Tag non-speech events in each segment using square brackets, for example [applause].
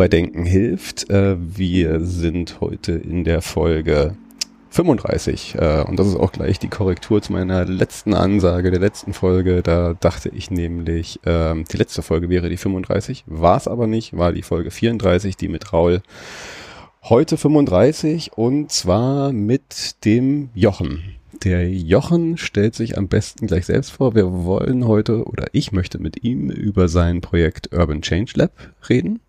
Bei Denken hilft. Äh, wir sind heute in der Folge 35 äh, und das ist auch gleich die Korrektur zu meiner letzten Ansage der letzten Folge. Da dachte ich nämlich, ähm, die letzte Folge wäre die 35, war es aber nicht, war die Folge 34, die mit Raul. Heute 35 und zwar mit dem Jochen. Der Jochen stellt sich am besten gleich selbst vor. Wir wollen heute oder ich möchte mit ihm über sein Projekt Urban Change Lab reden.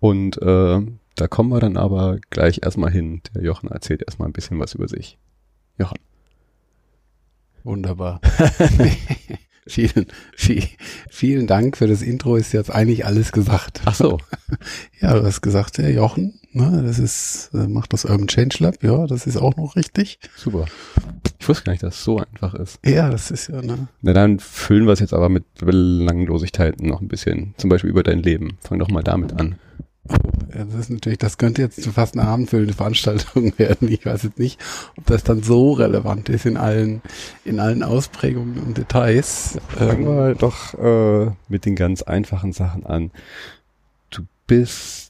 Und äh, da kommen wir dann aber gleich erstmal hin. Der Jochen erzählt erstmal ein bisschen was über sich. Jochen. Wunderbar. [laughs] vielen, viel, vielen Dank für das Intro. Ist jetzt eigentlich alles gesagt. Ach so. [laughs] ja, du hast gesagt, der Jochen, ne, das ist, äh, macht das Urban Change Lab. Ja, das ist auch noch richtig. Super. Ich wusste gar nicht, dass es so einfach ist. Ja, das ist ja, ne. Na dann füllen wir es jetzt aber mit Belanglosigkeiten noch ein bisschen. Zum Beispiel über dein Leben. Fang doch mal damit an. Das ist natürlich, das könnte jetzt fast eine abendfüllende Veranstaltung [laughs] werden. Ich weiß jetzt nicht, ob das dann so relevant ist in allen, in allen Ausprägungen und Details. Fangen wir ähm, doch äh, mit den ganz einfachen Sachen an. Du bist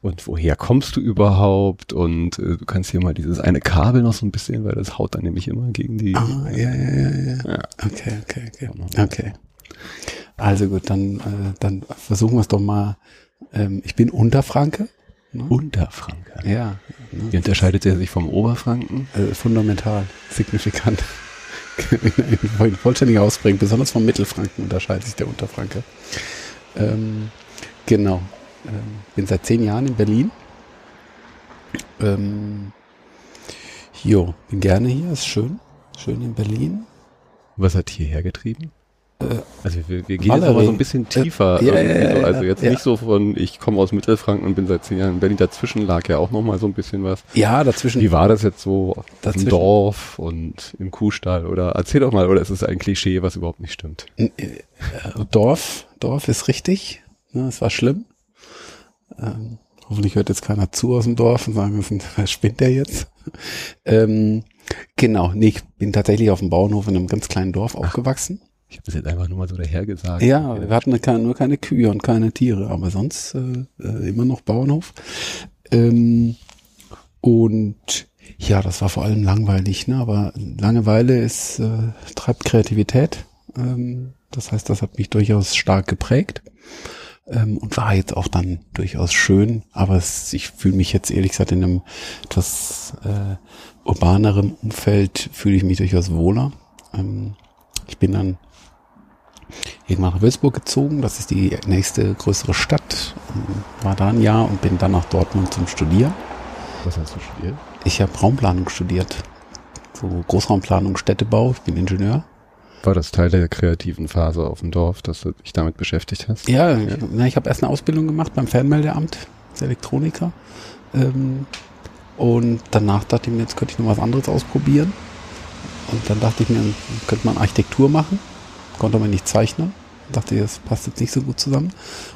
und woher kommst du überhaupt? Und äh, du kannst hier mal dieses eine Kabel noch so ein bisschen, weil das haut dann nämlich immer gegen die. Ah, ja, ja, ja, ja. ja. Okay, okay, okay. Okay. Also gut, dann, äh, dann versuchen wir es doch mal ähm, ich bin Unterfranke. Ne? Unterfranke? Ja. Ne? Wie unterscheidet er sich vom Oberfranken? Äh, fundamental, signifikant. [laughs] in vollständiger Ausprägung, besonders vom Mittelfranken unterscheidet sich der Unterfranke. Ähm, genau. Ähm, bin seit zehn Jahren in Berlin. Ähm, jo, bin gerne hier, ist schön. Schön in Berlin. Was hat hierher getrieben? Äh, also wir, wir gehen jetzt aber so ein bisschen äh, tiefer. Ja, ja, so. Also jetzt nicht so von, ich komme aus Mittelfranken und bin seit zehn Jahren in Berlin. Dazwischen lag ja auch noch mal so ein bisschen was. Ja, dazwischen. Wie war das jetzt so dazwischen. im Dorf und im Kuhstall? Oder erzähl doch mal, oder ist es ein Klischee, was überhaupt nicht stimmt? Äh, Dorf, Dorf ist richtig. Ne, es war schlimm. Ähm, hoffentlich hört jetzt keiner zu aus dem Dorf und sagen, was spinnt der jetzt? ähm, genau, nee, ich bin tatsächlich auf dem Bauernhof in einem ganz kleinen Dorf aufgewachsen. Ich habe das jetzt einfach nur mal so dahergesagt. Ja, wir hatten nur keine Kühe und keine Tiere, aber sonst äh, äh, immer noch Bauernhof. Ähm, und ja, das war vor allem langweilig, ne? aber Langeweile ist, äh, treibt Kreativität. Ähm, das heißt, das hat mich durchaus stark geprägt ähm, und war jetzt auch dann durchaus schön, aber es, ich fühle mich jetzt ehrlich gesagt in einem etwas äh, urbaneren Umfeld, fühle ich mich durchaus wohler. Ähm, ich bin dann irgendwann nach Würzburg gezogen. Das ist die nächste größere Stadt. War da ein Jahr und bin dann nach Dortmund zum Studieren. Was hast du studiert? Ich habe Raumplanung studiert. So Großraumplanung, Städtebau. Ich bin Ingenieur. War das Teil der kreativen Phase auf dem Dorf, dass du dich damit beschäftigt hast? Ja, ja. ich, na, ich habe erst eine Ausbildung gemacht beim Fernmeldeamt als Elektroniker. Ähm, und danach dachte ich mir, jetzt könnte ich noch was anderes ausprobieren. Und dann dachte ich mir, könnte man Architektur machen konnte aber nicht zeichnen. Dachte, das passt jetzt nicht so gut zusammen.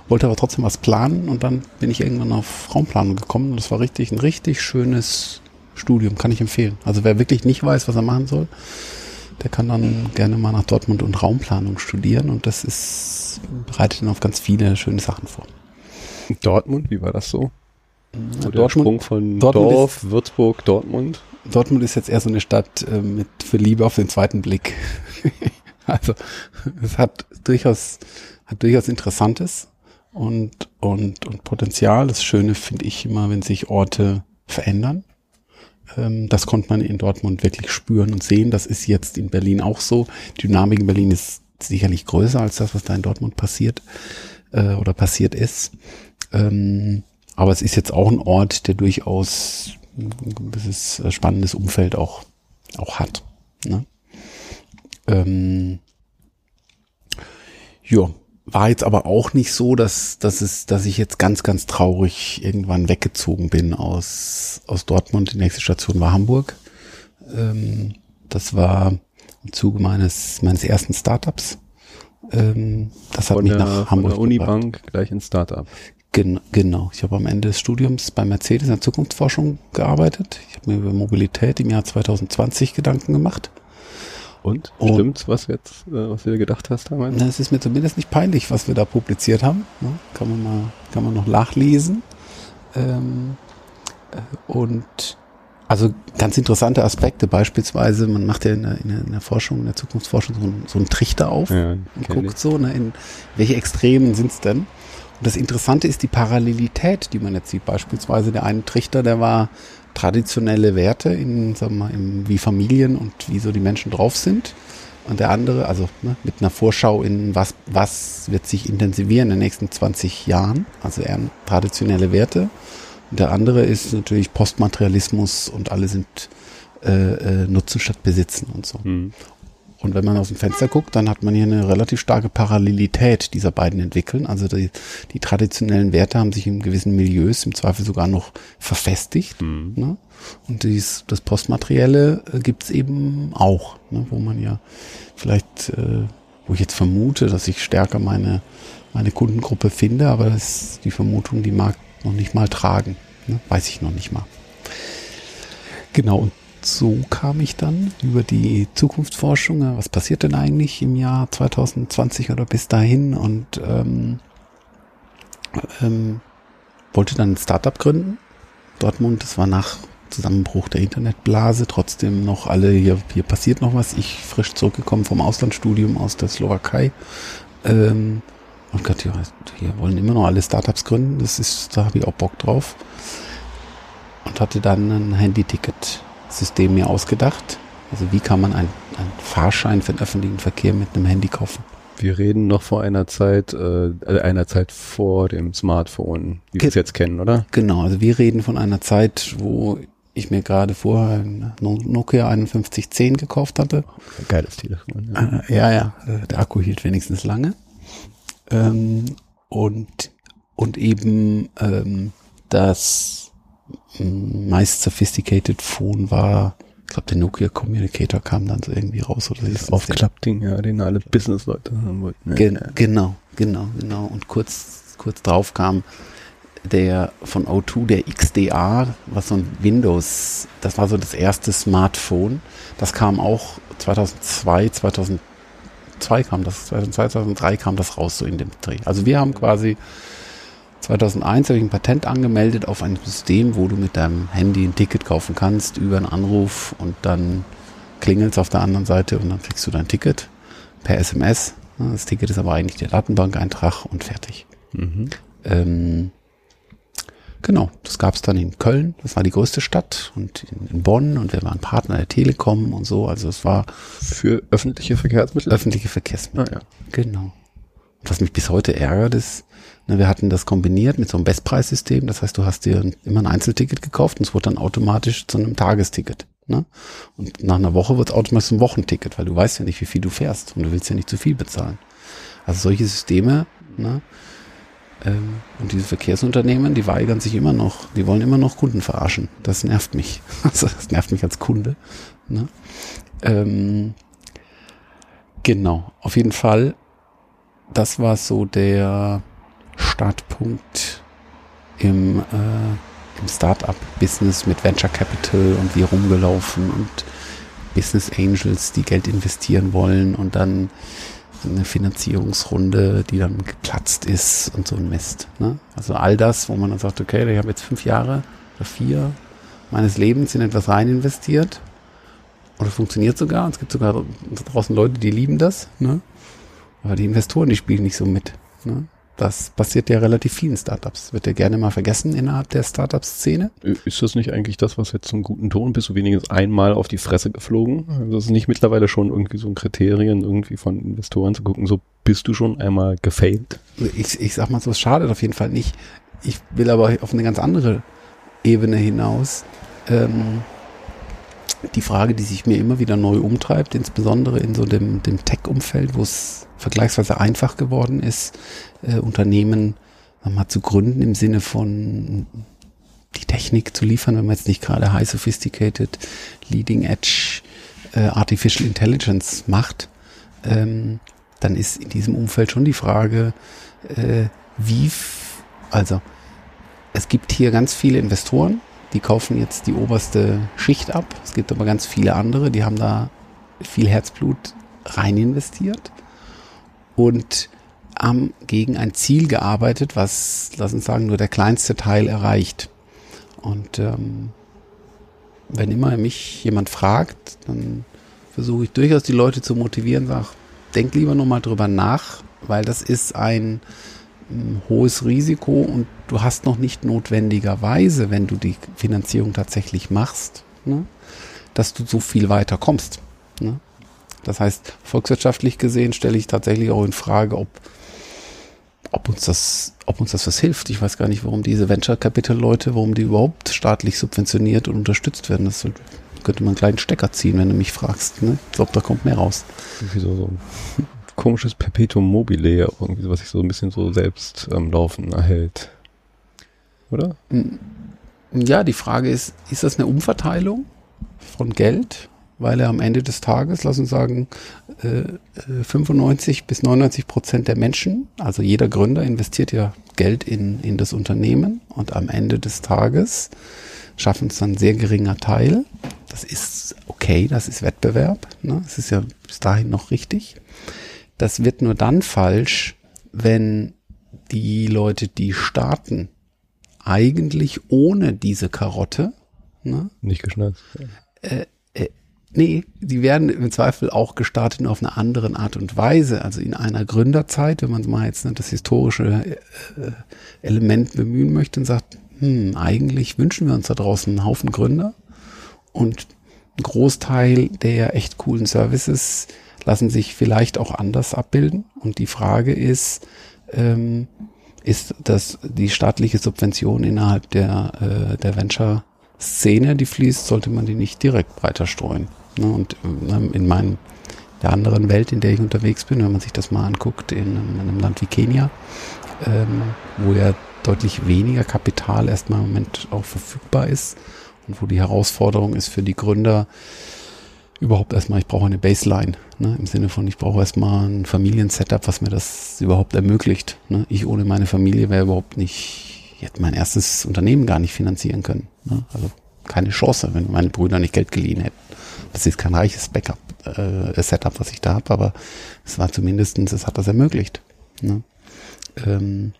Wollte aber trotzdem was planen und dann bin ich irgendwann auf Raumplanung gekommen und das war richtig ein richtig schönes Studium, kann ich empfehlen. Also wer wirklich nicht weiß, was er machen soll, der kann dann gerne mal nach Dortmund und Raumplanung studieren und das ist, bereitet ihn auf ganz viele schöne Sachen vor. Dortmund, wie war das so? so der Sprung von Dortmund Dorf, ist, Würzburg, Dortmund? Dortmund ist jetzt eher so eine Stadt äh, mit für Liebe auf den zweiten Blick. [laughs] [laughs] Also es hat durchaus, hat durchaus Interessantes und, und, und Potenzial. Das Schöne finde ich immer, wenn sich Orte verändern. Ähm, das konnte man in Dortmund wirklich spüren und sehen. Das ist jetzt in Berlin auch so. Die Dynamik in Berlin ist sicherlich größer als das, was da in Dortmund passiert äh, oder passiert ist. Ähm, aber es ist jetzt auch ein Ort, der durchaus ein gewisses äh, spannendes Umfeld auch, auch hat. Ne? Ähm, ja, war jetzt aber auch nicht so, dass, dass es, dass ich jetzt ganz, ganz traurig irgendwann weggezogen bin aus, aus Dortmund. Die nächste Station war Hamburg. Ähm, das war im Zuge meines, meines ersten Startups. Ähm, das hat von mich der, nach Hamburg. Von der Unibank gebracht. gleich ins Startup. Gen genau. Ich habe am Ende des Studiums bei Mercedes in der Zukunftsforschung gearbeitet. Ich habe mir über Mobilität im Jahr 2020 Gedanken gemacht Und? und Stimmt's, was jetzt, äh, was du gedacht hast damals? Na, es ist mir zumindest nicht peinlich, was wir da publiziert haben. Ne? Kann man mal, kann man noch nachlesen. Ähm, äh, und also ganz interessante Aspekte, beispielsweise, man macht ja in der, in der Forschung, in der Zukunftsforschung so, ein, so einen Trichter auf ja, und guckt ich. so, ne, in welche Extremen sind's denn? Und das Interessante ist die Parallelität, die man jetzt sieht. Beispielsweise der eine Trichter, der war traditionelle Werte in, sagen wir mal, im, wie Familien und wie so die Menschen drauf sind. Und der andere, also ne, mit einer Vorschau in was, was wird sich intensivieren in den nächsten 20 Jahren, also eher traditionelle Werte. Der andere ist natürlich Postmaterialismus und alle sind äh, äh, Nutzen statt Besitzen und so. Mhm. Und wenn man aus dem Fenster guckt, dann hat man hier eine relativ starke Parallelität dieser beiden entwickeln. Also die, die traditionellen Werte haben sich in gewissen Milieus im Zweifel sogar noch verfestigt. Mhm. Ne? Und dies, das Postmaterielle äh, gibt's eben auch, ne? wo man ja vielleicht, äh, wo ich jetzt vermute, dass ich stärker meine, meine Kundengruppe finde, aber das ist die Vermutung, die mag noch nicht mal tragen. Ne? Weiß ich noch nicht mal. Genau, und so kam ich dann über die Zukunftsforschung. Was passiert denn eigentlich im Jahr 2020 oder bis dahin? Und ähm, ähm, wollte dann ein Startup gründen. Dortmund, das war nach Zusammenbruch der Internetblase, trotzdem noch alle, hier, hier passiert noch was. Ich frisch zurückgekommen vom Auslandsstudium aus der Slowakei. Ähm, und Gott, ja, hier wollen immer noch alle Startups gründen. Das ist, da habe ich auch Bock drauf. Und hatte dann ein Handy-Ticket-System mir ausgedacht. Also wie kann man einen, einen Fahrschein für den öffentlichen Verkehr mit einem Handy kaufen? Wir reden noch vor einer Zeit, äh, einer Zeit vor dem Smartphone, wie wir es jetzt kennen, oder? Genau, also wir reden von einer Zeit, wo ich mir gerade vorher ein Nokia 5110 gekauft hatte. Geiles Telefon. Ja, äh, ja, ja, der Akku hielt wenigstens lange ähm, und, und eben ähm, das meist sophisticated Phone war, ich glaube, der Nokia Communicator kam dann so irgendwie raus. Oder das Aufklappding, ja, den alle Business-Leute haben wollten. Gen ja. Genau, genau, genau. Und kurz, kurz drauf kam der von O2, der XDA, was so ein Windows, das war so das erste Smartphone. Das kam auch 2002, 2003 2002 kam das, 2003 kam das raus, so in dem Dreh. Also wir haben quasi 2001 habe ich ein Patent angemeldet auf ein System, wo du mit deinem Handy ein Ticket kaufen kannst über einen Anruf und dann klingelt es auf der anderen Seite und dann kriegst du dein Ticket per SMS. Das Ticket ist aber eigentlich der Datenbankeintrag und fertig. Mhm. Ähm, Genau, das gab es dann in Köln, das war die größte Stadt und in, Bonn und wir waren Partner der Telekom und so. Also es war für öffentliche Verkehrsmittel. Öffentliche Verkehrsmittel. Ah, ja. Genau. Und was mich bis heute ärgert ist, wir hatten das kombiniert mit so einem Bestpreissystem. Das heißt, du hast dir immer ein Einzelticket gekauft und es wurde dann automatisch zu einem Tagesticket. Ne? Und nach einer Woche wird es automatisch ein Wochenticket, weil du weißt ja nicht, wie viel du fährst und du willst ja nicht zu viel bezahlen. Also solche Systeme, ne, ähm, und diese Verkehrsunternehmen, die weigern sich immer noch, die wollen immer noch Kunden verarschen. Das nervt mich. [laughs] Also das nervt mich als Kunde. Ne? Ähm, genau, auf jeden Fall, das war so der Startpunkt im, äh, im Startup-Business mit Venture Capital und wir rumgelaufen und Business Angels, die Geld investieren wollen und dann eine Finanzierungsrunde, die dann geplatzt ist und so ein Mist. Ne? Also all das, wo man dann sagt, okay, ich habe jetzt fünf Jahre oder vier meines Lebens in etwas rein investiert und es funktioniert sogar. Es gibt sogar draußen Leute, die lieben das. Ne? Aber die Investoren, die spielen nicht so mit. Ne? Das passiert ja relativ vielen Startups. Wird ja gerne mal vergessen innerhalb der Startup-Szene. Ist das nicht eigentlich das, was jetzt zum guten Ton bist? Du wenigstens einmal auf die Fresse geflogen? Also das ist nicht mittlerweile schon irgendwie so ein Kriterien irgendwie von Investoren zu gucken, so bist du schon einmal gefailt? Ich, ich sag mal so, es schadet auf jeden Fall nicht. Ich will aber auf eine ganz andere Ebene hinaus. Ähm, die Frage, die sich mir immer wieder neu umtreibt, insbesondere in so dem, dem Tech-Umfeld, wo es vergleichsweise einfach geworden ist, äh, Unternehmen mal zu gründen im Sinne von die Technik zu liefern, wenn man jetzt nicht gerade high sophisticated, leading edge äh, Artificial Intelligence macht, ähm, dann ist in diesem Umfeld schon die Frage, äh, wie, also es gibt hier ganz viele Investoren, die kaufen jetzt die oberste Schicht ab. Es gibt aber ganz viele andere, die haben da viel Herzblut rein investiert und haben gegen ein Ziel gearbeitet, was, lass uns sagen, nur der kleinste Teil erreicht. Und ähm, wenn immer mich jemand fragt, dann versuche ich durchaus die Leute zu motivieren, sag, denk lieber nochmal drüber nach, weil das ist ein ähm, hohes Risiko und du hast noch nicht notwendigerweise, wenn du die Finanzierung tatsächlich machst, ne, dass du so viel weiter kommst. Ne? Das heißt, volkswirtschaftlich gesehen stelle ich tatsächlich auch in Frage, ob, ob uns das, ob uns das was hilft. Ich weiß gar nicht, warum diese Venture Capital Leute, warum die überhaupt staatlich subventioniert und unterstützt werden. Das könnte man einen kleinen Stecker ziehen, wenn du mich fragst. Ne? Ich glaube, da kommt mehr raus. Wie so, ein komisches Perpetuum mobile, irgendwie, was sich so ein bisschen so selbst am ähm, Laufen erhält. Oder? Ja, die Frage ist, ist das eine Umverteilung von Geld? Weil er am Ende des Tages, lass uns sagen, 95 äh, bis 99 Prozent der Menschen, also jeder Gründer investiert ja Geld in, in das Unternehmen und am Ende des Tages schaffen es dann sehr geringer Teil. Das ist okay, das ist Wettbewerb. Ne? Das ist ja bis dahin noch richtig. Das wird nur dann falsch, wenn die Leute, die starten, eigentlich ohne diese Karotte, ne? nicht geschnallt. Äh, äh, nee, die werden im Zweifel auch gestartet auf eine andere Art und Weise. Also in einer Gründerzeit, wenn man mal jetzt ne, das historische äh, Element bemühen möchte und sagt, hm, eigentlich wünschen wir uns da draußen einen Haufen Gründer und ein Großteil der echt coolen Services lassen sich vielleicht auch anders abbilden. Und die Frage ist, ähm, ist das die staatliche Subvention innerhalb der, äh, der Venture-Szene, die fließt, sollte man die nicht direkt breiter streuen. Ne? Und ähm, in meinem der anderen Welt, in der ich unterwegs bin, wenn man sich das mal anguckt, in, in einem Land wie Kenia, ähm, wo ja deutlich weniger Kapital erstmal im Moment auch verfügbar ist und wo die Herausforderung ist für die Gründer, überhaupt erstmal, ich brauche eine Baseline, ne, im Sinne von, ich brauche erstmal ein Familiensetup, was mir das überhaupt ermöglicht. Ne. Ich ohne meine Familie wäre überhaupt nicht, ich hätte mein erstes Unternehmen gar nicht finanzieren können. Ne. Also keine Chance, wenn meine Brüder nicht Geld geliehen hätten. Das ist kein reiches Backup, äh, Setup, was ich da habe, aber es war zumindestens, es hat das ermöglicht. Ne. Ähm,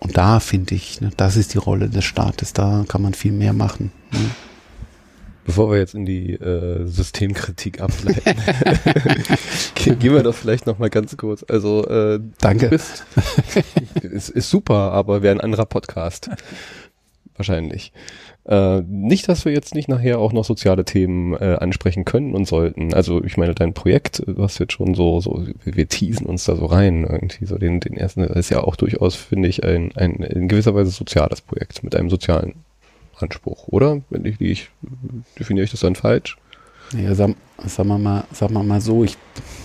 und da finde ich, ne, das ist die Rolle des Staates, da kann man viel mehr machen. Ne. Bevor wir jetzt in die äh, Systemkritik ableiten, [laughs] gehen wir doch vielleicht noch mal ganz kurz. Also äh, danke. Bist, [laughs] ist, ist super, aber wäre ein anderer Podcast wahrscheinlich. Äh, nicht, dass wir jetzt nicht nachher auch noch soziale Themen äh, ansprechen können und sollten. Also ich meine, dein Projekt, was jetzt schon so, so, wir teasen uns da so rein, irgendwie so den, den ersten, ist ja auch durchaus, finde ich, ein, ein in gewisser Weise soziales Projekt mit einem sozialen Anspruch, oder? Wenn ich, ich definiere ich das dann falsch? Ja, sag, sag mal mal, sag mal mal so, ich,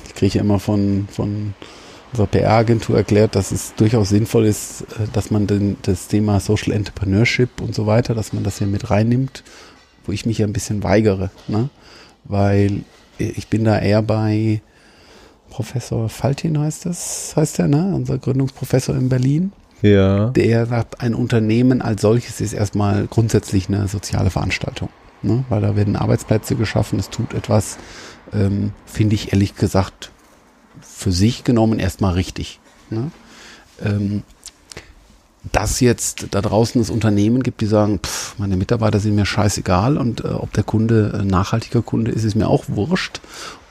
ich kriege immer von, von unserer PR-Agentur erklärt, dass es durchaus sinnvoll ist, äh, dass man den, das Thema Social Entrepreneurship und so weiter, dass man das hier mit reinnimmt, wo ich mich ja ein bisschen weigere, ne? weil ich bin da eher bei Professor Faltin heißt das, heißt er, ne? Unser Gründungsprofessor in Berlin ja. der sagt, ein Unternehmen als solches ist erstmal grundsätzlich eine soziale Veranstaltung. Ne? Weil da werden Arbeitsplätze geschaffen, es tut etwas, ähm, finde ich ehrlich gesagt, für sich genommen erstmal richtig. Ne? Ähm, dass jetzt da draußen es Unternehmen gibt, die sagen, pff, meine Mitarbeiter sind mir scheißegal und äh, ob der Kunde äh, nachhaltiger Kunde ist, ist mir auch wurscht.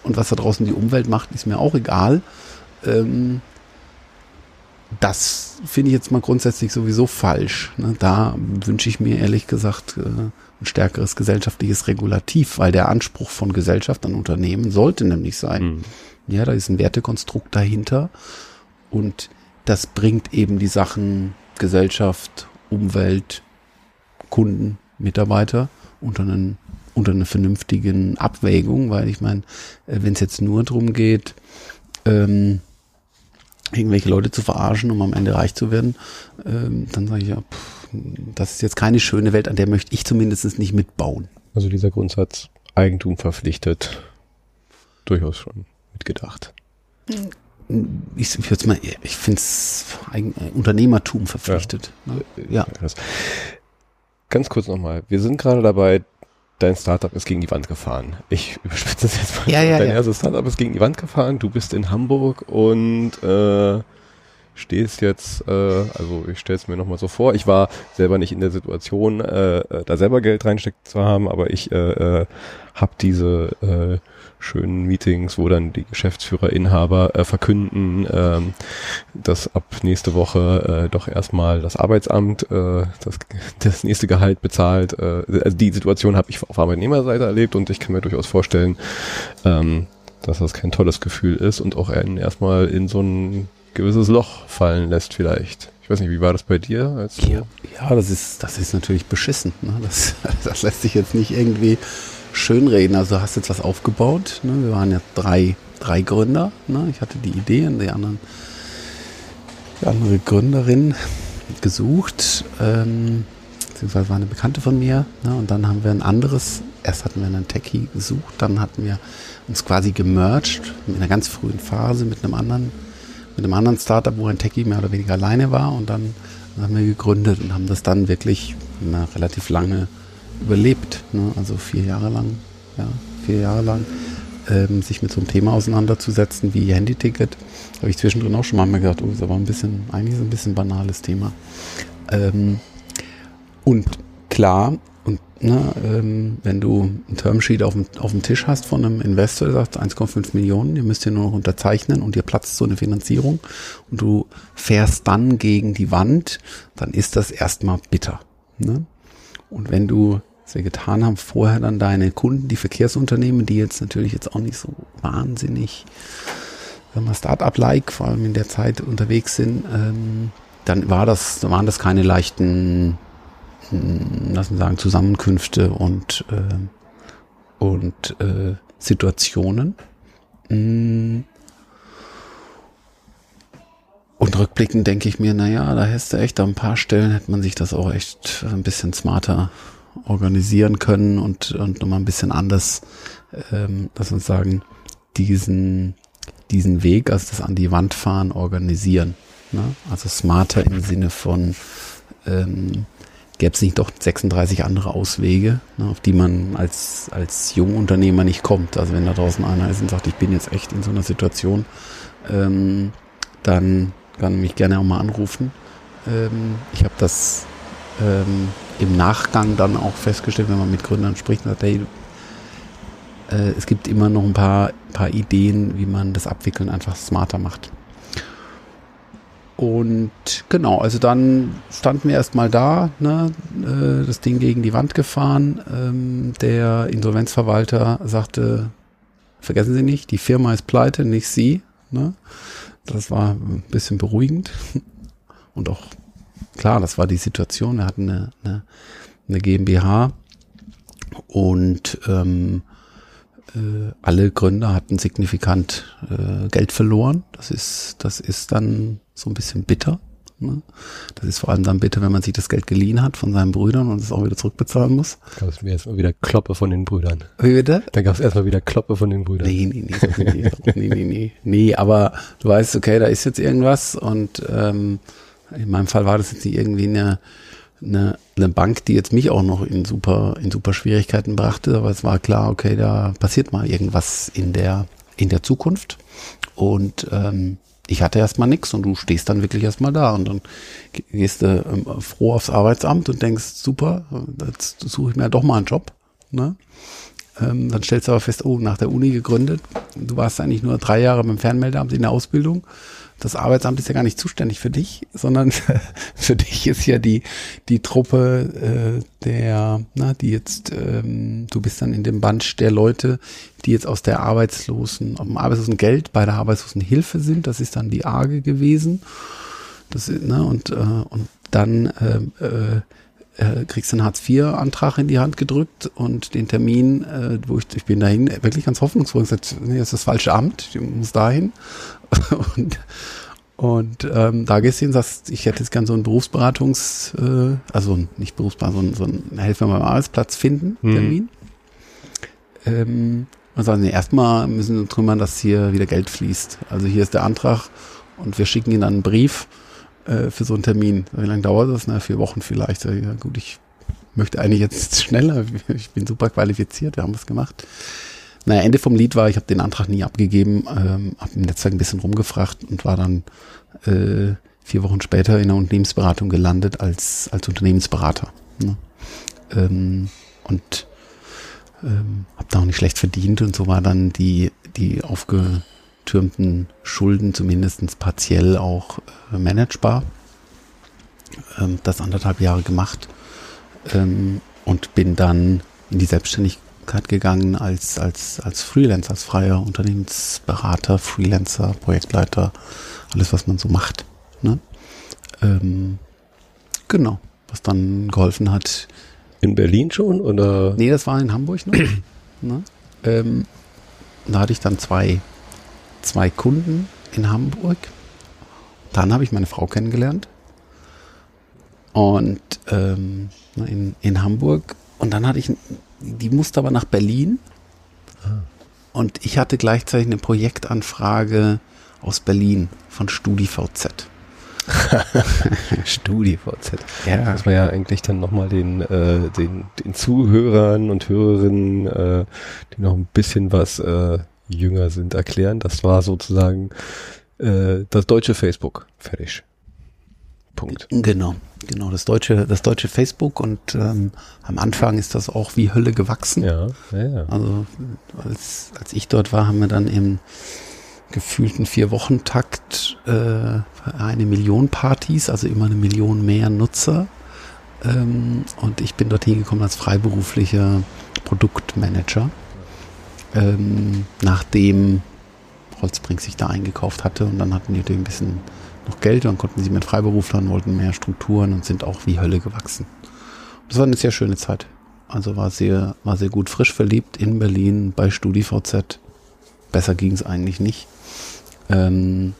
Und was da draußen die Umwelt macht, ist mir auch egal. Ähm, das finde ich jetzt mal grundsätzlich sowieso falsch. Ne? Da wünsche ich mir ehrlich gesagt äh, ein stärkeres gesellschaftliches Regulativ, weil der Anspruch von Gesellschaft an Unternehmen sollte nämlich sein. Mhm. Ja, da ist ein Wertekonstrukt dahinter und das bringt eben die Sachen Gesellschaft, Umwelt, Kunden, Mitarbeiter unter einen unter einer vernünftigen Abwägung, weil ich meine, äh, wenn es jetzt nur darum geht, ähm, irgendwelche Leute zu verarschen, um am Ende reich zu werden, ähm, dann sage ich ja, pff, das ist jetzt keine schöne Welt, an der möchte ich zumindest nicht mitbauen. Also dieser Grundsatz Eigentum verpflichtet, durchaus schon mitgedacht. Ich, ich, mal, ich finde es Unternehmertum verpflichtet. Ja. Ne? ja. Ganz kurz nochmal, wir sind gerade dabei, dein Startup ist gegen die Wand gefahren. Ich [laughs] überspitze das jetzt mal. Ja, ja, dein ja. erstes Startup ist gegen die Wand gefahren. Du bist in Hamburg und äh, stehst jetzt, äh, also ich stelle es mir nochmal so vor, ich war selber nicht in der Situation, äh, äh, da selber Geld reinsteckt zu haben, aber ich äh, äh, habe diese äh, schönen Meetings, wo dann die Geschäftsführer, Inhaber äh, verkünden, ähm, dass ab nächste Woche äh, doch erstmal das Arbeitsamt äh, das, das nächste Gehalt bezahlt. Äh, also die Situation habe ich auf Arbeitnehmerseite erlebt und ich kann mir durchaus vorstellen, ähm, dass das kein tolles Gefühl ist und auch einen erstmal in so ein gewisses Loch fallen lässt vielleicht. Ich weiß nicht, wie war das bei dir? Als ja, ja, das ist, das ist natürlich beschissen. Ne? Das, [laughs] das lässt sich jetzt nicht irgendwie schönreden. Also du hast jetzt was aufgebaut. Ne? Wir waren ja drei, drei Gründer. Ne? Ich hatte die Idee und die anderen, die andere Gründerin gesucht. Ähm, beziehungsweise war eine Bekannte von mir. Ne? Und dann haben wir ein anderes, erst hatten wir einen Techie gesucht, dann hatten wir uns quasi gemerged in einer ganz frühen Phase mit einem anderen mit einem anderen Startup, wo ein Techie mehr oder weniger alleine war und dann haben wir gegründet und haben das dann wirklich na, relativ lange überlebt. Ne? Also vier Jahre lang, ja, vier Jahre lang ähm, sich mit so einem Thema auseinanderzusetzen wie Handyticket. Habe ich zwischendrin auch schon mal gedacht, oh, ist aber ein bisschen, eigentlich so ein bisschen banales Thema. Ähm, und klar, und ne, ähm, wenn du ein Termsheet auf dem, auf dem Tisch hast von einem Investor, der sagt 1,5 Millionen, ihr müsst hier nur noch unterzeichnen und ihr platzt so eine Finanzierung und du fährst dann gegen die Wand, dann ist das erstmal bitter. Ne? Und wenn du, wir getan haben, vorher dann deine Kunden, die Verkehrsunternehmen, die jetzt natürlich jetzt auch nicht so wahnsinnig, Start-up-like, vor allem in der Zeit unterwegs sind, ähm, dann war das, waren das keine leichten hm, lassen wir sagen, Zusammenkünfte und, äh, und äh, Situationen. Hm. Und rückblickend denke ich mir, naja, da hättest du echt an ein paar Stellen hätte man sich das auch echt ein bisschen smarter organisieren können und, und nochmal ein bisschen anders, ähm, lass uns sagen, diesen, diesen Weg, also das an die Wand fahren, organisieren. Ne? Also smarter im Sinne von ähm, gäbe es nicht doch 36 andere Auswege, ne, auf die man als, als Jungunternehmer nicht kommt. Also wenn da draußen einer ist und sagt, ich bin jetzt echt in so einer Situation, ähm, dann kann mich gerne auch mal anrufen. Ähm, ich habe das ähm, im Nachgang dann auch festgestellt, wenn man mit Gründern spricht, sagt, hey, äh, es gibt immer noch ein paar, paar Ideen, wie man das Abwickeln einfach smarter macht. Und genau, also dann standen wir erstmal da, ne, äh, das Ding gegen die Wand gefahren. Ähm, der Insolvenzverwalter sagte, vergessen Sie nicht, die Firma ist pleite, nicht Sie. Ne? Das war ein bisschen beruhigend. Und auch klar, das war die Situation. Wir hatten eine, eine, eine GmbH und ähm, äh, alle Gründer hatten signifikant äh, Geld verloren. Das ist, das ist dann so ein bisschen bitter. Ne? Das ist vor allem dann bitter, wenn man sich das Geld geliehen hat von seinen Brüdern und es auch wieder zurückbezahlen muss. Da gab es mir erstmal wieder Kloppe von den Brüdern. Wie bitte? Dann gab es erstmal wieder Kloppe von den Brüdern. Nee, nee, nee, nee, nee, nee, nee, nee, aber du weißt, okay, da ist jetzt irgendwas und ähm, in meinem Fall war das jetzt nicht irgendwie eine, eine, eine Bank, die jetzt mich auch noch in super, in super Schwierigkeiten brachte, aber es war klar, okay, da passiert mal irgendwas in der, in der Zukunft und ähm, ich hatte erstmal nichts und du stehst dann wirklich erstmal da und dann gehst du ähm, froh aufs Arbeitsamt und denkst, super, jetzt suche ich mir doch mal einen Job. Ne? Ähm, dann stellst du aber fest, oh, nach der Uni gegründet, du warst eigentlich nur drei Jahre beim Fernmeldeamt in der Ausbildung das Arbeitsamt ist ja gar nicht zuständig für dich, sondern [laughs] für dich ist ja die, die Truppe äh, der, na, die jetzt, ähm, du bist dann in dem Bunch der Leute, die jetzt aus der Arbeitslosen, auf dem Arbeitslosengeld bei der Arbeitslosenhilfe sind. Das ist dann die AGE gewesen. Das, ne, und, äh, und dann äh, äh, äh, kriegst einen Hartz-IV-Antrag in die Hand gedrückt und den Termin, äh, wo ich, ich bin dahin wirklich ganz hoffnungsvoll gesagt, nee, das ist das falsche Amt, ich muss dahin. [laughs] und und ähm, da gehst du hin sagst, ich hätte jetzt gern so einen Berufsberatungs, äh, also nicht Berufsberatung, so ein, so ein Helfer beim Arbeitsplatz finden, hm. Termin. Ähm, und sagen, nee, erstmal müssen wir trümmern, dass hier wieder Geld fließt. Also hier ist der Antrag und wir schicken Ihnen dann einen Brief äh, für so einen Termin. Wie lange dauert das? Na, vier Wochen vielleicht. Ja, gut, ich möchte eigentlich jetzt [laughs] schneller. Ich bin super qualifiziert, wir haben es gemacht. Naja, Ende vom Lied war, ich habe den Antrag nie abgegeben, ähm, habe im Netzwerk ein bisschen rumgefragt und war dann äh, vier Wochen später in der Unternehmensberatung gelandet als, als Unternehmensberater. Ne? Ähm, und ähm, habe da auch nicht schlecht verdient und so war dann die, die aufgetürmten Schulden zumindest partiell auch äh, managebar. Ähm, das anderthalb Jahre gemacht ähm, und bin dann in die Selbstständigkeit gegangen als, als, als Freelancer, als freier Unternehmensberater, Freelancer, Projektleiter, alles, was man so macht. Ne? Ähm, genau, was dann geholfen hat. In Berlin schon oder? Nee, das war in Hamburg noch. [clears throat] ne? ähm, da hatte ich dann zwei, zwei Kunden in Hamburg. Dann habe ich meine Frau kennengelernt. Und ähm, in, in Hamburg. Und dann hatte ich, die musste aber nach Berlin. Ah. Und ich hatte gleichzeitig eine Projektanfrage aus Berlin von StudiVZ. [laughs] StudiVZ. Ja. Muss man ja eigentlich dann nochmal den, äh, den, den Zuhörern und Hörerinnen, äh, die noch ein bisschen was äh, jünger sind, erklären. Das war sozusagen äh, das deutsche Facebook. Fertig. Punkt. Genau, genau, das deutsche, das deutsche Facebook und ähm, am Anfang ist das auch wie Hölle gewachsen. Ja, ja, ja. Also als, als ich dort war, haben wir dann im gefühlten Vier-Wochen-Takt äh, eine Million Partys, also immer eine Million mehr Nutzer. Ähm, und ich bin dorthin gekommen als freiberuflicher Produktmanager, ähm, nachdem Holzbrink sich da eingekauft hatte und dann hatten die natürlich ein bisschen noch Geld, dann konnten sie mit Freiberuflern, wollten mehr Strukturen und sind auch wie Hölle gewachsen. Das war eine sehr schöne Zeit. Also war sehr, war sehr gut frisch verliebt in Berlin bei StudiVZ. Besser ging es eigentlich nicht. Ähm,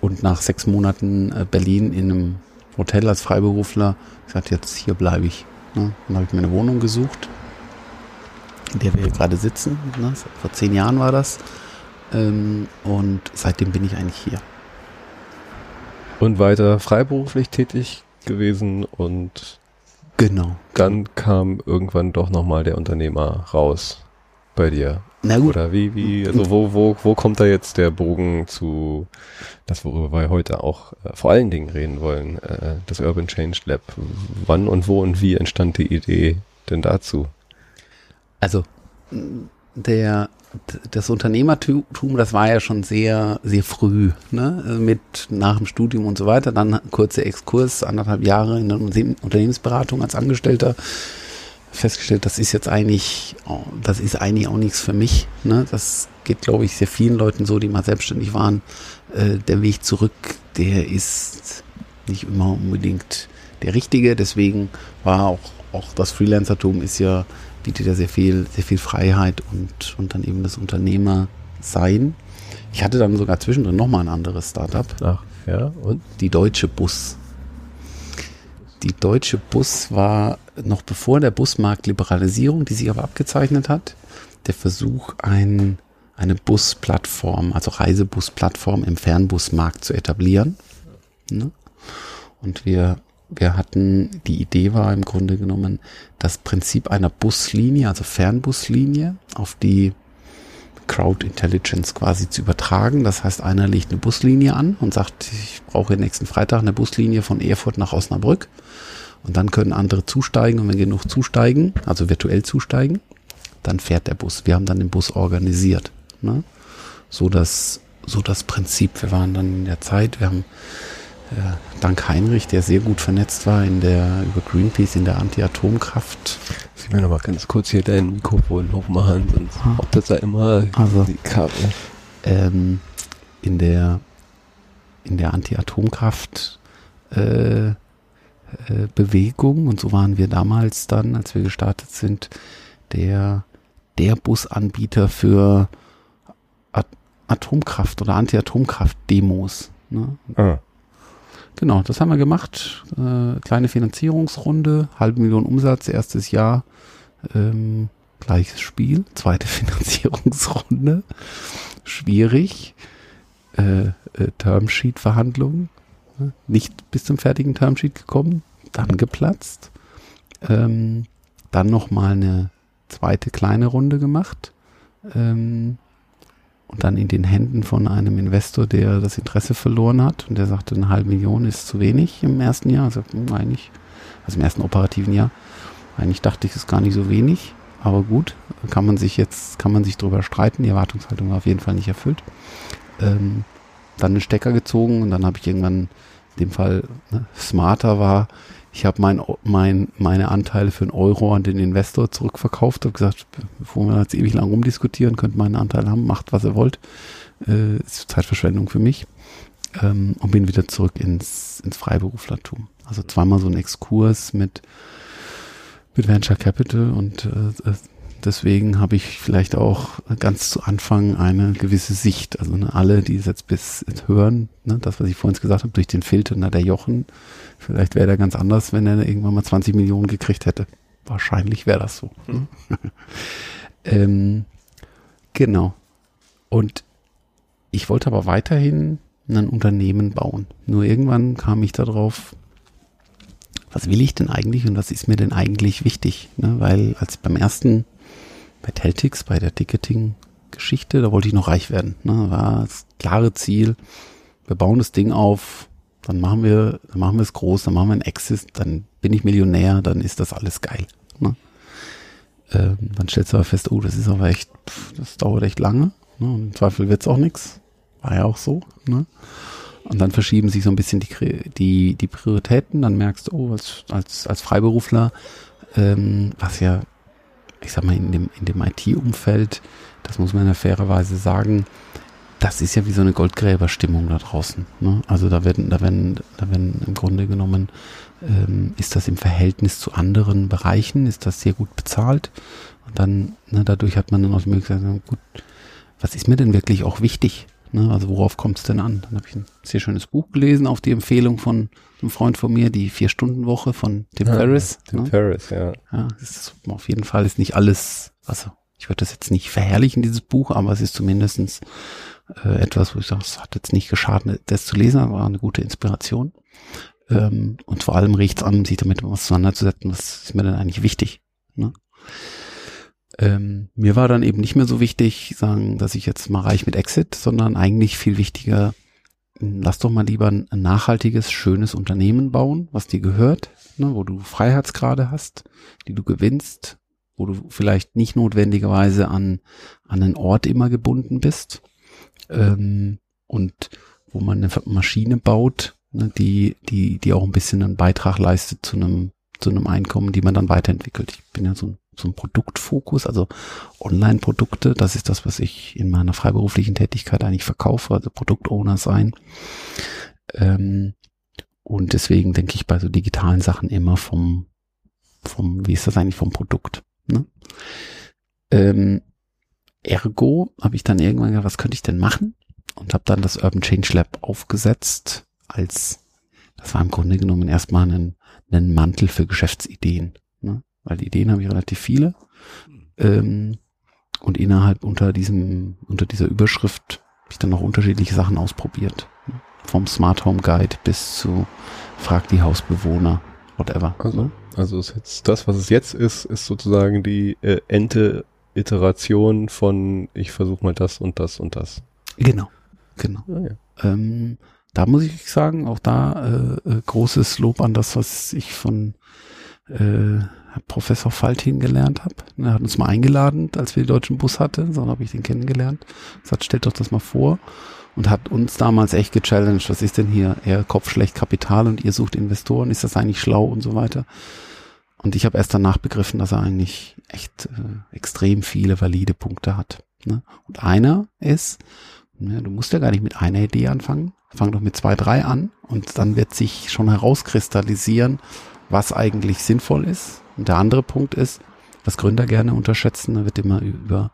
und nach sechs Monaten äh, Berlin in einem Hotel als Freiberufler gesagt, jetzt hier bleibe ich. Ne? Dann habe ich mir eine Wohnung gesucht, in der wir hier gerade sitzen. Ne? Vor zehn Jahren war das. Ähm, und seitdem bin ich eigentlich hier. Und weiter freiberuflich tätig gewesen und genau. Dann kam irgendwann doch nochmal der Unternehmer raus bei dir. Na gut. Oder wie, wie, also wo, wo, wo kommt da jetzt der Bogen zu das, worüber wir heute auch äh, vor allen Dingen reden wollen, äh, das Urban Change Lab. Wann und wo und wie entstand die Idee denn dazu? Also der das Unternehmertum, das war ja schon sehr, sehr früh, ne? Mit nach dem Studium und so weiter. Dann kurze Exkurs, anderthalb Jahre in der Unternehmensberatung als Angestellter festgestellt, das ist jetzt eigentlich, das ist eigentlich auch nichts für mich. Ne? Das geht, glaube ich, sehr vielen Leuten so, die mal selbstständig waren. Äh, der Weg zurück, der ist nicht immer unbedingt der richtige. Deswegen war auch, auch das Freelancertum ist ja bietet ja sehr viel, sehr viel Freiheit und, und dann eben das Unternehmer sein. Ich hatte dann sogar zwischendrin nochmal ein anderes Startup. Ach, ja, und? Die Deutsche Bus. Die Deutsche Bus war noch bevor der Busmarktliberalisierung, die sich aber abgezeichnet hat, der Versuch, ein, eine Busplattform, also Reisebusplattform im Fernbusmarkt zu etablieren. Ne? Und wir wir hatten, die Idee war im Grunde genommen, das Prinzip einer Buslinie, also Fernbuslinie, auf die Crowd Intelligence quasi zu übertragen. Das heißt, einer legt eine Buslinie an und sagt, ich brauche nächsten Freitag eine Buslinie von Erfurt nach Osnabrück. Und dann können andere zusteigen und wenn genug zusteigen, also virtuell zusteigen, dann fährt der Bus. Wir haben dann den Bus organisiert. Ne? So das, so das Prinzip. Wir waren dann in der Zeit, wir haben dank Heinrich, der sehr gut vernetzt war in der über Greenpeace in der Anti-Atomkraft. Ich will noch mal ganz kurz hier dein Mikrofon hochmachen, sonst ah. ob das da immer also, die Kabel. Ähm, in der in der Anti-Atomkraft äh, äh, Bewegung und so waren wir damals dann, als wir gestartet sind, der der Busanbieter für At Atomkraft oder Anti-Atomkraft-Demos. Ne? Ah. Genau, das haben wir gemacht. Äh, kleine Finanzierungsrunde, halbe Million Umsatz, erstes Jahr, ähm, gleiches Spiel, [laughs] zweite Finanzierungsrunde, schwierig, äh, äh, Termsheet-Verhandlungen, ne? nicht bis zum fertigen Termsheet gekommen, dann geplatzt. Ähm, dann noch mal eine zweite kleine Runde gemacht ähm, und dann in den Händen von einem Investor, der das Interesse verloren hat und der sagte, eine halbe Million ist zu wenig im ersten Jahr, also hm, eigentlich, also im ersten operativen Jahr. Eigentlich dachte ich, es ist gar nicht so wenig, aber gut, kann man sich jetzt, kann man sich drüber streiten. Die Erwartungshaltung war auf jeden Fall nicht erfüllt. Ähm, dann einen Stecker gezogen und dann habe ich irgendwann, in dem Fall ne, smarter war, ich habe mein, mein, meine Anteile für einen Euro an den Investor zurückverkauft, habe gesagt, bevor wir jetzt ewig lang rumdiskutieren, könnt meinen Anteil haben, macht was ihr wollt. Äh, ist Zeitverschwendung für mich. Ähm, und bin wieder zurück ins, ins Freiberuflertum. Also zweimal so ein Exkurs mit, mit Venture Capital und äh, äh deswegen habe ich vielleicht auch ganz zu Anfang eine gewisse Sicht. Also ne, alle, die es jetzt bis jetzt hören, ne, das, was ich vorhin gesagt habe, durch den Filter, na, der Jochen, vielleicht wäre der ganz anders, wenn er irgendwann mal 20 Millionen gekriegt hätte. Wahrscheinlich wäre das so. Hm. [laughs] ähm, genau. Und ich wollte aber weiterhin ein Unternehmen bauen. Nur irgendwann kam ich darauf, was will ich denn eigentlich und was ist mir denn eigentlich wichtig? Ne? Weil als beim ersten bei Teltix, bei der Ticketing-Geschichte, da wollte ich noch reich werden. Ne? War das klare Ziel. Wir bauen das Ding auf, dann machen wir, dann machen wir es groß, dann machen wir ein Exit, dann bin ich Millionär, dann ist das alles geil. Ne? Ähm, dann stellst du aber fest, oh, das ist aber echt, pff, das dauert echt lange. Ne? Und im Zweifel wird's auch nix. War ja auch so. Ne? Und dann verschieben sich so ein bisschen die, die, die Prioritäten. Dann merkst du, oh, als, als, als Freiberufler, ähm, was ja ich sag mal, in dem, in dem IT-Umfeld, das muss man ja fairerweise sagen, das ist ja wie so eine Goldgräberstimmung da draußen. Ne? Also da werden, da werden, da werden im Grunde genommen, ähm, ist das im Verhältnis zu anderen Bereichen, ist das sehr gut bezahlt. Und dann, ne, dadurch hat man dann auch die Möglichkeit, gut, was ist mir denn wirklich auch wichtig? Ne? Also worauf kommt es denn an? Dann habe ich ein sehr schönes Buch gelesen auf die Empfehlung von einem Freund von mir, die Vier-Stunden-Woche von Tim ja, Ferriss. Tim ne? Ferriss, ja. Ja, ist, auf jeden Fall ist nicht alles, also ich würde das jetzt nicht verherrlichen, dieses Buch, aber es ist zumindestens äh, etwas, wo ich sage, es hat jetzt nicht geschadet, das zu lesen, war eine gute Inspiration. Ähm, und vor allem riecht es an, sich damit auseinanderzusetzen, was ist mir denn eigentlich wichtig. Ne? Ähm, mir war dann eben nicht mehr so wichtig, sagen, dass ich jetzt mal reich mit Exit, sondern eigentlich viel wichtiger, lass doch mal lieber ein nachhaltiges, schönes Unternehmen bauen, was dir gehört, ne, wo du Freiheitsgrade hast, die du gewinnst, wo du vielleicht nicht notwendigerweise an, an einen Ort immer gebunden bist ähm, und wo man eine Maschine baut, ne, die, die, die auch ein bisschen einen Beitrag leistet zu einem, zu einem Einkommen, die man dann weiterentwickelt. Ich bin ja so ein so ein Produktfokus, also Online-Produkte. Das ist das, was ich in meiner freiberuflichen Tätigkeit eigentlich verkaufe, also Produktowner sein. Ähm, und deswegen denke ich bei so digitalen Sachen immer vom, vom, wie ist das eigentlich vom Produkt? Ne? Ähm, ergo habe ich dann irgendwann gesagt, was könnte ich denn machen? Und habe dann das Urban Change Lab aufgesetzt als, das war im Grunde genommen erstmal ein, ein Mantel für Geschäftsideen. Ne? weil Ideen habe ich relativ viele. Ähm, und innerhalb unter diesem, unter dieser Überschrift habe ich dann noch unterschiedliche Sachen ausprobiert. Vom Smart Home Guide bis zu Frag die Hausbewohner, whatever. Also, also ist jetzt das, was es jetzt ist, ist sozusagen die äh, Ente Iteration von ich versuche mal das und das und das. Genau, genau. Ah, ja. ähm, da muss ich sagen, auch da äh, äh, großes Lob an das, was ich von äh, Professor Faltin gelernt habe. Er hat uns mal eingeladen, als wir den deutschen Bus hatten, so habe ich den kennengelernt. Er sagt, stellt doch das mal vor und hat uns damals echt gechallenged, was ist denn hier? Er kopfschlecht Kapital und ihr sucht Investoren, ist das eigentlich schlau und so weiter. Und ich habe erst danach begriffen, dass er eigentlich echt äh, extrem viele valide Punkte hat. Ne? Und einer ist, ne, du musst ja gar nicht mit einer Idee anfangen, fang doch mit zwei, drei an und dann wird sich schon herauskristallisieren, was eigentlich sinnvoll ist und der andere Punkt ist, was Gründer gerne unterschätzen, da wird immer über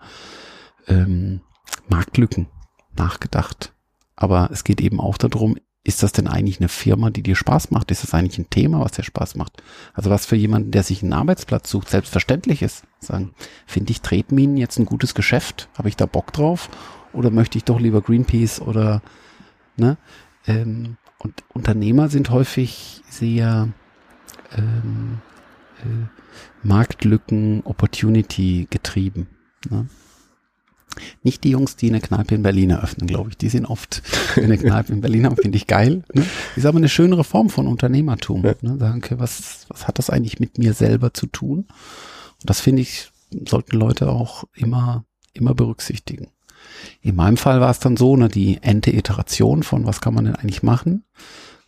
ähm, Marktlücken nachgedacht. Aber es geht eben auch darum, ist das denn eigentlich eine Firma, die dir Spaß macht? Ist das eigentlich ein Thema, was dir Spaß macht? Also was für jemanden, der sich einen Arbeitsplatz sucht, selbstverständlich ist. Sagen, finde ich Tretminen jetzt ein gutes Geschäft? Habe ich da Bock drauf? Oder möchte ich doch lieber Greenpeace oder, ne? Ähm, und Unternehmer sind häufig sehr, ähm, äh, Marktlücken, Opportunity getrieben. Ne? Nicht die Jungs, die eine Kneipe in Berlin eröffnen, glaube ich. Die sind oft eine Kneipe in Berlin finde ich geil. Ne? Ist aber eine schönere Form von Unternehmertum. Ne? Sagen, okay, was, was hat das eigentlich mit mir selber zu tun? Und das finde ich, sollten Leute auch immer, immer berücksichtigen. In meinem Fall war es dann so, ne, die ente Iteration von was kann man denn eigentlich machen,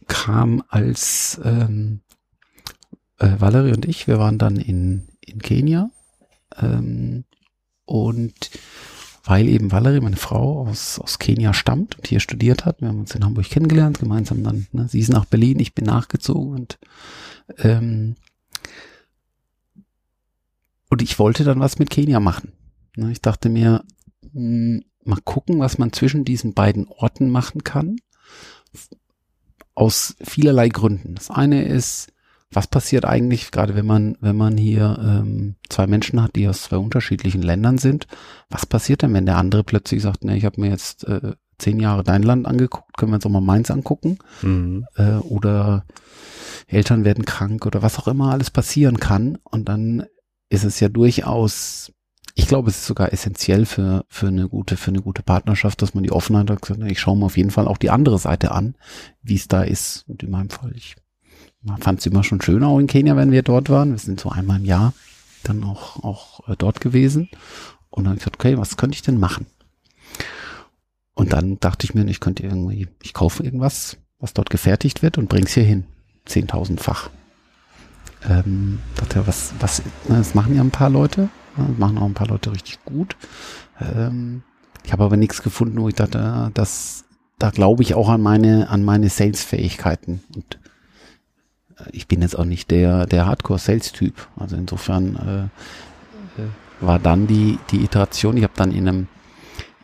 kam als ähm, äh, Valerie und ich, wir waren dann in, in Kenia ähm, und weil eben Valerie, meine Frau, aus, aus Kenia stammt und hier studiert hat. Wir haben uns in Hamburg kennengelernt, gemeinsam dann, ne, sie ist nach Berlin, ich bin nachgezogen und ähm, und ich wollte dann was mit Kenia machen. Ne, ich dachte mir, mh, hm, mal gucken, was man zwischen diesen beiden Orten machen kann. Aus vielerlei Gründen. Das eine ist, was passiert eigentlich, gerade wenn man, wenn man hier ähm, zwei Menschen hat, die aus zwei unterschiedlichen Ländern sind, was passiert denn, wenn der andere plötzlich sagt, ne, ich habe mir jetzt äh, zehn Jahre dein Land angeguckt, können wir uns auch mal meins angucken? Mhm. Äh, oder Eltern werden krank oder was auch immer alles passieren kann. Und dann ist es ja durchaus, ich glaube, es ist sogar essentiell für, für eine gute, für eine gute Partnerschaft, dass man die Offenheit hat, gesagt, ich schaue mir auf jeden Fall auch die andere Seite an, wie es da ist. Und in meinem Fall, ich man fand es immer schon schön auch in Kenia, wenn wir dort waren. Wir sind so einmal im Jahr dann auch, auch äh, dort gewesen. Und dann habe ich gesagt, okay, was könnte ich denn machen? Und dann dachte ich mir, ich könnte irgendwie, ich kaufe irgendwas, was dort gefertigt wird und bring's hier hin. Zehntausendfach. Ähm, dachte, was, was, na, das machen ja ein paar Leute. Ja, das machen auch ein paar Leute richtig gut. Ähm, ich habe aber nichts gefunden, wo ich dachte, das, da glaube ich auch an meine, an meine Sales-Fähigkeiten. Und ich bin jetzt auch nicht der, der Hardcore-Sales-Typ. Also insofern äh, war dann die, die Iteration, ich habe dann in einem,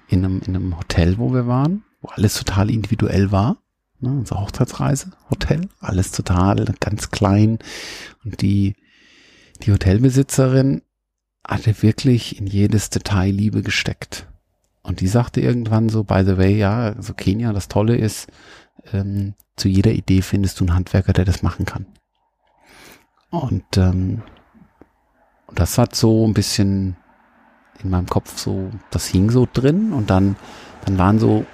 in, einem, in einem Hotel, wo wir waren, wo alles total individuell war. Ne, unsere Hochzeitsreise, Hotel, alles total ganz klein. Und die, die Hotelbesitzerin hatte wirklich in jedes Detail Liebe gesteckt. Und die sagte irgendwann so, by the way, ja, also Kenia, das Tolle ist, ähm, zu jeder Idee findest du einen Handwerker, der das machen kann. Und ähm, das hat so ein bisschen in meinem Kopf so, das hing so drin und dann, dann waren so,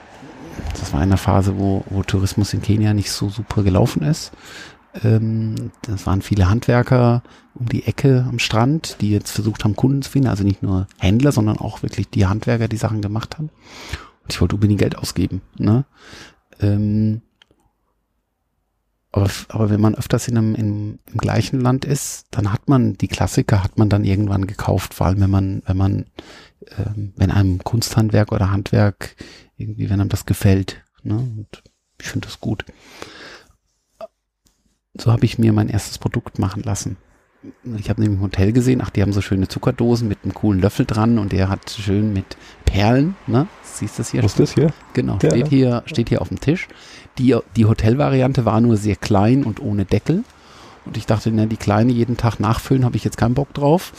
das war eine Phase, wo, wo Tourismus in Kenia nicht so super gelaufen ist. Ähm, das waren viele Handwerker um die Ecke am Strand, die jetzt versucht haben, Kunden zu finden, also nicht nur Händler, sondern auch wirklich die Handwerker, die Sachen gemacht haben. Und ich wollte unbedingt Geld ausgeben. Ne? Ähm, aber, aber wenn man öfters in einem, in, im gleichen Land ist, dann hat man die Klassiker, hat man dann irgendwann gekauft, vor allem wenn man, wenn man, ähm, wenn einem Kunsthandwerk oder Handwerk irgendwie, wenn einem das gefällt. Ne? Und ich finde das gut. So habe ich mir mein erstes Produkt machen lassen. Ich habe nämlich im Hotel gesehen, ach, die haben so schöne Zuckerdosen mit einem coolen Löffel dran und der hat schön mit Perlen, ne? Siehst du das hier? Was ist das hier? Genau, ja. steht hier, steht hier auf dem Tisch. Die, die Hotelvariante war nur sehr klein und ohne Deckel. Und ich dachte, na, die kleine jeden Tag nachfüllen, habe ich jetzt keinen Bock drauf.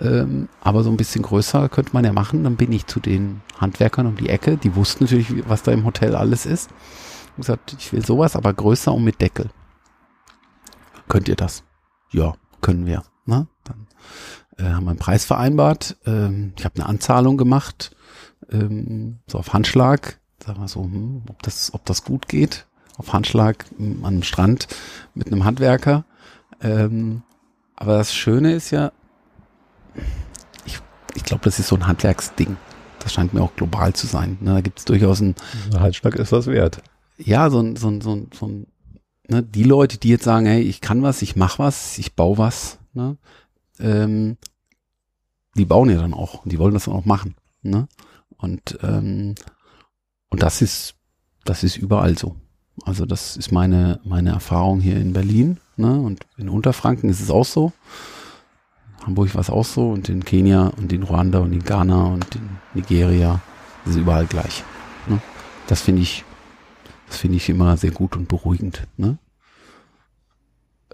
Ähm, aber so ein bisschen größer könnte man ja machen. Dann bin ich zu den Handwerkern um die Ecke. Die wussten natürlich, was da im Hotel alles ist. Und gesagt, ich will sowas, aber größer und mit Deckel. Könnt ihr das? Ja, können wir. Na, dann äh, haben wir einen Preis vereinbart. Ähm, ich habe eine Anzahlung gemacht, ähm, so auf Handschlag sagen wir so, hm, ob das, ob das gut geht, auf Handschlag hm, an einem Strand mit einem Handwerker. Ähm, aber das Schöne ist ja, ich, ich glaube, das ist so ein Handwerksding. Das scheint mir auch global zu sein. Ne, da gibt es durchaus ein. Ein Handschlag ist was wert. Ja, so ein, so ein, so ein, so ein ne, die Leute, die jetzt sagen, hey, ich kann was, ich mach was, ich baue was, ne, ähm, die bauen ja dann auch und die wollen das dann auch machen. Ne? Und ähm, und das ist, das ist überall so. Also das ist meine, meine Erfahrung hier in Berlin. Ne? Und in Unterfranken ist es auch so. Hamburg war es auch so. Und in Kenia und in Ruanda und in Ghana und in Nigeria ist es überall gleich. Ne? Das finde ich, das finde ich immer sehr gut und beruhigend. Ne?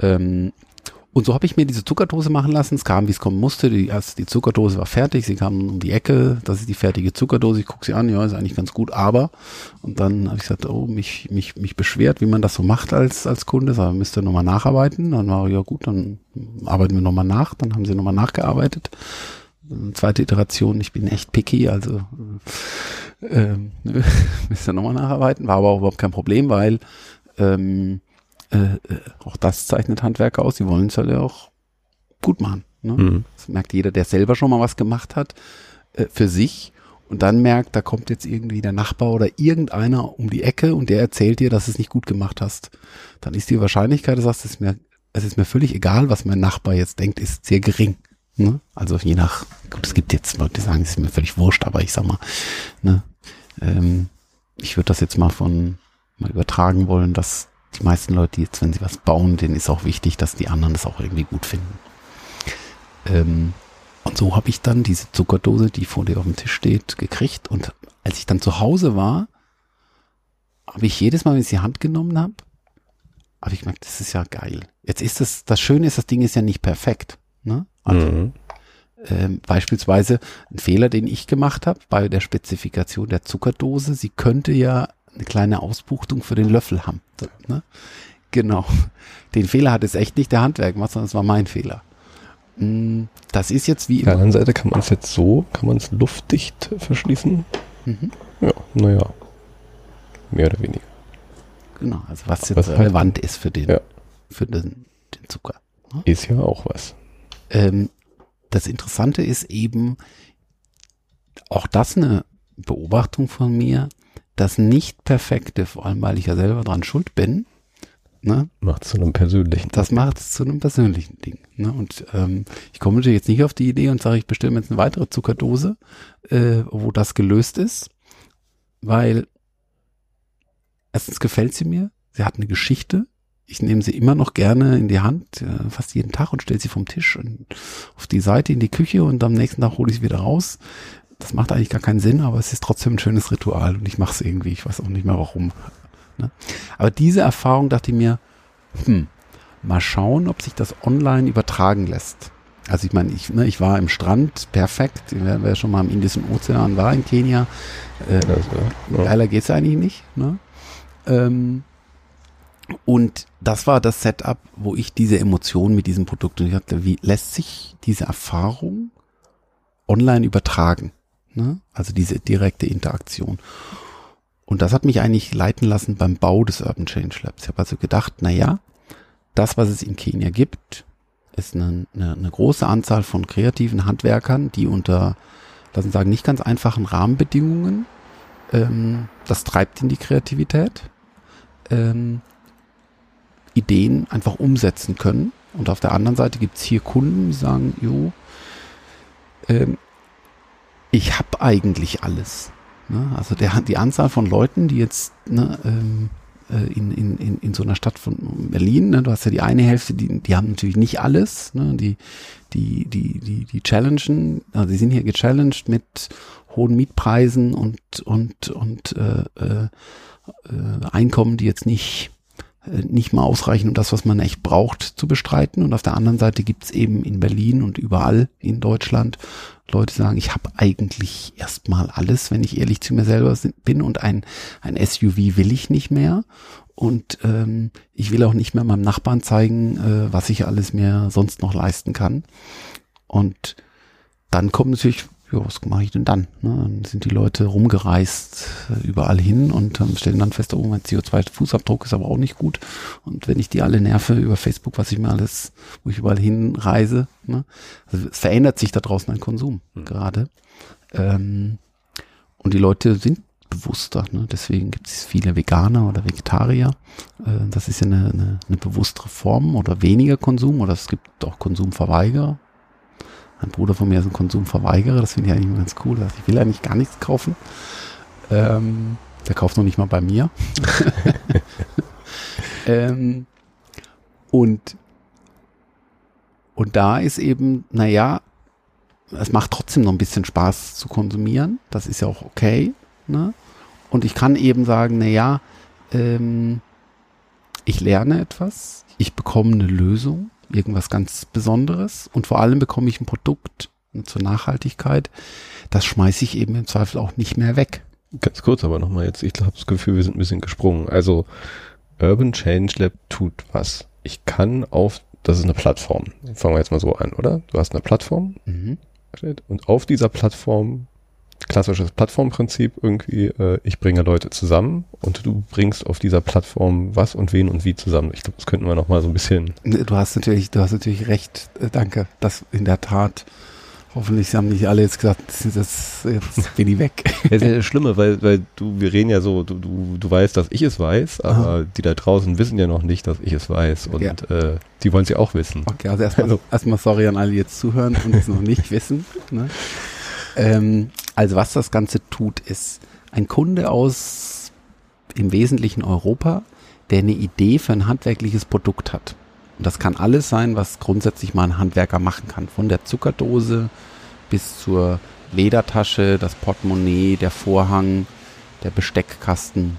Ähm, Und so habe ich mir diese Zuckerdose machen lassen. Es kam, wie es kommen musste. Die, erst die Zuckerdose war fertig. Sie kam um die Ecke. Das ist die fertige Zuckerdose. Ich gucke sie an. Ja, ist eigentlich ganz gut. Aber, und dann habe ich gesagt, oh, mich, mich, mich beschwert, wie man das so macht als, als Kunde. Da müsst ihr nochmal nacharbeiten. Dann war, ja gut, dann arbeiten wir nochmal nach. Dann haben sie nochmal nachgearbeitet. Zweite Iteration. Ich bin echt picky. Also, ähm, [laughs] müsst ihr nochmal nacharbeiten. War aber auch überhaupt kein Problem, weil, ähm, äh, äh, auch das zeichnet Handwerker aus. Die wollen es halt auch gut machen. Ne? Mhm. Das merkt jeder, der selber schon mal was gemacht hat, äh, für sich und dann merkt, da kommt jetzt irgendwie der Nachbar oder irgendeiner um die Ecke und der erzählt dir, dass du es nicht gut gemacht hast. Dann ist die Wahrscheinlichkeit, du sagst, es ist mir, es ist mir völlig egal, was mein Nachbar jetzt denkt, ist sehr gering. Ne? Also je nach, gut, es gibt jetzt Leute, die sagen, es ist mir völlig wurscht, aber ich sag mal, ne, ähm, ich würde das jetzt mal von mal übertragen wollen, dass die meisten Leute, jetzt, wenn sie was bauen, denen ist auch wichtig, dass die anderen das auch irgendwie gut finden. Ähm, und so habe ich dann diese Zuckerdose, die vor dir auf dem Tisch steht, gekriegt. Und als ich dann zu Hause war, habe ich jedes Mal, wenn ich die Hand genommen habe, habe ich gemerkt, das ist ja geil. Jetzt ist das, das Schöne ist, das Ding ist ja nicht perfekt. Also, mhm. ähm, beispielsweise ein Fehler, den ich gemacht habe bei der Spezifikation der Zuckerdose, sie könnte ja eine kleine Ausbuchtung für den Löffel haben. Ne? Genau. Den Fehler hat es echt nicht der Handwerk gemacht, sondern es war mein Fehler. Mm, das ist jetzt wie. Auf der anderen Seite kann man es jetzt so, kann man es luftdicht verschließen. Mhm. Ja, naja. Mehr oder weniger. Genau, also was jetzt was relevant halt, ist für den, ja. für den, den Zucker. Ne? Ist ja auch was. Ähm, das Interessante ist eben, auch das eine Beobachtung von mir, das Nicht-Perfekte, vor allem weil ich ja selber dran schuld bin, ne, macht es zu einem persönlichen. Das macht es zu einem persönlichen Ding. Ne? Und ähm, ich komme natürlich jetzt nicht auf die Idee und sage, ich bestelle mir jetzt eine weitere Zuckerdose, äh, wo das gelöst ist, weil erstens gefällt sie mir, sie hat eine Geschichte. Ich nehme sie immer noch gerne in die Hand, äh, fast jeden Tag und stelle sie vom Tisch und auf die Seite in die Küche und am nächsten Tag hole ich sie wieder raus das macht eigentlich gar keinen Sinn, aber es ist trotzdem ein schönes Ritual und ich mache es irgendwie, ich weiß auch nicht mehr warum. Ne? Aber diese Erfahrung dachte ich mir, hm, mal schauen, ob sich das online übertragen lässt. Also ich meine, ich, ne, ich war im Strand, perfekt, wer, wer schon mal im Indischen Ozean war in Kenia, äh, ja. geiler geht's eigentlich nicht. Ne? Ähm, und das war das Setup, wo ich diese Emotion mit diesem Produkt und ich dachte, wie lässt sich diese Erfahrung online übertragen? Ne? Also diese direkte Interaktion. Und das hat mich eigentlich leiten lassen beim Bau des Urban Change Labs. Ich habe also gedacht, na ja, das, was es in Kenia gibt, ist eine, eine, eine große Anzahl von kreativen Handwerkern, die unter, lassen sagen, nicht ganz einfachen Rahmenbedingungen, ähm, das treibt in die Kreativität, ähm, Ideen einfach umsetzen können. Und auf der anderen Seite gibt's hier Kunden, die sagen, jo, ähm, ich habe eigentlich alles. Ne? Also der, die Anzahl von Leuten, die jetzt ne, ähm, äh, in, in, in, in so einer Stadt von Berlin, ne, du hast ja die eine Hälfte, die, die haben natürlich nicht alles, ne, die, die, die, die, die challengen, also die sind hier gechallenged mit hohen Mietpreisen und, und, und äh, äh, äh Einkommen, die jetzt nicht nicht mal ausreichen, um das, was man echt braucht, zu bestreiten. Und auf der anderen Seite gibt's eben in Berlin und überall in Deutschland Leute, sagen, ich habe eigentlich erstmal alles, wenn ich ehrlich zu mir selber bin und ein, ein SUV will ich nicht mehr. Und ähm, ich will auch nicht mehr meinem Nachbarn zeigen, äh, was ich alles mir sonst noch leisten kann. Und dann kommt natürlich ja, was mache ich denn dann? Ne? Dann sind die Leute rumgereist äh, überall hin und ähm, stellen dann fest, oh, mein CO2-Fußabdruck ist aber auch nicht gut. Und wenn ich die alle nerve über Facebook, was ich mir alles, wo ich überall hinreise, ne? also es verändert sich da draußen ein Konsum mhm. gerade. Ähm, und die Leute sind bewusster. Ne? Deswegen gibt es viele Veganer oder Vegetarier. Äh, das ist ja eine, eine, eine bewusstere Form oder weniger Konsum oder es gibt auch Konsumverweigerer ein Bruder von mir ist ein Konsumverweigerer, das finde ich eigentlich ganz cool. Also ich will eigentlich gar nichts kaufen. Ähm, der kauft noch nicht mal bei mir. [laughs] ähm, und, und da ist eben, naja, es macht trotzdem noch ein bisschen Spaß zu konsumieren. Das ist ja auch okay. Ne? Und ich kann eben sagen, naja, ähm, ich lerne etwas, ich bekomme eine Lösung irgendwas ganz Besonderes und vor allem bekomme ich ein Produkt zur Nachhaltigkeit, das schmeiße ich eben im Zweifel auch nicht mehr weg. Ganz kurz aber nochmal jetzt, ich habe das Gefühl, wir sind ein bisschen gesprungen. Also Urban Change Lab tut was. Ich kann auf, das ist eine Plattform. Fangen wir jetzt mal so an, oder? Du hast eine Plattform mhm. und auf dieser Plattform klassisches Plattformprinzip irgendwie, äh, ich bringe Leute zusammen und du bringst auf dieser Plattform was und wen und wie zusammen. Ich glaube, das könnten wir noch mal so ein bisschen. Du hast natürlich, du hast natürlich recht. Äh, danke. Das in der Tat. Hoffentlich haben nicht alle jetzt gesagt, das, jetzt bin ich weg. [laughs] Das ist ja das Schlimme, weil, weil du, wir reden ja so, du, du, du weißt, dass ich es weiß, aber Aha. die da draußen wissen ja noch nicht, dass ich es weiß und ja. äh, die wollen es ja auch wissen. Okay, also erstmal also. erstmal sorry an alle, die jetzt zuhören und es noch nicht wissen. Ne? Ähm, also was das Ganze tut, ist ein Kunde aus im Wesentlichen Europa, der eine Idee für ein handwerkliches Produkt hat. Und das kann alles sein, was grundsätzlich mal ein Handwerker machen kann. Von der Zuckerdose bis zur Ledertasche, das Portemonnaie, der Vorhang, der Besteckkasten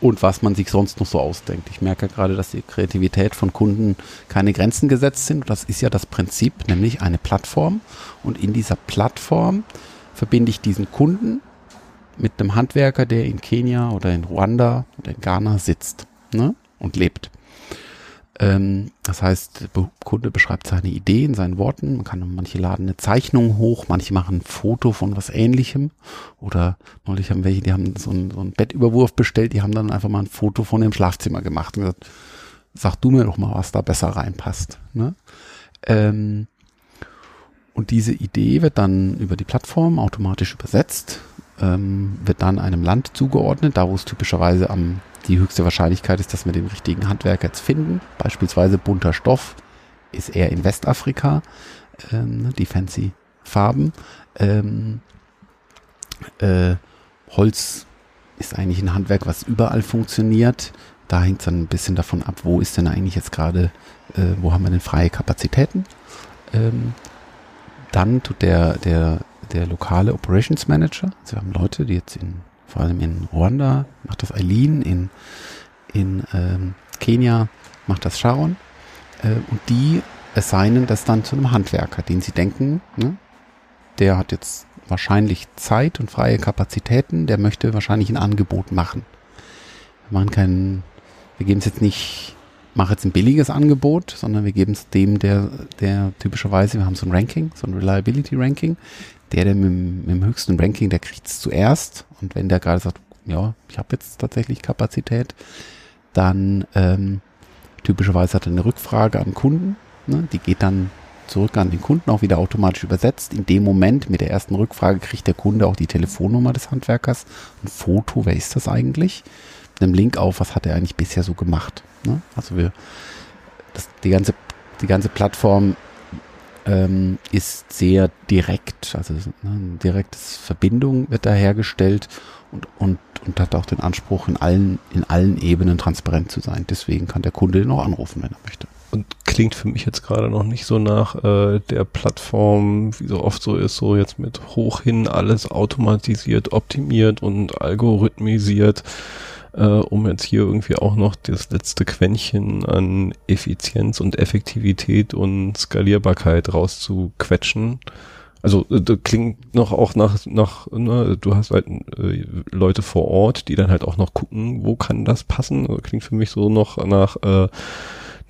und was man sich sonst noch so ausdenkt. Ich merke gerade, dass die Kreativität von Kunden keine Grenzen gesetzt sind. Das ist ja das Prinzip, nämlich eine Plattform. Und in dieser Plattform verbinde ich diesen Kunden mit einem Handwerker, der in Kenia oder in Ruanda oder in Ghana sitzt ne? und lebt. Ähm, das heißt, der Kunde beschreibt seine Idee in seinen Worten. Man kann manche laden eine Zeichnung hoch, manche machen ein Foto von was Ähnlichem. Oder neulich haben welche, die haben so einen, so einen Bettüberwurf bestellt, die haben dann einfach mal ein Foto von dem Schlafzimmer gemacht und gesagt, sag du mir doch mal, was da besser reinpasst. Ne? Ähm, und diese Idee wird dann über die Plattform automatisch übersetzt, ähm, wird dann einem Land zugeordnet, da wo es typischerweise am die höchste Wahrscheinlichkeit ist, dass wir den richtigen Handwerker jetzt finden. Beispielsweise bunter Stoff ist eher in Westafrika, ähm, ne, die fancy Farben. Ähm, äh, Holz ist eigentlich ein Handwerk, was überall funktioniert. Da hängt es dann ein bisschen davon ab, wo ist denn eigentlich jetzt gerade, äh, wo haben wir denn freie Kapazitäten. Ähm, dann tut der, der, der lokale Operations Manager, also wir haben Leute, die jetzt in vor allem in Ruanda macht das Eileen, in, in ähm, Kenia macht das Sharon. Äh, und die assignen das dann zu einem Handwerker, den sie denken, ne? der hat jetzt wahrscheinlich Zeit und freie Kapazitäten, der möchte wahrscheinlich ein Angebot machen. Wir machen keinen, wir geben es jetzt nicht, mach jetzt ein billiges Angebot, sondern wir geben es dem, der, der typischerweise, wir haben so ein Ranking, so ein Reliability Ranking, der, der mit, mit dem höchsten Ranking, der kriegt es zuerst. Und wenn der gerade sagt, ja, ich habe jetzt tatsächlich Kapazität, dann ähm, typischerweise hat er eine Rückfrage an Kunden. Ne? Die geht dann zurück an den Kunden, auch wieder automatisch übersetzt. In dem Moment mit der ersten Rückfrage kriegt der Kunde auch die Telefonnummer des Handwerkers, ein Foto, wer ist das eigentlich? Mit einem Link auf, was hat er eigentlich bisher so gemacht. Ne? Also wir, das, die ganze, die ganze Plattform ähm, ist sehr direkt, also ne, eine direktes Verbindung wird da hergestellt und, und, und hat auch den Anspruch, in allen, in allen Ebenen transparent zu sein. Deswegen kann der Kunde den auch anrufen, wenn er möchte. Und klingt für mich jetzt gerade noch nicht so nach äh, der Plattform, wie so oft so ist, so jetzt mit hoch hin alles automatisiert, optimiert und algorithmisiert äh, um jetzt hier irgendwie auch noch das letzte Quäntchen an Effizienz und Effektivität und Skalierbarkeit rauszuquetschen. Also äh, das klingt noch auch nach, nach ne, du hast halt äh, Leute vor Ort, die dann halt auch noch gucken, wo kann das passen. Also klingt für mich so noch nach, äh,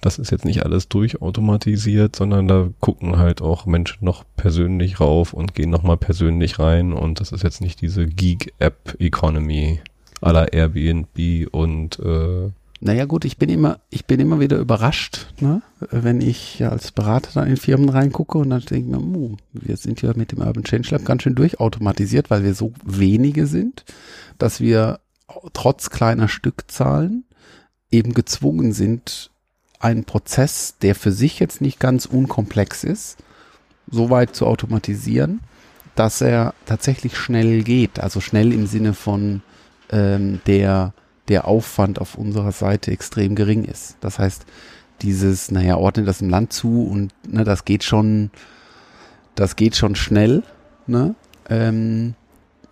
das ist jetzt nicht alles durchautomatisiert, sondern da gucken halt auch Menschen noch persönlich rauf und gehen nochmal persönlich rein und das ist jetzt nicht diese Geek-App-Economy la Airbnb und äh, naja gut, ich bin immer, ich bin immer wieder überrascht, ne? wenn ich als Berater da in Firmen reingucke und dann denke ich mir, wir sind ja mit dem Urban Change Lab ganz schön durchautomatisiert, weil wir so wenige sind, dass wir trotz kleiner Stückzahlen eben gezwungen sind, einen Prozess, der für sich jetzt nicht ganz unkomplex ist, so weit zu automatisieren, dass er tatsächlich schnell geht. Also schnell im Sinne von ähm, der, der Aufwand auf unserer Seite extrem gering ist. Das heißt, dieses, naja, ordne das im Land zu und ne, das geht schon, das geht schon schnell. Ne? Ähm,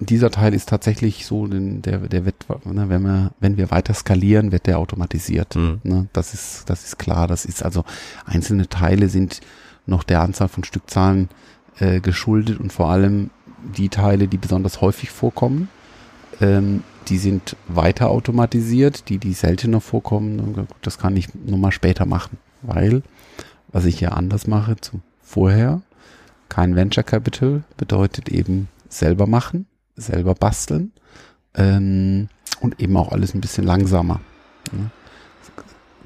dieser Teil ist tatsächlich so, der, der wird, ne, wenn wir, wenn wir weiter skalieren, wird der automatisiert. Mhm. Ne, das ist, das ist klar. Das ist also einzelne Teile sind noch der Anzahl von Stückzahlen äh, geschuldet und vor allem die Teile, die besonders häufig vorkommen, ähm, die sind weiter automatisiert. Die, die seltener vorkommen, das kann ich nochmal später machen, weil was ich ja anders mache zu vorher, kein Venture Capital bedeutet eben selber machen selber basteln ähm, und eben auch alles ein bisschen langsamer.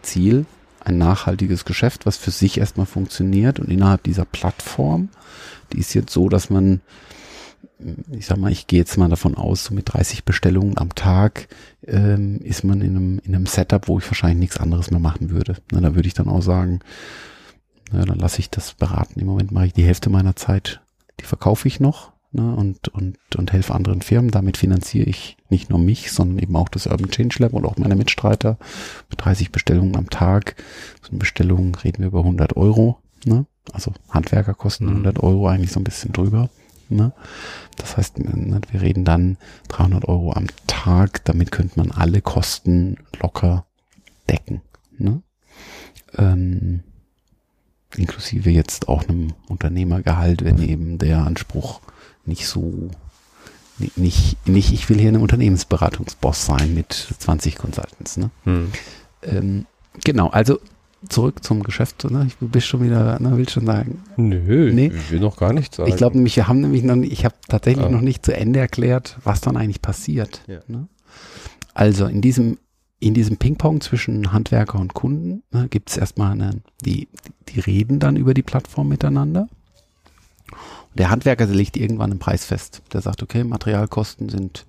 Ziel, ein nachhaltiges Geschäft, was für sich erstmal funktioniert und innerhalb dieser Plattform, die ist jetzt so, dass man, ich sag mal, ich gehe jetzt mal davon aus, so mit 30 Bestellungen am Tag ähm, ist man in einem, in einem Setup, wo ich wahrscheinlich nichts anderes mehr machen würde. Na, da würde ich dann auch sagen, na, dann lasse ich das beraten. Im Moment mache ich die Hälfte meiner Zeit, die verkaufe ich noch ne, und, und, und helfe anderen Firmen. Damit finanziere ich nicht nur mich, sondern eben auch das Urban Change Lab und auch meine Mitstreiter mit 30 Bestellungen am Tag. So eine Bestellung reden wir über 100 Euro. Ne? Also Handwerker kosten 100 mhm. Euro eigentlich so ein bisschen drüber. Ne? Das heißt, ne, wir reden dann 300 Euro am Tag. Damit könnte man alle Kosten locker decken. Ne? Ähm, inklusive jetzt auch einem Unternehmergehalt, wenn eben der Anspruch nicht so, nicht, nicht, ich will hier eine Unternehmensberatungsboss sein mit 20 Consultants. Ne? Hm. Ähm, genau, also zurück zum Geschäft. Ne? Ich bin schon wieder, ne, will schon sagen. Nö, nee. ich will noch gar nichts sagen. Ich glaube nämlich, wir haben nämlich noch nicht, ich habe tatsächlich ah. noch nicht zu Ende erklärt, was dann eigentlich passiert. Ja. Ne? Also in diesem in diesem Ping-Pong zwischen Handwerker und Kunden ne, gibt es erstmal eine, die, die reden dann über die Plattform miteinander. Der Handwerker legt irgendwann einen Preis fest. Der sagt, okay, Materialkosten sind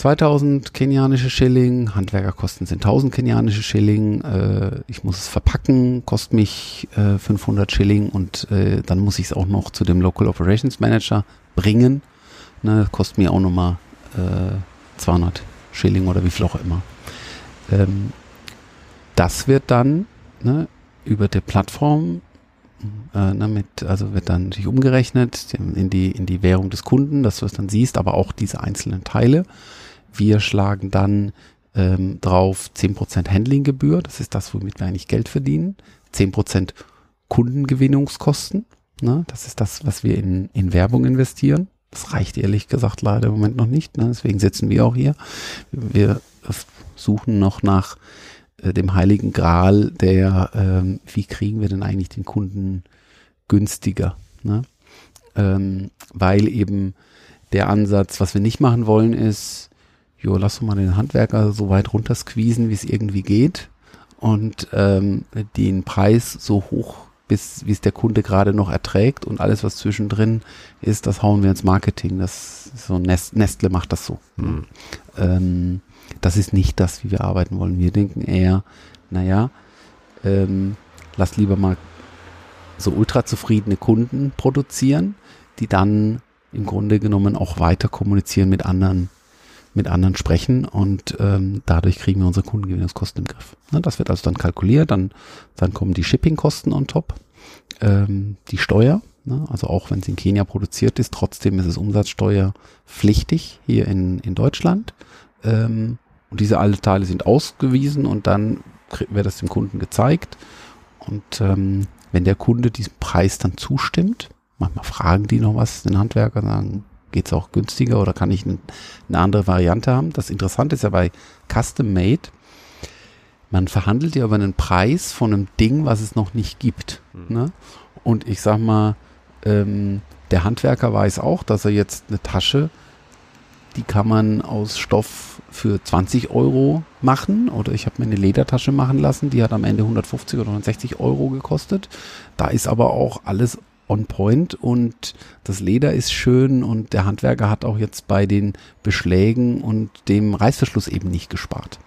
2000 kenianische Schilling, Handwerkerkosten sind 1000 kenianische Schilling, äh, ich muss es verpacken, kostet mich äh, 500 Schilling und äh, dann muss ich es auch noch zu dem Local Operations Manager bringen. Ne, kostet mir auch nochmal äh, 200 Schilling oder wie viel auch immer. Ähm, das wird dann ne, über die Plattform äh, ne, also wird dann natürlich umgerechnet in die, in die Währung des Kunden, dass du es dann siehst, aber auch diese einzelnen Teile. Wir schlagen dann ähm, drauf 10% Handlinggebühr, das ist das, womit wir eigentlich Geld verdienen. 10% Kundengewinnungskosten, ne, das ist das, was wir in, in Werbung investieren. Das reicht ehrlich gesagt leider im Moment noch nicht, ne, deswegen sitzen wir auch hier. Wir suchen noch nach äh, dem heiligen Gral, der, ähm, wie kriegen wir denn eigentlich den Kunden günstiger? Ne? Ähm, weil eben der Ansatz, was wir nicht machen wollen, ist, jo, lass doch mal den Handwerker so weit runter squeezen, wie es irgendwie geht und ähm, den Preis so hoch, bis wie es der Kunde gerade noch erträgt und alles, was zwischendrin ist, das hauen wir ins Marketing. Das so Nest, Nestle macht das so. Mhm. Ähm, das ist nicht das, wie wir arbeiten wollen. Wir denken eher, naja, ähm, lass lieber mal so ultra zufriedene Kunden produzieren, die dann im Grunde genommen auch weiter kommunizieren mit anderen, mit anderen sprechen und ähm, dadurch kriegen wir unsere Kundengewinnungskosten im Griff. Ne, das wird also dann kalkuliert, dann, dann kommen die Shippingkosten on top, ähm, die Steuer, ne, also auch wenn es in Kenia produziert ist, trotzdem ist es umsatzsteuerpflichtig hier in, in Deutschland. Ähm, und diese alle Teile sind ausgewiesen und dann wird das dem Kunden gezeigt. Und ähm, wenn der Kunde diesem Preis dann zustimmt, manchmal fragen die noch was, den Handwerker, sagen, geht es auch günstiger oder kann ich eine, eine andere Variante haben? Das Interessante ist ja bei Custom Made, man verhandelt ja über einen Preis von einem Ding, was es noch nicht gibt. Mhm. Ne? Und ich sag mal, ähm, der Handwerker weiß auch, dass er jetzt eine Tasche die kann man aus Stoff für 20 Euro machen. Oder ich habe mir eine Ledertasche machen lassen, die hat am Ende 150 oder 160 Euro gekostet. Da ist aber auch alles on point und das Leder ist schön und der Handwerker hat auch jetzt bei den Beschlägen und dem Reißverschluss eben nicht gespart.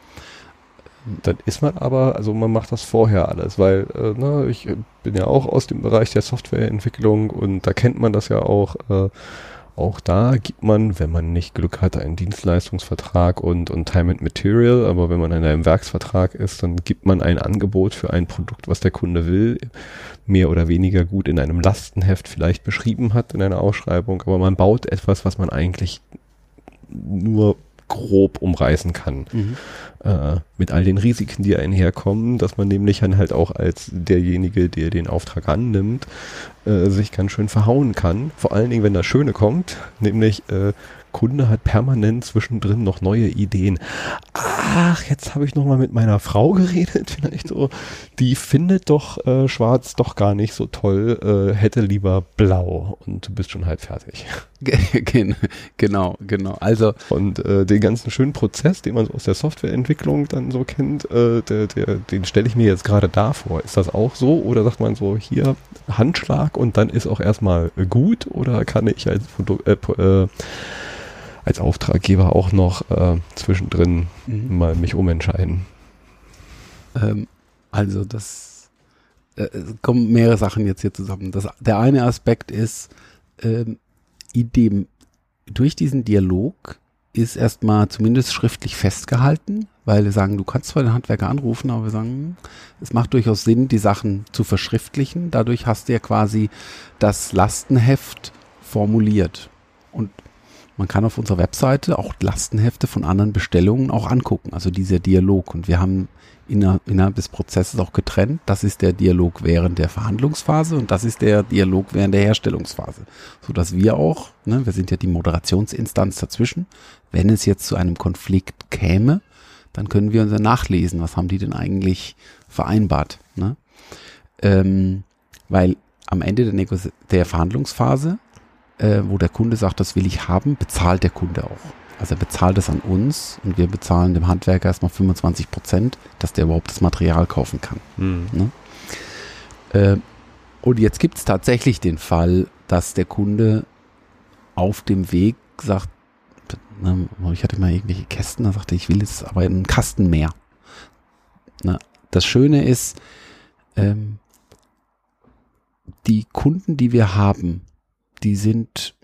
Dann ist man aber, also man macht das vorher alles, weil äh, ne, ich bin ja auch aus dem Bereich der Softwareentwicklung und da kennt man das ja auch. Äh, Auch da gibt man, wenn man nicht Glück hat, einen Dienstleistungsvertrag und, und Time and Material, aber wenn man in einem Werksvertrag ist, dann gibt man ein Angebot für ein Produkt, was der Kunde will, mehr oder weniger gut in einem Lastenheft vielleicht beschrieben hat in einer Ausschreibung, aber man baut etwas, was man eigentlich nur grob umreißen kann. Mhm. Äh, mit all den Risiken, die einherkommen, dass man nämlich dann halt auch als derjenige, der den Auftrag annimmt, äh, sich ganz schön verhauen kann. Vor allen Dingen, wenn das Schöne kommt, nämlich äh, Kunde hat permanent zwischendrin noch neue Ideen. Ach, jetzt habe ich noch mal mit meiner Frau geredet, [laughs] vielleicht so. Die findet doch äh, Schwarz doch gar nicht so toll, äh, hätte lieber Blau und du bist schon halb fertig. [laughs] genau, genau. Also und äh, den ganzen schönen Prozess, den man so aus der Softwareentwicklung dann so kennt, äh, der, der, den stelle ich mir jetzt gerade da vor. Ist das auch so oder sagt man so hier Handschlag und dann ist auch erstmal gut oder kann ich als Produkt äh, äh, als Auftraggeber auch noch äh, zwischendrin mhm. mal mich umentscheiden. Ähm, also das äh, kommen mehrere Sachen jetzt hier zusammen. Das, der eine Aspekt ist, ähm, dem, durch diesen Dialog ist erstmal zumindest schriftlich festgehalten, weil wir sagen, du kannst zwar den Handwerker anrufen, aber wir sagen, es macht durchaus Sinn, die Sachen zu verschriftlichen. Dadurch hast du ja quasi das Lastenheft formuliert. Und man kann auf unserer Webseite auch Lastenhefte von anderen Bestellungen auch angucken, also dieser Dialog. Und wir haben innerhalb des Prozesses auch getrennt. Das ist der Dialog während der Verhandlungsphase und das ist der Dialog während der Herstellungsphase. So dass wir auch, ne, wir sind ja die Moderationsinstanz dazwischen, wenn es jetzt zu einem Konflikt käme, dann können wir uns ja nachlesen, was haben die denn eigentlich vereinbart. Ne? Ähm, weil am Ende der, Negos der Verhandlungsphase äh, wo der Kunde sagt, das will ich haben, bezahlt der Kunde auch. Also er bezahlt es an uns und wir bezahlen dem Handwerker erstmal 25 Prozent, dass der überhaupt das Material kaufen kann. Mhm. Ne? Äh, und jetzt gibt es tatsächlich den Fall, dass der Kunde auf dem Weg sagt, ne, ich hatte mal irgendwelche Kästen, da sagte ich, will jetzt aber einen Kasten mehr. Ne? Das Schöne ist, ähm, die Kunden, die wir haben, die sind,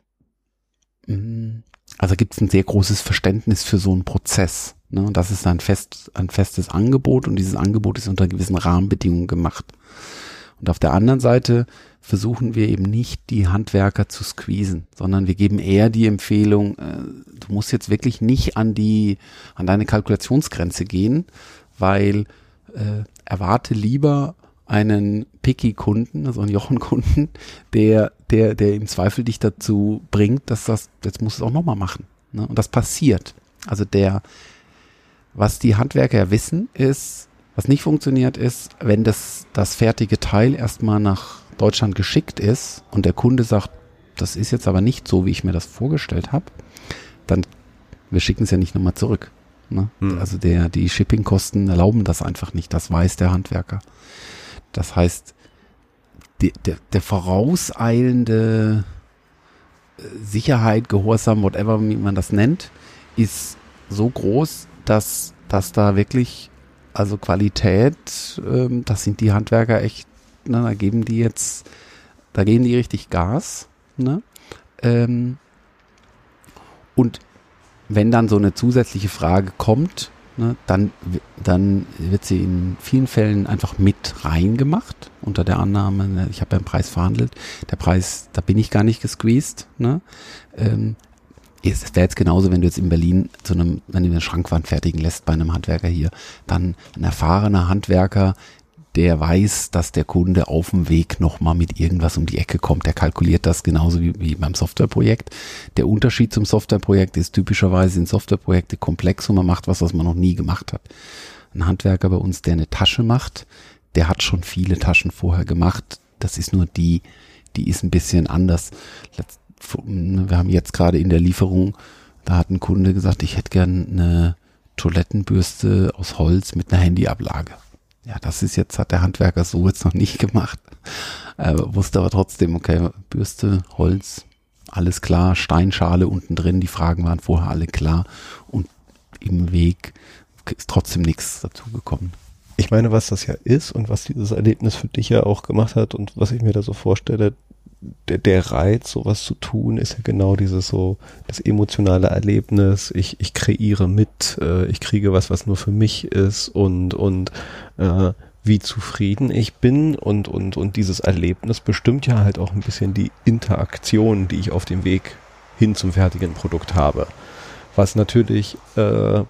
mm, also gibt es ein sehr großes Verständnis für so einen Prozess. Ne? Und das ist ein, fest, ein festes Angebot und dieses Angebot ist unter gewissen Rahmenbedingungen gemacht. Und auf der anderen Seite versuchen wir eben nicht die Handwerker zu squeezen, sondern wir geben eher die Empfehlung, äh, du musst jetzt wirklich nicht an die, an deine Kalkulationsgrenze gehen, weil äh, erwarte lieber einen Picky-Kunden, also einen Jochen-Kunden, der, der, der im Zweifel dich dazu bringt, dass das, jetzt muss es auch nochmal machen. Ne? Und das passiert. Also der, was die Handwerker ja wissen, ist, was nicht funktioniert, ist, wenn das, das fertige Teil erstmal nach Deutschland geschickt ist und der Kunde sagt, das ist jetzt aber nicht so, wie ich mir das vorgestellt habe, dann, wir schicken es ja nicht nochmal zurück. Ne? Hm. Also der, die Shippingkosten erlauben das einfach nicht, das weiß der Handwerker. Das heißt, die, der, der vorauseilende äh, Sicherheit, Gehorsam, whatever wie man das nennt, ist so groß, dass, dass da wirklich, also Qualität, ähm, das sind die Handwerker echt, ne, da geben die jetzt, da geben die richtig Gas. Ne? Ähm, und wenn dann so eine zusätzliche Frage kommt, ne, dann, dann wird sie in vielen Fällen einfach mit reingemacht, unter der Annahme, ne, ich habe ja einen Preis verhandelt, der Preis, da bin ich gar nicht gesqueezed. Ne, ähm, es wäre jetzt genauso, wenn du jetzt in Berlin zu einem, wenn du eine Schrankwand fertigen lässt bei einem Handwerker hier, dann ein erfahrener Handwerker, der weiß, dass der Kunde auf dem Weg nochmal mit irgendwas um die Ecke kommt. Der kalkuliert das genauso wie, wie beim Softwareprojekt. Der Unterschied zum Softwareprojekt ist typischerweise in Softwareprojekte komplex und man macht was, was man noch nie gemacht hat. Ein Handwerker bei uns, der eine Tasche macht, der hat schon viele Taschen vorher gemacht. Das ist nur die, die ist ein bisschen anders. Wir haben jetzt gerade in der Lieferung, da hat ein Kunde gesagt, ich hätte gern eine Toilettenbürste aus Holz mit einer Handyablage ja, das ist jetzt, hat der Handwerker so jetzt noch nicht gemacht. Er wusste aber trotzdem, okay, Bürste, Holz, alles klar, Steinschale unten drin, die Fragen waren vorher alle klar und im Weg ist trotzdem nichts dazugekommen. Ich meine, was das ja ist und was dieses Erlebnis für dich ja auch gemacht hat und was ich mir da so vorstelle, der, der Reiz, sowas zu tun, ist ja genau dieses so, das emotionale Erlebnis. Ich, ich kreiere mit, äh, ich kriege was, was nur für mich ist und, und äh, wie zufrieden ich bin und, und, und dieses Erlebnis bestimmt ja halt auch ein bisschen die Interaktion, die ich auf dem Weg hin zum fertigen Produkt habe. Was natürlich äh,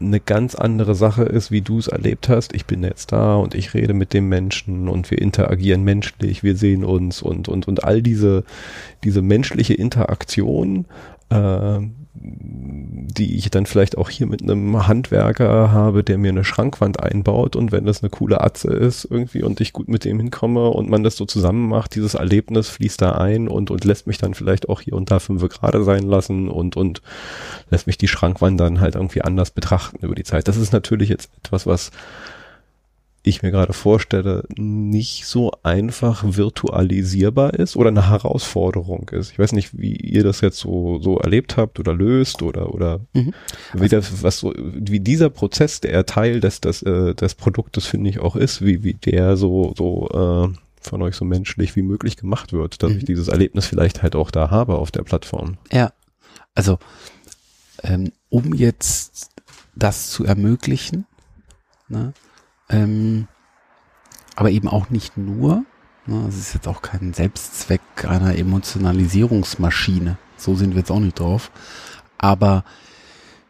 eine ganz andere Sache ist, wie du es erlebt hast. Ich bin jetzt da und ich rede mit dem Menschen und wir interagieren menschlich, wir sehen uns und und und all diese diese menschliche Interaktion, äh, die ich dann vielleicht auch hier mit einem Handwerker habe, der mir eine Schrankwand einbaut und wenn das eine coole Atze ist irgendwie und ich gut mit dem hinkomme und man das so zusammen macht, dieses Erlebnis fließt da ein und, und lässt mich dann vielleicht auch hier und da fünf gerade sein lassen und, und lässt mich die Schrankwand dann halt irgendwie anders betrachten über die Zeit. Das ist natürlich jetzt etwas, was ich mir gerade vorstelle, nicht so einfach virtualisierbar ist oder eine Herausforderung ist. Ich weiß nicht, wie ihr das jetzt so, so erlebt habt oder löst oder, oder mhm. wie das, was so, wie dieser Prozess, der Teil des, des, äh, des Produktes, finde ich auch ist, wie, wie der so, so, äh, von euch so menschlich wie möglich gemacht wird, dass mhm. ich dieses Erlebnis vielleicht halt auch da habe auf der Plattform. Ja, also ähm, um jetzt das zu ermöglichen, ne, ähm, aber eben auch nicht nur. Ne, es ist jetzt auch kein Selbstzweck einer Emotionalisierungsmaschine. So sind wir jetzt auch nicht drauf. Aber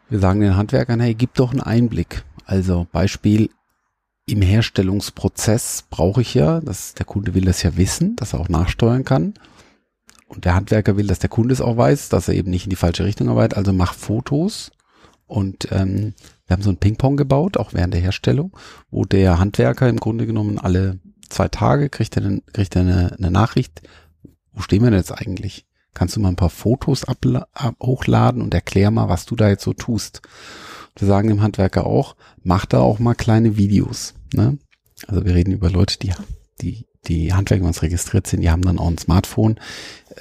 wir sagen den Handwerkern, hey, gib doch einen Einblick. Also Beispiel, im Herstellungsprozess brauche ich ja, dass der Kunde will das ja wissen, dass er auch nachsteuern kann. Und der Handwerker will, dass der Kunde es auch weiß, dass er eben nicht in die falsche Richtung arbeitet. Also mach Fotos und ähm, wir haben so ein Ping-Pong gebaut, auch während der Herstellung, wo der Handwerker im Grunde genommen alle zwei Tage kriegt er, eine, kriegt er eine, eine Nachricht, wo stehen wir denn jetzt eigentlich? Kannst du mal ein paar Fotos ab, hochladen und erklär mal, was du da jetzt so tust. Wir sagen dem Handwerker auch, mach da auch mal kleine Videos. Ne? Also wir reden über Leute, die, die, die Handwerker uns registriert sind, die haben dann auch ein Smartphone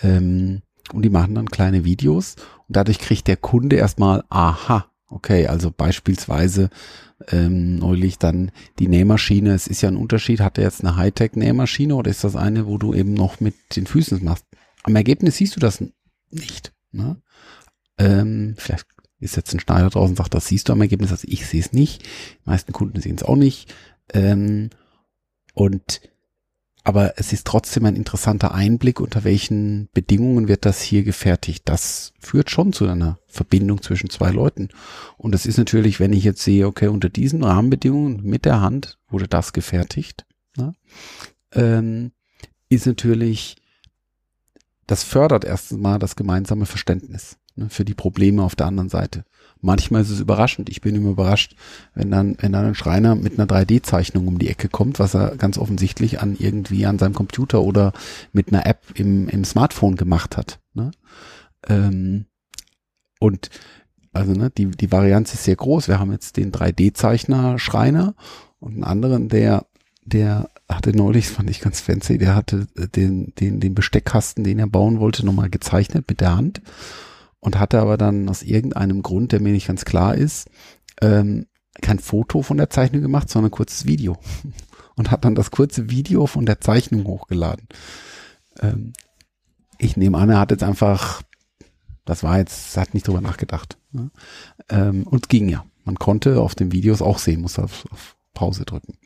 ähm, und die machen dann kleine Videos und dadurch kriegt der Kunde erstmal, aha, Okay, also beispielsweise ähm, neulich dann die Nähmaschine. Es ist ja ein Unterschied. Hat er jetzt eine Hightech-Nähmaschine oder ist das eine, wo du eben noch mit den Füßen machst? Am Ergebnis siehst du das nicht. Ne? Ähm, vielleicht ist jetzt ein Schneider draußen und sagt, das siehst du am Ergebnis. Also ich sehe es nicht. Die meisten Kunden sehen es auch nicht. Ähm, und aber es ist trotzdem ein interessanter Einblick, unter welchen Bedingungen wird das hier gefertigt. Das führt schon zu einer Verbindung zwischen zwei Leuten. Und das ist natürlich, wenn ich jetzt sehe, okay, unter diesen Rahmenbedingungen mit der Hand wurde das gefertigt, ne, ähm, ist natürlich, das fördert erstens mal das gemeinsame Verständnis ne, für die Probleme auf der anderen Seite. Manchmal ist es überraschend. Ich bin immer überrascht, wenn dann, wenn dann ein Schreiner mit einer 3D-Zeichnung um die Ecke kommt, was er ganz offensichtlich an irgendwie an seinem Computer oder mit einer App im, im Smartphone gemacht hat. Ne? Ähm, und also ne, die, die Varianz ist sehr groß. Wir haben jetzt den 3D-Zeichner Schreiner und einen anderen, der, der hatte neulich, fand ich ganz fancy, der hatte den, den, den Besteckkasten, den er bauen wollte, nochmal gezeichnet mit der Hand und hatte aber dann aus irgendeinem Grund, der mir nicht ganz klar ist, ähm, kein Foto von der Zeichnung gemacht, sondern ein kurzes Video. [laughs] Und hat dann das kurze Video von der Zeichnung hochgeladen. Ähm, ich nehme an, er hat jetzt einfach, das war jetzt, hat nicht drüber nachgedacht. Ne? Ähm, und ging ja. Man konnte auf den Videos auch sehen, muss auf, auf Pause drücken.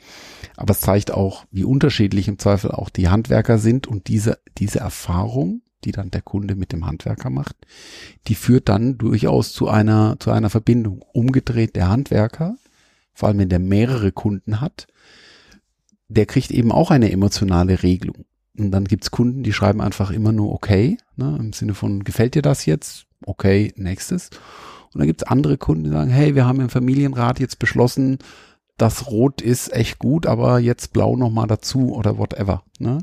Aber es zeigt auch, wie unterschiedlich im Zweifel auch die Handwerker sind und diese, diese Erfahrung die dann der Kunde mit dem Handwerker macht, die führt dann durchaus zu einer, zu einer Verbindung. Umgedreht der Handwerker, vor allem wenn der mehrere Kunden hat, der kriegt eben auch eine emotionale Regelung. Und dann gibt's Kunden, die schreiben einfach immer nur okay, ne, im Sinne von, gefällt dir das jetzt? Okay, nächstes. Und dann gibt's andere Kunden, die sagen, hey, wir haben im Familienrat jetzt beschlossen, das Rot ist echt gut, aber jetzt Blau nochmal dazu oder whatever. Ne?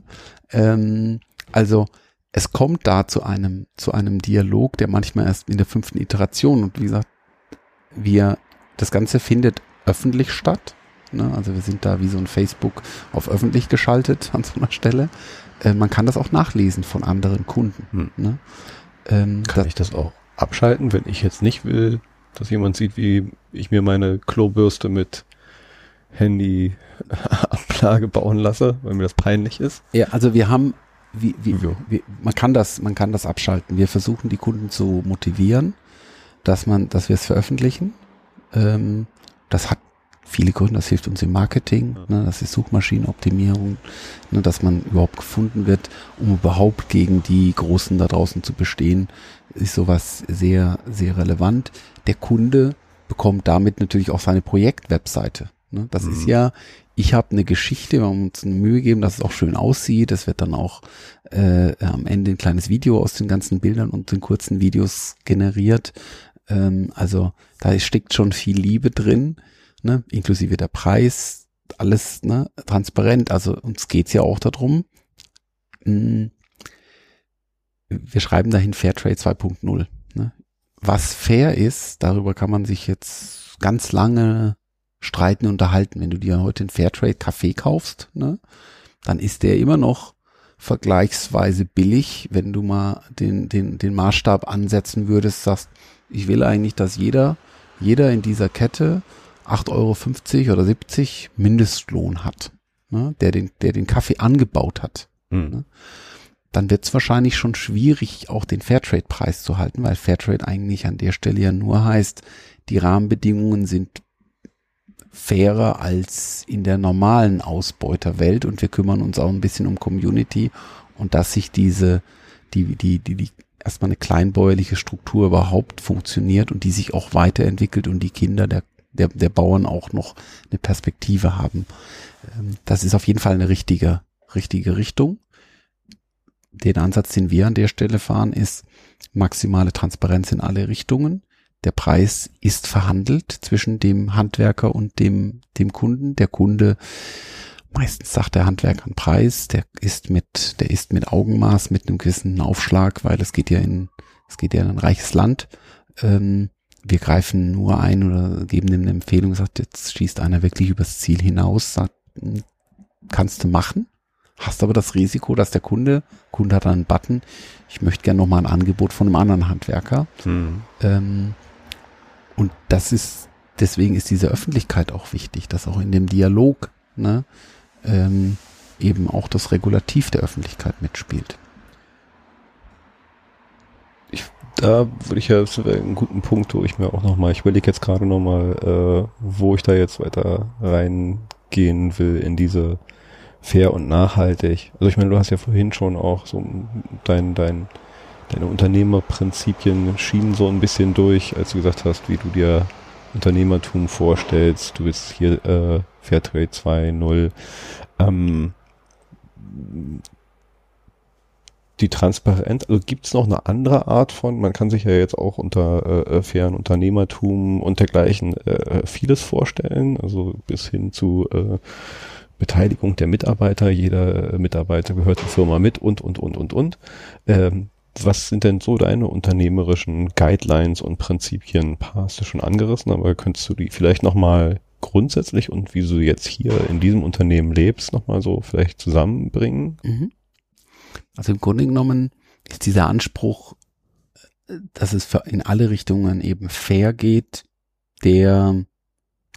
Ähm, also es kommt da zu einem, zu einem Dialog, der manchmal erst in der fünften Iteration und wie gesagt, wir, das Ganze findet öffentlich statt. Ne? Also wir sind da wie so ein Facebook auf öffentlich geschaltet an so einer Stelle. Äh, man kann das auch nachlesen von anderen Kunden. Hm. Ne? Ähm, kann ich das auch abschalten, wenn ich jetzt nicht will, dass jemand sieht, wie ich mir meine Klobürste mit Handy-Ablage bauen lasse, weil mir das peinlich ist. Ja, also wir haben, wie, wie, wie, man kann das, man kann das abschalten. Wir versuchen die Kunden zu motivieren, dass man, dass wir es veröffentlichen. Ähm, das hat viele Gründe, das hilft uns im Marketing, ne, das ist Suchmaschinenoptimierung, ne, dass man überhaupt gefunden wird, um überhaupt gegen die Großen da draußen zu bestehen, ist sowas sehr, sehr relevant. Der Kunde bekommt damit natürlich auch seine Projektwebseite. Ne? Das mhm. ist ja, ich habe eine Geschichte, wir haben uns eine Mühe gegeben, dass es auch schön aussieht. Es wird dann auch äh, am Ende ein kleines Video aus den ganzen Bildern und den kurzen Videos generiert. Ähm, also da steckt schon viel Liebe drin, ne? inklusive der Preis, alles ne? transparent. Also uns geht's ja auch darum, mh, hm, wir schreiben dahin Fairtrade 2.0. Ne? Was fair ist, darüber kann man sich jetzt ganz lange streiten unterhalten. Wenn du dir heute einen Fairtrade Kaffee kaufst, ne, dann ist der immer noch vergleichsweise billig, wenn du mal den, den, den Maßstab ansetzen würdest, sagst, ich will eigentlich, dass jeder, jeder in dieser Kette 8,50 Euro oder 70 Mindestlohn hat, ne, der den, der den Kaffee angebaut hat. Mhm. Ne dann wird es wahrscheinlich schon schwierig, auch den Fairtrade-Preis zu halten, weil Fairtrade eigentlich an der Stelle ja nur heißt, die Rahmenbedingungen sind fairer als in der normalen Ausbeuterwelt und wir kümmern uns auch ein bisschen um Community und dass sich diese, die, die, die, die erstmal eine kleinbäuerliche Struktur überhaupt funktioniert und die sich auch weiterentwickelt und die Kinder der, der, der Bauern auch noch eine Perspektive haben. Ähm, das ist auf jeden Fall eine richtige, richtige Richtung den Ansatz, den wir an der Stelle fahren, ist maximale Transparenz in alle Richtungen. Der Preis ist verhandelt zwischen dem Handwerker und dem, dem Kunden. Der Kunde, meistens sagt der Handwerker einen Preis, der ist mit, der ist mit Augenmaß, mit einem gewissen Aufschlag, weil es geht ja in, es geht ja in ein reiches Land. Ähm, wir greifen nur ein oder geben dem eine Empfehlung, sagt, jetzt schießt einer wirklich übers Ziel hinaus, sagt, hm, kannst du machen hast aber das Risiko, dass der Kunde, Kunde hat einen Button, ich möchte gerne nochmal ein Angebot von einem anderen Handwerker. Mhm. Ähm, und das ist, deswegen ist diese Öffentlichkeit auch wichtig, dass auch in dem Dialog ne, ähm, eben auch das Regulativ der Öffentlichkeit mitspielt. Ich, da würde ich ja, das wäre guten Punkt, wo ich mir auch nochmal, ich überlege jetzt gerade nochmal, äh, wo ich da jetzt weiter reingehen will in diese fair und nachhaltig. Also ich meine, du hast ja vorhin schon auch so dein, dein, deine Unternehmerprinzipien schienen so ein bisschen durch, als du gesagt hast, wie du dir Unternehmertum vorstellst. Du bist hier äh, Fairtrade 2.0. Ähm, die Transparenz, also gibt es noch eine andere Art von, man kann sich ja jetzt auch unter äh, äh fairen Unternehmertum und dergleichen äh, äh, vieles vorstellen, also bis hin zu äh, Beteiligung der Mitarbeiter, jeder Mitarbeiter gehört zur Firma mit und, und, und, und, und. Ähm, was sind denn so deine unternehmerischen Guidelines und Prinzipien? Ein paar hast du schon angerissen, aber könntest du die vielleicht nochmal grundsätzlich und wie du jetzt hier in diesem Unternehmen lebst, nochmal so vielleicht zusammenbringen? Mhm. Also im Grunde genommen ist dieser Anspruch, dass es in alle Richtungen eben fair geht, der,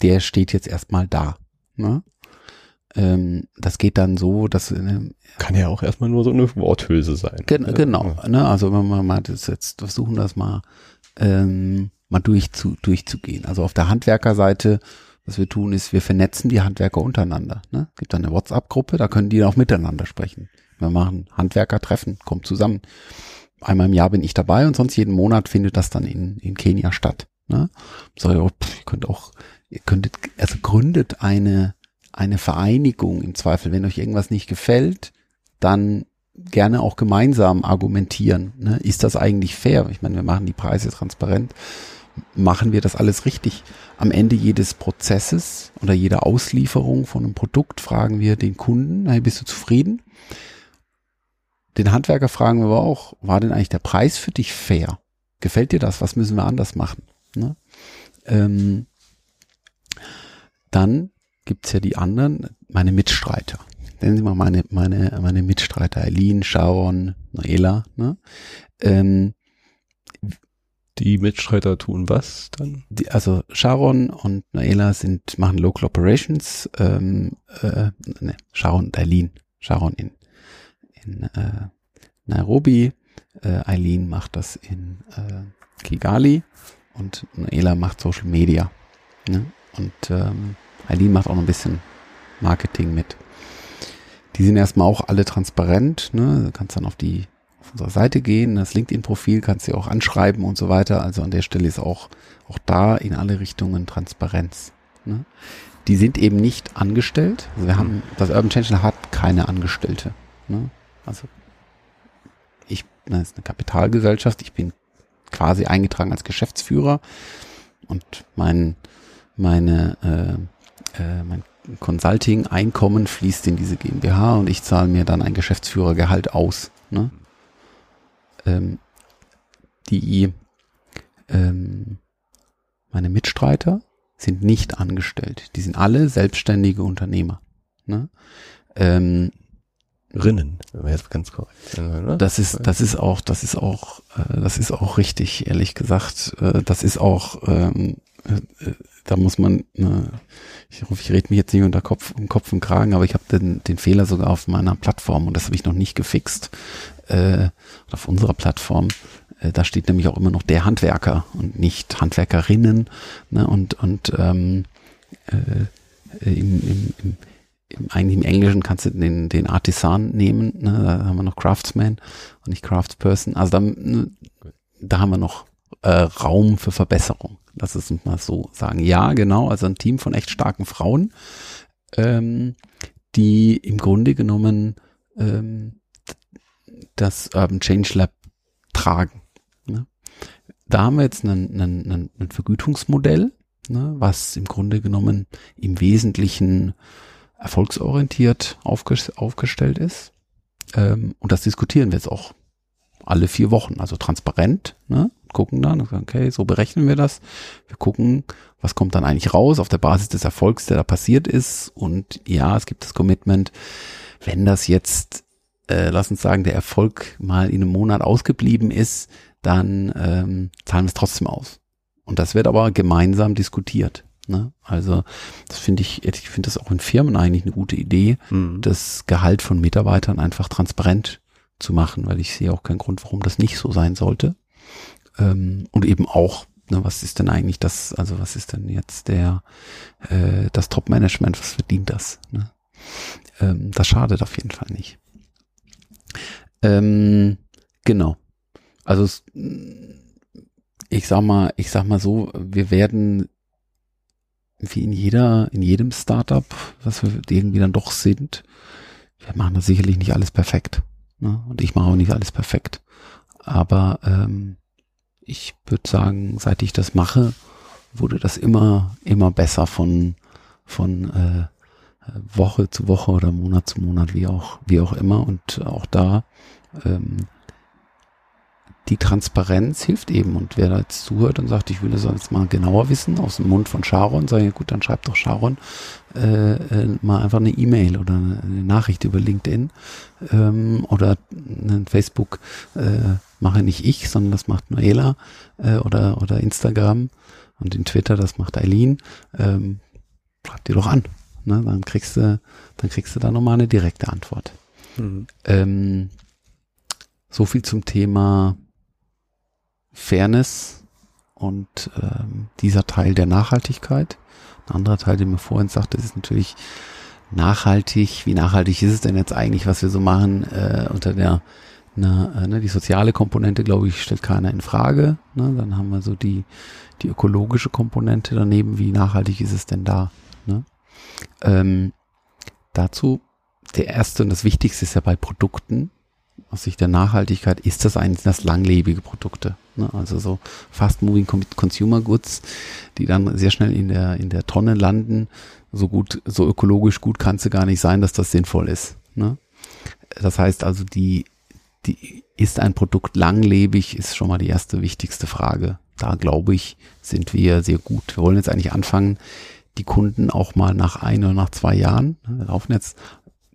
der steht jetzt erstmal da. Ne? Ähm, das geht dann so, dass äh, kann ja auch erstmal nur so eine Worthülse sein. Gen ne? Genau, ne? also wenn wir mal das jetzt versuchen, das mal ähm, mal durchzu, durchzugehen. Also auf der Handwerkerseite, was wir tun, ist, wir vernetzen die Handwerker untereinander. Ne? Gibt dann eine WhatsApp-Gruppe, da können die auch miteinander sprechen. Wir machen Handwerkertreffen, kommt zusammen. Einmal im Jahr bin ich dabei und sonst jeden Monat findet das dann in, in Kenia statt. Ne? So, ihr könnt auch, ihr könntet, also gründet eine eine Vereinigung im Zweifel. Wenn euch irgendwas nicht gefällt, dann gerne auch gemeinsam argumentieren. Ne? Ist das eigentlich fair? Ich meine, wir machen die Preise transparent. Machen wir das alles richtig? Am Ende jedes Prozesses oder jeder Auslieferung von einem Produkt fragen wir den Kunden, hey, bist du zufrieden? Den Handwerker fragen wir aber auch, war denn eigentlich der Preis für dich fair? Gefällt dir das? Was müssen wir anders machen? Ne? Ähm, dann gibt's ja die anderen, meine Mitstreiter. Nennen Sie mal meine, meine, meine Mitstreiter, Eileen, Sharon, Noela. Ne? Ähm, Die Mitstreiter tun was dann? Die, also Sharon und Naela sind, machen Local Operations, ähm, äh, ne, Sharon und Eileen. Sharon in, in äh, Nairobi, äh, Eileen macht das in äh, Kigali und Naela macht Social Media. Ne? Und ähm, Eileen macht auch noch ein bisschen Marketing mit. Die sind erstmal auch alle transparent. Ne? Du kannst dann auf die auf unsere Seite gehen, das LinkedIn-Profil kannst du auch anschreiben und so weiter. Also an der Stelle ist auch auch da in alle Richtungen Transparenz. Ne? Die sind eben nicht angestellt. Also wir haben das Urban Change hat keine Angestellte. Ne? Also ich, das ist eine Kapitalgesellschaft. Ich bin quasi eingetragen als Geschäftsführer und mein meine äh, äh, mein Consulting-Einkommen fließt in diese GmbH und ich zahle mir dann ein Geschäftsführergehalt aus. Ne? Ähm, die ähm, meine Mitstreiter sind nicht angestellt. Die sind alle selbstständige Unternehmer. Ne? Ähm, Rinnen, wir jetzt ganz korrekt. Ne? Das ist, das ist auch, das ist auch, äh, das ist auch richtig, ehrlich gesagt. Äh, das ist auch, ähm, äh, da muss man, äh, ich ich rede mich jetzt nicht unter Kopf, um Kopf und Kragen, aber ich habe den, den Fehler sogar auf meiner Plattform und das habe ich noch nicht gefixt. Äh, auf unserer Plattform. Äh, da steht nämlich auch immer noch der Handwerker und nicht Handwerkerinnen. Ne? Und, und ähm, äh, im, im, im, im, eigentlich im Englischen kannst du den, den Artisan nehmen. Ne? Da haben wir noch Craftsman und nicht Craftsperson. Also da, ne, da haben wir noch äh, Raum für Verbesserung. Lass es mal so sagen. Ja, genau. Also ein Team von echt starken Frauen, ähm, die im Grunde genommen ähm, das Urban Change Lab tragen. Ne? Da haben wir jetzt ein Vergütungsmodell, ne, was im Grunde genommen im Wesentlichen erfolgsorientiert aufges aufgestellt ist. Ähm, und das diskutieren wir jetzt auch alle vier Wochen, also transparent, ne? Gucken dann, okay, so berechnen wir das. Wir gucken, was kommt dann eigentlich raus auf der Basis des Erfolgs, der da passiert ist. Und ja, es gibt das Commitment, wenn das jetzt, äh, lass uns sagen, der Erfolg mal in einem Monat ausgeblieben ist, dann ähm, zahlen wir es trotzdem aus. Und das wird aber gemeinsam diskutiert. Ne? Also das finde ich, ich finde das auch in Firmen eigentlich eine gute Idee, mhm. das Gehalt von Mitarbeitern einfach transparent zu machen, weil ich sehe auch keinen Grund, warum das nicht so sein sollte. Ähm, und eben auch, ne, was ist denn eigentlich das, also was ist denn jetzt der, äh, das Top-Management, was verdient das? Ne? Ähm, das schadet auf jeden Fall nicht. Ähm, genau. Also ich sag mal, ich sag mal so, wir werden wie in jeder, in jedem Startup, was wir irgendwie dann doch sind, wir machen das sicherlich nicht alles perfekt. Ne? Und ich mache auch nicht alles perfekt. Aber ähm, ich würde sagen, seit ich das mache, wurde das immer, immer besser von, von äh, Woche zu Woche oder Monat zu Monat, wie auch, wie auch immer. Und auch da ähm, die Transparenz hilft eben. Und wer da jetzt zuhört und sagt, ich will das jetzt mal genauer wissen, aus dem Mund von Sharon, sage ich, gut, dann schreibt doch Sharon äh, äh, mal einfach eine E-Mail oder eine, Nachricht über LinkedIn ähm, oder einen Facebook äh, mache nicht ich, sondern das macht Noela äh, oder, oder Instagram und in Twitter, das macht Eileen. Ähm, schreib dir doch an. Ne? Dann kriegst du, dann kriegst du da nochmal eine direkte Antwort. Mhm. Ähm, so viel zum Thema Fairness und ähm, dieser Teil der Nachhaltigkeit. Ein anderer Teil, den mir vorhin sagte, ist natürlich nachhaltig. Wie nachhaltig ist es denn jetzt eigentlich, was wir so machen äh, unter der na, äh, ne, die soziale Komponente, glaube ich, stellt keiner in Frage. Ne? Dann haben wir so die, die ökologische Komponente daneben. Wie nachhaltig ist es denn da? Ne? Ähm, dazu, der erste und das Wichtigste ist ja bei Produkten, aus Sicht der Nachhaltigkeit ist das eigentlich das langlebige Produkte. Ne? Also so fast moving consumer goods, die dann sehr schnell in der, in der Tonne landen. So gut, so ökologisch gut kann es gar nicht sein, dass das sinnvoll ist. Ne? Das heißt also, die, die, ist ein Produkt langlebig, ist schon mal die erste wichtigste Frage. Da glaube ich, sind wir sehr gut. Wir wollen jetzt eigentlich anfangen, die Kunden auch mal nach ein oder nach zwei Jahren, ne, laufen jetzt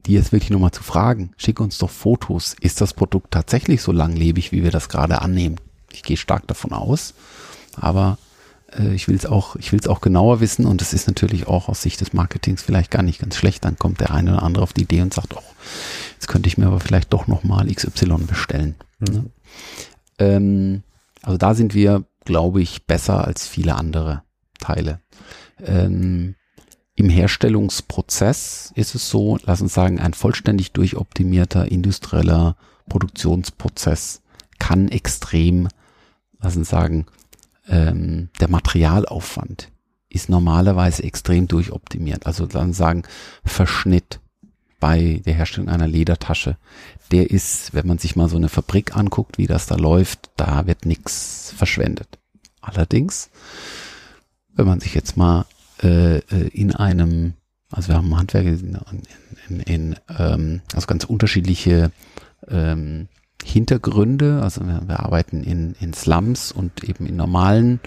die jetzt wirklich nochmal zu fragen, schick uns doch Fotos. Ist das Produkt tatsächlich so langlebig, wie wir das gerade annehmen? Ich gehe stark davon aus, aber äh, ich will es auch, ich will es auch genauer wissen und es ist natürlich auch aus Sicht des Marketings vielleicht gar nicht ganz schlecht. Dann kommt der eine oder andere auf die Idee und sagt, oh, jetzt könnte ich mir aber vielleicht doch nochmal XY bestellen. Mhm. Ne? Ähm, also da sind wir, glaube ich, besser als viele andere Teile. Ähm, Im Herstellungsprozess ist es so, lass uns sagen, ein vollständig durchoptimierter industrieller Produktionsprozess kann extrem, lass uns sagen, ähm, der Materialaufwand ist normalerweise extrem durchoptimiert. Also dann sagen Verschnitt bei der Herstellung einer Ledertasche, der ist, wenn man sich mal so eine Fabrik anguckt, wie das da läuft, da wird nichts verschwendet. Allerdings, wenn man sich jetzt mal äh, äh in einem, also wir haben Handwerker in, in, in ähm, also ganz unterschiedliche ähm, Hintergründe. Also wir, wir arbeiten in, in Slums und eben in normalen,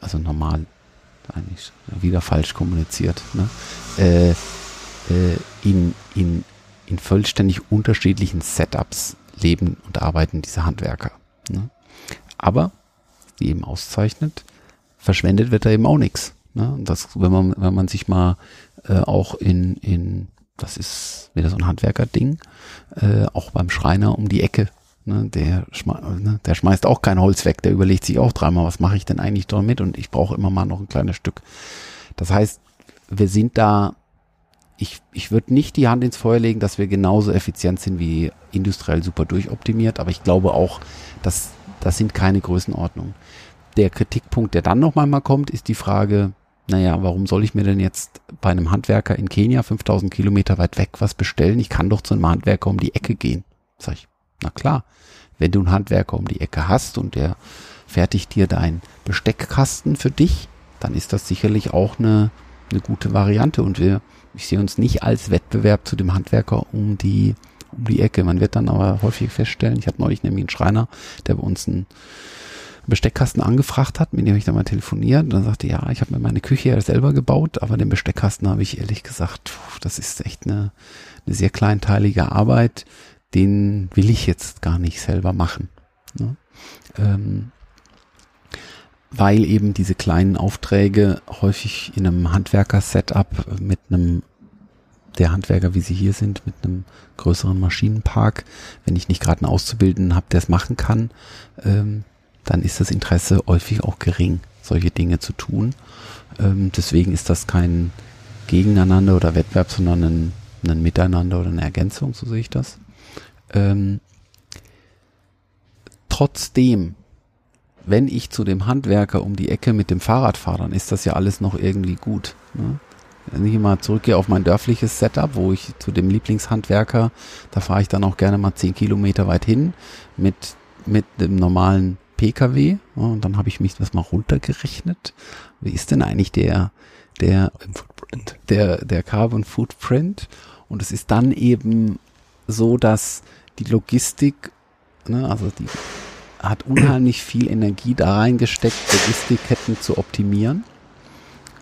also normal, eigentlich wieder falsch kommuniziert, ne? äh, äh, in, in, in vollständig unterschiedlichen Setups leben und arbeiten diese Handwerker. Ne? Aber, wie eben auszeichnet, verschwendet wird da eben auch nichts. Ne? Und das, wenn man, wenn man sich mal äh, auch in, in, das ist wieder so ein Handwerker-Ding, äh, auch beim Schreiner um die Ecke Ne, der, ne, der schmeißt auch kein Holz weg, der überlegt sich auch dreimal, was mache ich denn eigentlich damit und ich brauche immer mal noch ein kleines Stück. Das heißt, wir sind da, ich, ich würde nicht die Hand ins Feuer legen, dass wir genauso effizient sind wie industriell super durchoptimiert, aber ich glaube auch, dass das sind keine Größenordnungen. Der Kritikpunkt, der dann noch mal kommt, ist die Frage, naja, warum soll ich mir denn jetzt bei einem Handwerker in Kenia 5000 Kilometer weit weg was bestellen? Ich kann doch zu einem Handwerker um die Ecke gehen. Sag ich, na klar, wenn du einen Handwerker um die Ecke hast und der fertigt dir deinen Besteckkasten für dich, dann ist das sicherlich auch eine, eine gute Variante. Und wir, ich sehe uns nicht als Wettbewerb zu dem Handwerker um die, um die Ecke. Man wird dann aber häufig feststellen, ich hatte neulich nämlich einen Schreiner, der bei uns einen Besteckkasten angefragt hat, mit dem ich dann mal telefoniert. Und dann sagte, ja, ich habe mir meine Küche ja selber gebaut, aber den Besteckkasten habe ich ehrlich gesagt, das ist echt eine, eine sehr kleinteilige Arbeit den will ich jetzt gar nicht selber machen. Ne? Ähm, weil eben diese kleinen Aufträge häufig in einem Handwerker-Setup mit einem der Handwerker, wie sie hier sind, mit einem größeren Maschinenpark, wenn ich nicht gerade einen Auszubildenden habe, der es machen kann, ähm, dann ist das Interesse häufig auch gering, solche Dinge zu tun. Ähm, deswegen ist das kein Gegeneinander oder Wettbewerb, sondern ein, ein Miteinander oder eine Ergänzung, so sehe ich das. Ähm, trotzdem, wenn ich zu dem Handwerker um die Ecke mit dem Fahrrad fahre, dann ist das ja alles noch irgendwie gut. Ne? Wenn ich mal zurückgehe auf mein dörfliches Setup, wo ich zu dem Lieblingshandwerker, da fahre ich dann auch gerne mal zehn Kilometer weit hin mit, mit dem normalen PKW. Ja, und dann habe ich mich das mal runtergerechnet. Wie ist denn eigentlich der, der, der, der Carbon Footprint? Und es ist dann eben so, dass die Logistik, ne, also die hat unheimlich viel Energie da reingesteckt, Logistikketten zu optimieren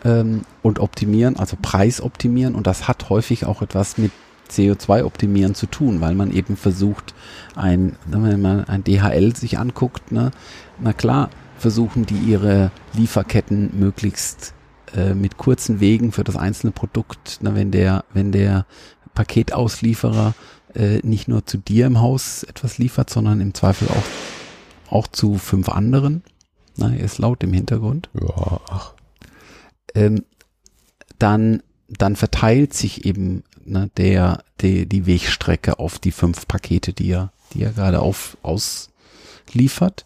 ähm, und optimieren, also Preis optimieren. Und das hat häufig auch etwas mit CO2-Optimieren zu tun, weil man eben versucht, ein, wenn man ein DHL sich anguckt, ne, na klar, versuchen die ihre Lieferketten möglichst äh, mit kurzen Wegen für das einzelne Produkt, na, wenn der, wenn der Paketauslieferer äh, nicht nur zu dir im Haus etwas liefert, sondern im Zweifel auch, auch zu fünf anderen. Na, er ist laut im Hintergrund. Ja, ach. Ähm, dann, dann verteilt sich eben ne, der, der, die Wegstrecke auf die fünf Pakete, die er, die er gerade auf, ausliefert.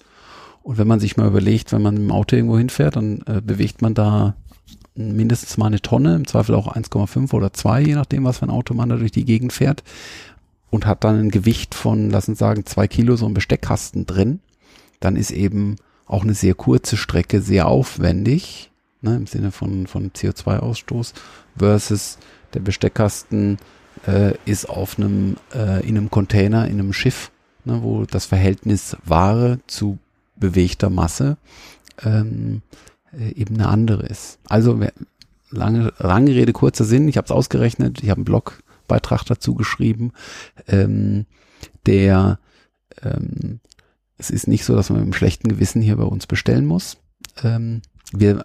Und wenn man sich mal überlegt, wenn man mit dem Auto irgendwo hinfährt, dann äh, bewegt man da mindestens mal eine Tonne, im Zweifel auch 1,5 oder 2, je nachdem, was für ein Auto man da durch die Gegend fährt und hat dann ein Gewicht von, lassen wir sagen, zwei Kilo so ein Besteckkasten drin, dann ist eben auch eine sehr kurze Strecke sehr aufwendig, ne, im Sinne von, von CO2-Ausstoß, versus der Besteckkasten äh, ist auf einem, äh, in einem Container, in einem Schiff, ne, wo das Verhältnis Ware zu bewegter Masse ähm, äh, eben eine andere ist. Also lange, lange Rede, kurzer Sinn, ich habe es ausgerechnet, ich habe einen Blog Beitrag dazu geschrieben, ähm, der ähm, es ist nicht so, dass man mit einem schlechten Gewissen hier bei uns bestellen muss. Ähm, wir,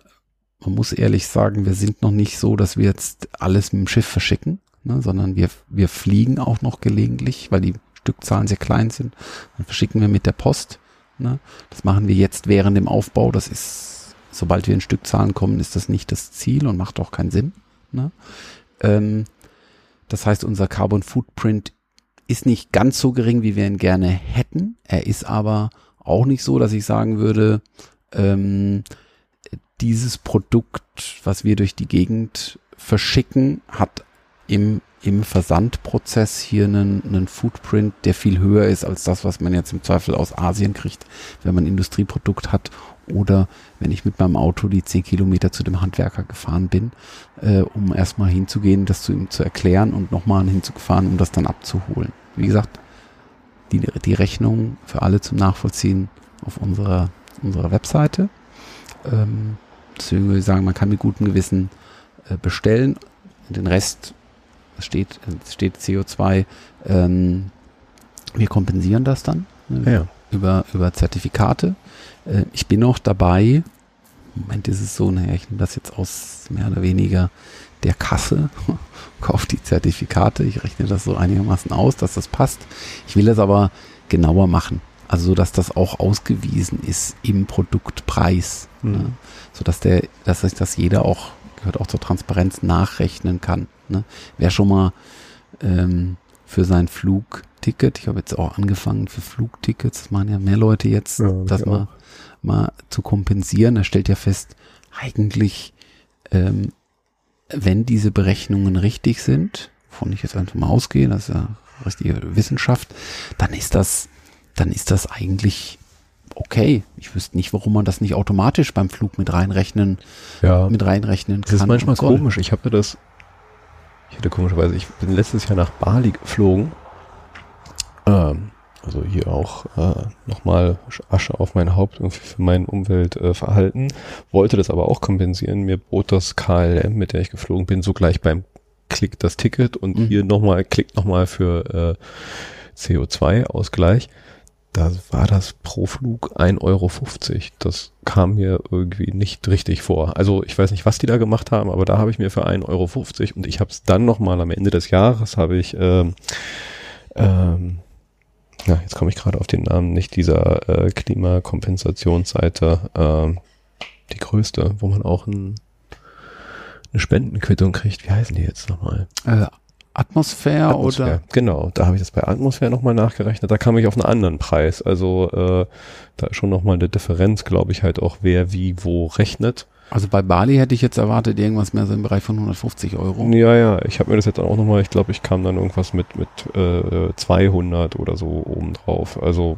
man muss ehrlich sagen, wir sind noch nicht so, dass wir jetzt alles mit dem Schiff verschicken, ne, sondern wir, wir fliegen auch noch gelegentlich, weil die Stückzahlen sehr klein sind. Dann verschicken wir mit der Post. Ne. Das machen wir jetzt während dem Aufbau. Das ist, sobald wir in Stückzahlen kommen, ist das nicht das Ziel und macht auch keinen Sinn. Ne. Ähm, das heißt, unser Carbon Footprint ist nicht ganz so gering, wie wir ihn gerne hätten. Er ist aber auch nicht so, dass ich sagen würde, ähm, dieses Produkt, was wir durch die Gegend verschicken, hat im, im Versandprozess hier einen, einen Footprint, der viel höher ist als das, was man jetzt im Zweifel aus Asien kriegt, wenn man Industrieprodukt hat oder wenn ich mit meinem Auto die zehn Kilometer zu dem Handwerker gefahren bin, äh, um erstmal hinzugehen, das zu ihm zu erklären und nochmal hinzufahren, um das dann abzuholen. Wie gesagt, die, die Rechnung für alle zum Nachvollziehen auf unserer, unserer Webseite. Ähm, deswegen würde ich sagen, man kann mit gutem Gewissen äh, bestellen. Den Rest steht, steht CO2. Ähm, wir kompensieren das dann ne, ja. über, über Zertifikate. Äh, ich bin noch dabei. Im Moment ist es so, naja, ich nehme das jetzt aus mehr oder weniger der Kasse, [laughs] kaufe die Zertifikate. Ich rechne das so einigermaßen aus, dass das passt. Ich will das aber genauer machen. Also so, dass das auch ausgewiesen ist im Produktpreis. Mhm. Ne? So dass der, dass sich das jeder auch, gehört auch zur Transparenz, nachrechnen kann. Ne? Wer schon mal ähm, für sein Flugticket, ich habe jetzt auch angefangen für Flugtickets, das machen ja mehr Leute jetzt, ja, das mal, mal zu kompensieren. Er stellt ja fest, eigentlich, ähm, wenn diese Berechnungen richtig sind, wovon ich jetzt einfach mal ausgehe, das ist ja richtige Wissenschaft, dann ist das dann ist das eigentlich okay. Ich wüsste nicht, warum man das nicht automatisch beim Flug mit reinrechnen, ja. mit reinrechnen kann. Das ist manchmal komisch. Ich habe das, ich hatte komischerweise, ich bin letztes Jahr nach Bali geflogen. Ähm, also hier auch äh, nochmal Asche auf mein Haupt irgendwie für mein Umweltverhalten. Äh, wollte das aber auch kompensieren. Mir bot das KLM, mit der ich geflogen bin, sogleich beim Klick das Ticket und mhm. hier nochmal, klickt nochmal für äh, CO2-Ausgleich da war das pro Flug 1,50 Euro. Das kam mir irgendwie nicht richtig vor. Also ich weiß nicht, was die da gemacht haben, aber da habe ich mir für 1,50 Euro und ich habe es dann nochmal am Ende des Jahres, habe ich, ähm, ähm, ja, jetzt komme ich gerade auf den Namen nicht, dieser äh, Klimakompensationsseite, ähm, die größte, wo man auch ein, eine Spendenquittung kriegt. Wie heißen die jetzt nochmal? Äh, Atmosphäre, Atmosphäre oder? Genau, da habe ich das bei Atmosphäre nochmal nachgerechnet. Da kam ich auf einen anderen Preis. Also äh, da ist schon nochmal eine Differenz, glaube ich, halt auch, wer wie wo rechnet. Also bei Bali hätte ich jetzt erwartet, irgendwas mehr so im Bereich von 150 Euro. Ja, ja, ich habe mir das jetzt auch nochmal, ich glaube, ich kam dann irgendwas mit, mit äh, 200 oder so obendrauf. Also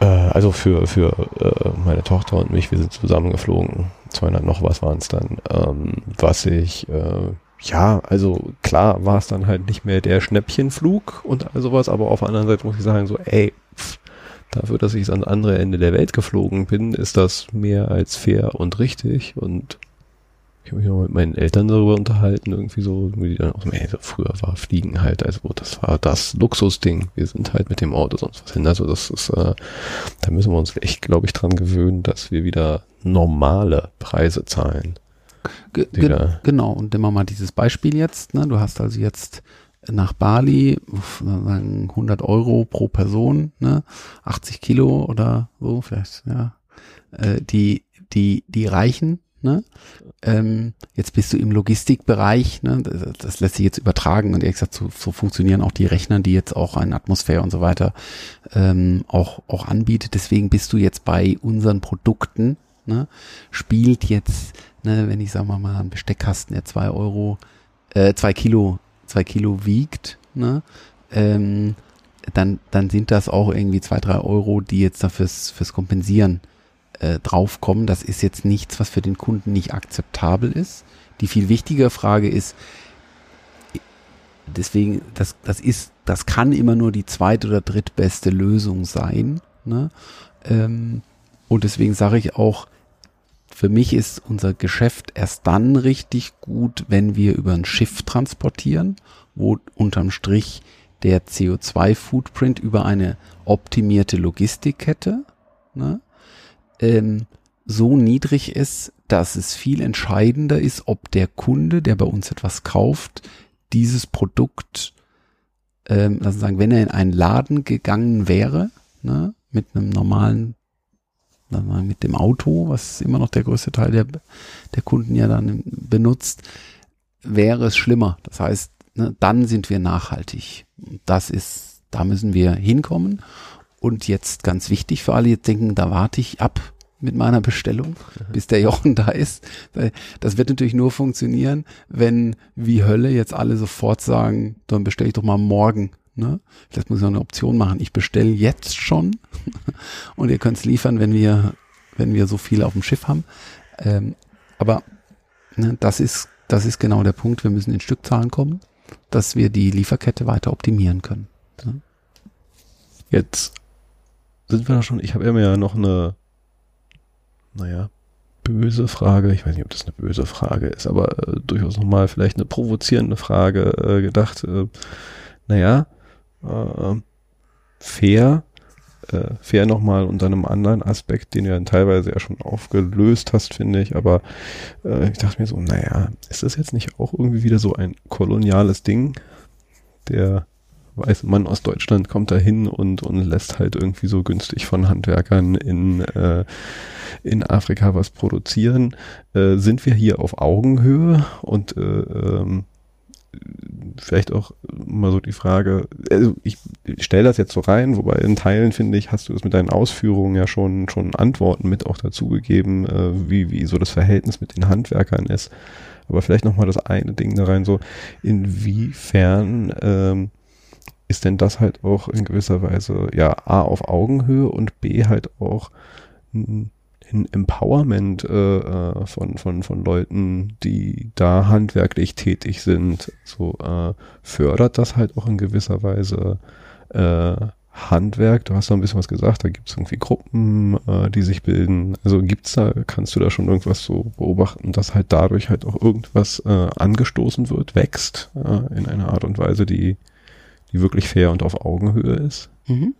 äh, also für, für äh, meine Tochter und mich, wir sind zusammengeflogen. 200 noch was waren es dann. Ähm, was ich... Äh, ja, also klar war es dann halt nicht mehr der Schnäppchenflug und all sowas, aber auf der anderen Seite muss ich sagen, so, ey, dafür, dass ich ans andere Ende der Welt geflogen bin, ist das mehr als fair und richtig und ich habe mich auch mit meinen Eltern darüber unterhalten, irgendwie so, wie die dann auch so, ey, früher war Fliegen halt, also das war das Luxusding. Wir sind halt mit dem Auto sonst was hin. Also das ist, äh, da müssen wir uns echt, glaube ich, dran gewöhnen, dass wir wieder normale Preise zahlen. Ge genau, und nehmen wir mal dieses Beispiel jetzt. Ne? Du hast also jetzt nach Bali 100 Euro pro Person, ne? 80 Kilo oder so, vielleicht, ja. Äh, die, die, die reichen. Ne? Ähm, jetzt bist du im Logistikbereich, ne? das, das lässt sich jetzt übertragen und ehrlich gesagt, so, so funktionieren auch die Rechner, die jetzt auch ein Atmosphäre und so weiter ähm, auch, auch anbietet. Deswegen bist du jetzt bei unseren Produkten, ne? spielt jetzt ne, wenn ich sagen wir mal ein Besteckkasten, der zwei Euro, äh, zwei Kilo, zwei Kilo wiegt, ne, ähm, dann, dann sind das auch irgendwie zwei, drei Euro, die jetzt dafür fürs Kompensieren äh, draufkommen. Das ist jetzt nichts, was für den Kunden nicht akzeptabel ist. Die viel wichtige Frage ist, deswegen, das, das ist, das kann immer nur die zweite oder drittbeste Lösung sein. Ne? Ähm, und deswegen sage ich auch, für mich ist unser Geschäft erst dann richtig gut, wenn wir über ein Schiff transportieren, wo unterm Strich der CO2-Footprint über eine optimierte Logistikkette ne, ähm, so niedrig ist, dass es viel entscheidender ist, ob der Kunde, der bei uns etwas kauft, dieses Produkt, ähm, lassen wir sagen, wenn er in einen Laden gegangen wäre, ne, mit einem normalen, mal, mit dem Auto, was immer noch der größte Teil der, der Kunden ja dann benutzt, wäre es schlimmer. Das heißt, ne, dann sind wir nachhaltig. Das ist, da müssen wir hinkommen. Und jetzt ganz wichtig für alle, jetzt denken, da warte ich ab mit meiner Bestellung, bis der Jochen [laughs] da ist. Das wird natürlich nur funktionieren, wenn wie Hölle jetzt alle sofort sagen, dann bestelle ich doch mal morgen. Ne? Vielleicht muss ich noch eine Option machen. Ich bestelle jetzt schon [laughs] und ihr könnt es liefern, wenn wir, wenn wir so viel auf dem Schiff haben. Ähm, aber ne, das ist, das ist genau der Punkt. Wir müssen in Stückzahlen kommen, dass wir die Lieferkette weiter optimieren können. Ne? Jetzt sind wir da schon, ich habe immer ja noch eine, naja, böse Frage, ich weiß nicht, ob das eine böse Frage ist, aber äh, durchaus nochmal vielleicht eine provozierende Frage äh, gedacht. Äh, naja, äh, fair, äh, fair nochmal unter einem anderen Aspekt, den du ja teilweise ja schon aufgelöst hast, finde ich, aber äh, ich dachte mir so, naja, ist das jetzt nicht auch irgendwie wieder so ein koloniales Ding? Der weiße Mann aus Deutschland kommt da hin und, und lässt halt irgendwie so günstig von Handwerkern in, äh, in Afrika was produzieren. Äh, sind wir hier auf Augenhöhe und äh, ähm, vielleicht auch mal so die Frage, also ich stelle das jetzt so rein, wobei in Teilen finde ich, hast du es mit deinen Ausführungen ja schon schon Antworten mit auch dazugegeben, äh, wie wie so das Verhältnis mit den Handwerkern ist. Aber vielleicht noch mal das eine Ding da rein, so inwiefern ähm, ist denn das halt auch in gewisser Weise ja A auf Augenhöhe und B halt auch ein, ein Empowerment äh, äh, von, von, von Leuten, die da handwerklich tätig sind. So äh, fördert das halt auch in gewisser Weise äh, Handwerk. Du hast da ein bisschen was gesagt, da gibt es irgendwie Gruppen, äh, die sich bilden. Also gibt's da, kannst du da schon irgendwas so beobachten, dass halt dadurch halt auch irgendwas äh, angestoßen wird, wächst äh, in einer Art und Weise, die die wirklich fair und auf Augenhöhe ist. Mhm.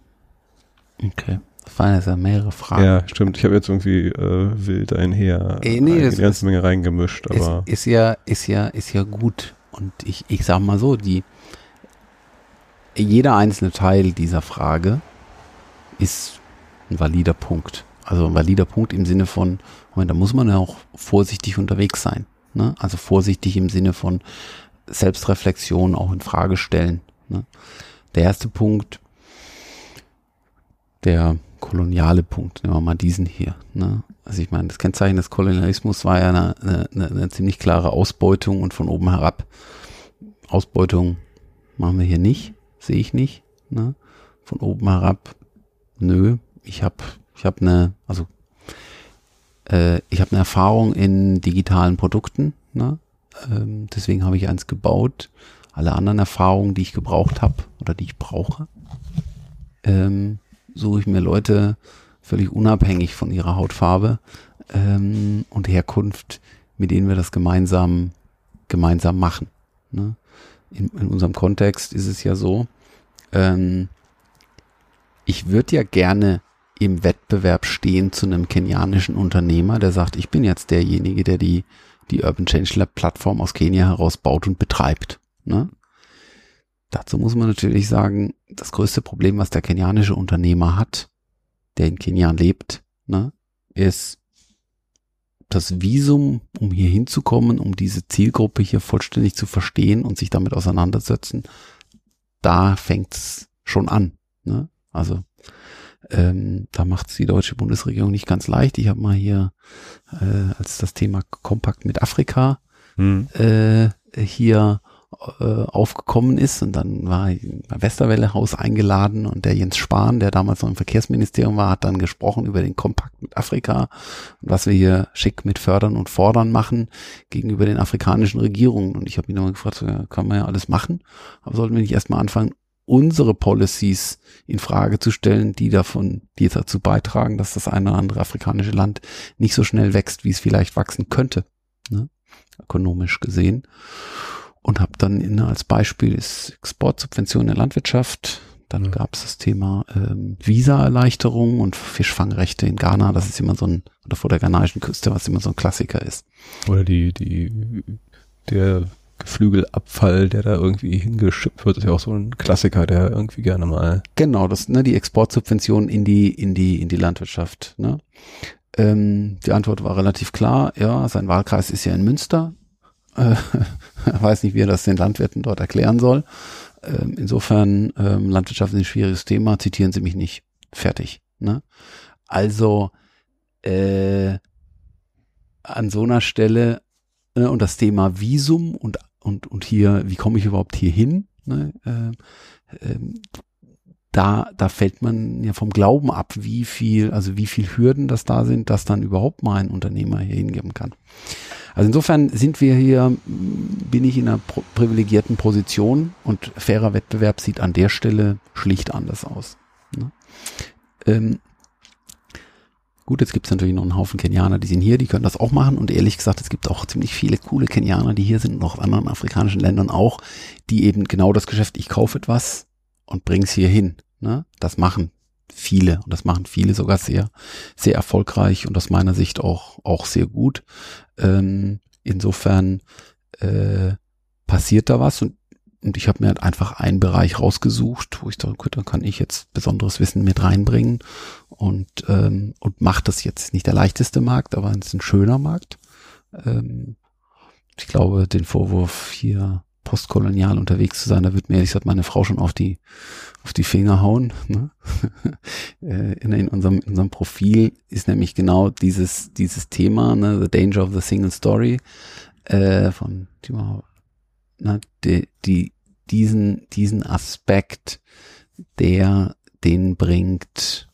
Okay. Das waren jetzt ja mehrere Fragen. Ja, stimmt. Ich habe jetzt irgendwie äh, wild einher äh, nee, eine ganze Menge reingemischt, aber. Ist, ist, ja, ist ja, ist ja gut. Und ich, ich sag mal so, die, jeder einzelne Teil dieser Frage ist ein valider Punkt. Also ein valider Punkt im Sinne von, da muss man ja auch vorsichtig unterwegs sein. Ne? Also vorsichtig im Sinne von Selbstreflexion auch in Frage stellen. Ne? Der erste Punkt, der koloniale Punkt, nehmen wir mal diesen hier. Ne? Also ich meine, das Kennzeichen des Kolonialismus war ja eine, eine, eine ziemlich klare Ausbeutung und von oben herab. Ausbeutung machen wir hier nicht, sehe ich nicht. Ne? Von oben herab, nö. Ich habe ich hab eine, also äh, ich habe eine Erfahrung in digitalen Produkten. Ne? Ähm, deswegen habe ich eins gebaut alle anderen Erfahrungen, die ich gebraucht habe oder die ich brauche, ähm, suche ich mir Leute völlig unabhängig von ihrer Hautfarbe ähm, und Herkunft, mit denen wir das gemeinsam gemeinsam machen. Ne? In, in unserem Kontext ist es ja so, ähm, ich würde ja gerne im Wettbewerb stehen zu einem kenianischen Unternehmer, der sagt, ich bin jetzt derjenige, der die, die Urban Change Lab Plattform aus Kenia heraus baut und betreibt. Ne? Dazu muss man natürlich sagen, das größte Problem, was der kenianische Unternehmer hat, der in Kenia lebt, ne, ist das Visum, um hier hinzukommen, um diese Zielgruppe hier vollständig zu verstehen und sich damit auseinandersetzen, da fängt's schon an. Ne? Also ähm, da macht's die deutsche Bundesregierung nicht ganz leicht. Ich habe mal hier äh, als das Thema Kompakt mit Afrika hm. äh, hier äh, aufgekommen ist und dann war ich beim Westerwelle Haus eingeladen und der Jens Spahn, der damals noch im Verkehrsministerium war, hat dann gesprochen über den Kompakt mit Afrika und was wir hier schick mit fördern und fordern machen gegenüber den afrikanischen Regierungen und ich habe ihn immer gefragt, kann man ja alles machen, aber sollten wir nicht erstmal anfangen, unsere Policies in Frage zu stellen, die davon, die dazu beitragen, dass das eine oder andere afrikanische Land nicht so schnell wächst, wie es vielleicht wachsen könnte, ne? ökonomisch gesehen. Und habe dann in, als Beispiel ist Exportsubvention in der Landwirtschaft. Dann Ja. gab es das Thema ähm, Visa-Erleichterung und Fischfangrechte in Ghana. Das ist immer so ein, oder vor der ghanaischen Küste, was immer so ein Klassiker ist. Oder die, die, der Geflügelabfall, der da irgendwie hingeschippt wird, ist ja auch so ein Klassiker, der irgendwie gerne mal. Genau, das, ne, die Exportsubvention in die, in die, in die Landwirtschaft. Ne? Ähm, die Antwort war relativ klar, ja, sein Wahlkreis ist ja in Münster. Äh, [laughs] weiß nicht, wie er das den Landwirten dort erklären soll. Ähm, insofern, ähm, Landwirtschaft ist ein schwieriges Thema, zitieren Sie mich nicht. Fertig. Ne? Also, äh, an so einer Stelle äh, und das Thema Visum und, und, und hier, wie komme ich überhaupt hier hin? Ne? Äh, ähm, da, da fällt man ja vom Glauben ab, wie viel, also wie viel Hürden das da sind, dass dann überhaupt mal ein Unternehmer hier hingeben kann. Also insofern sind wir hier, bin ich in einer privilegierten Position und fairer Wettbewerb sieht an der Stelle schlicht anders aus. Ne? Ähm, gut, jetzt gibt es natürlich noch einen Haufen Kenianer, die sind hier, die können das auch machen und ehrlich gesagt, es gibt auch ziemlich viele coole Kenianer, die hier sind und auch in anderen afrikanischen Ländern auch, die eben genau das Geschäft, ich kaufe etwas und bring's hier hin. Ne? Das machen viele und das machen viele sogar sehr, sehr erfolgreich und aus meiner Sicht auch, auch sehr gut. Ähm, insofern äh, passiert da was und, und ich habe mir halt einfach einen Bereich rausgesucht, wo ich dachte, gut, da kann ich jetzt besonderes Wissen mit reinbringen und, ähm, und macht das jetzt nicht der leichteste Markt, aber es ist ein schöner Markt. Ähm, ich glaube, den Vorwurf hier postkolonial unterwegs zu sein, da wird mir ehrlich gesagt meine Frau schon auf die auf die Finger hauen. Ne? [laughs] Äh, in, in, unserem, in unserem Profil ist nämlich genau dieses dieses Thema, ne, the danger of the single story äh, von Timo, ne, die, die diesen diesen Aspekt, der den bringt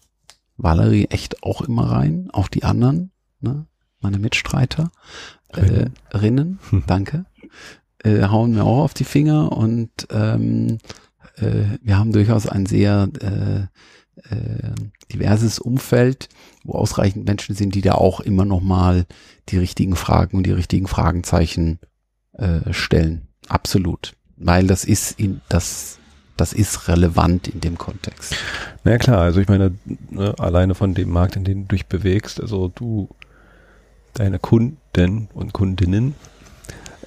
Valerie echt auch immer rein, auch die anderen, ne, meine Mitstreiter, Rinnen. äh, Rinnen, [laughs] danke, äh, hauen mir auch auf die Finger und ähm, äh, wir haben durchaus ein sehr äh, äh, diverses Umfeld, wo ausreichend Menschen sind, die da auch immer noch mal die richtigen Fragen und die richtigen Fragenzeichen äh, stellen. Absolut, weil das ist in das das ist relevant in dem Kontext. Na ja, klar, also ich meine, ne, alleine von dem Markt, in den du dich bewegst, also du, deine Kunden und Kundinnen,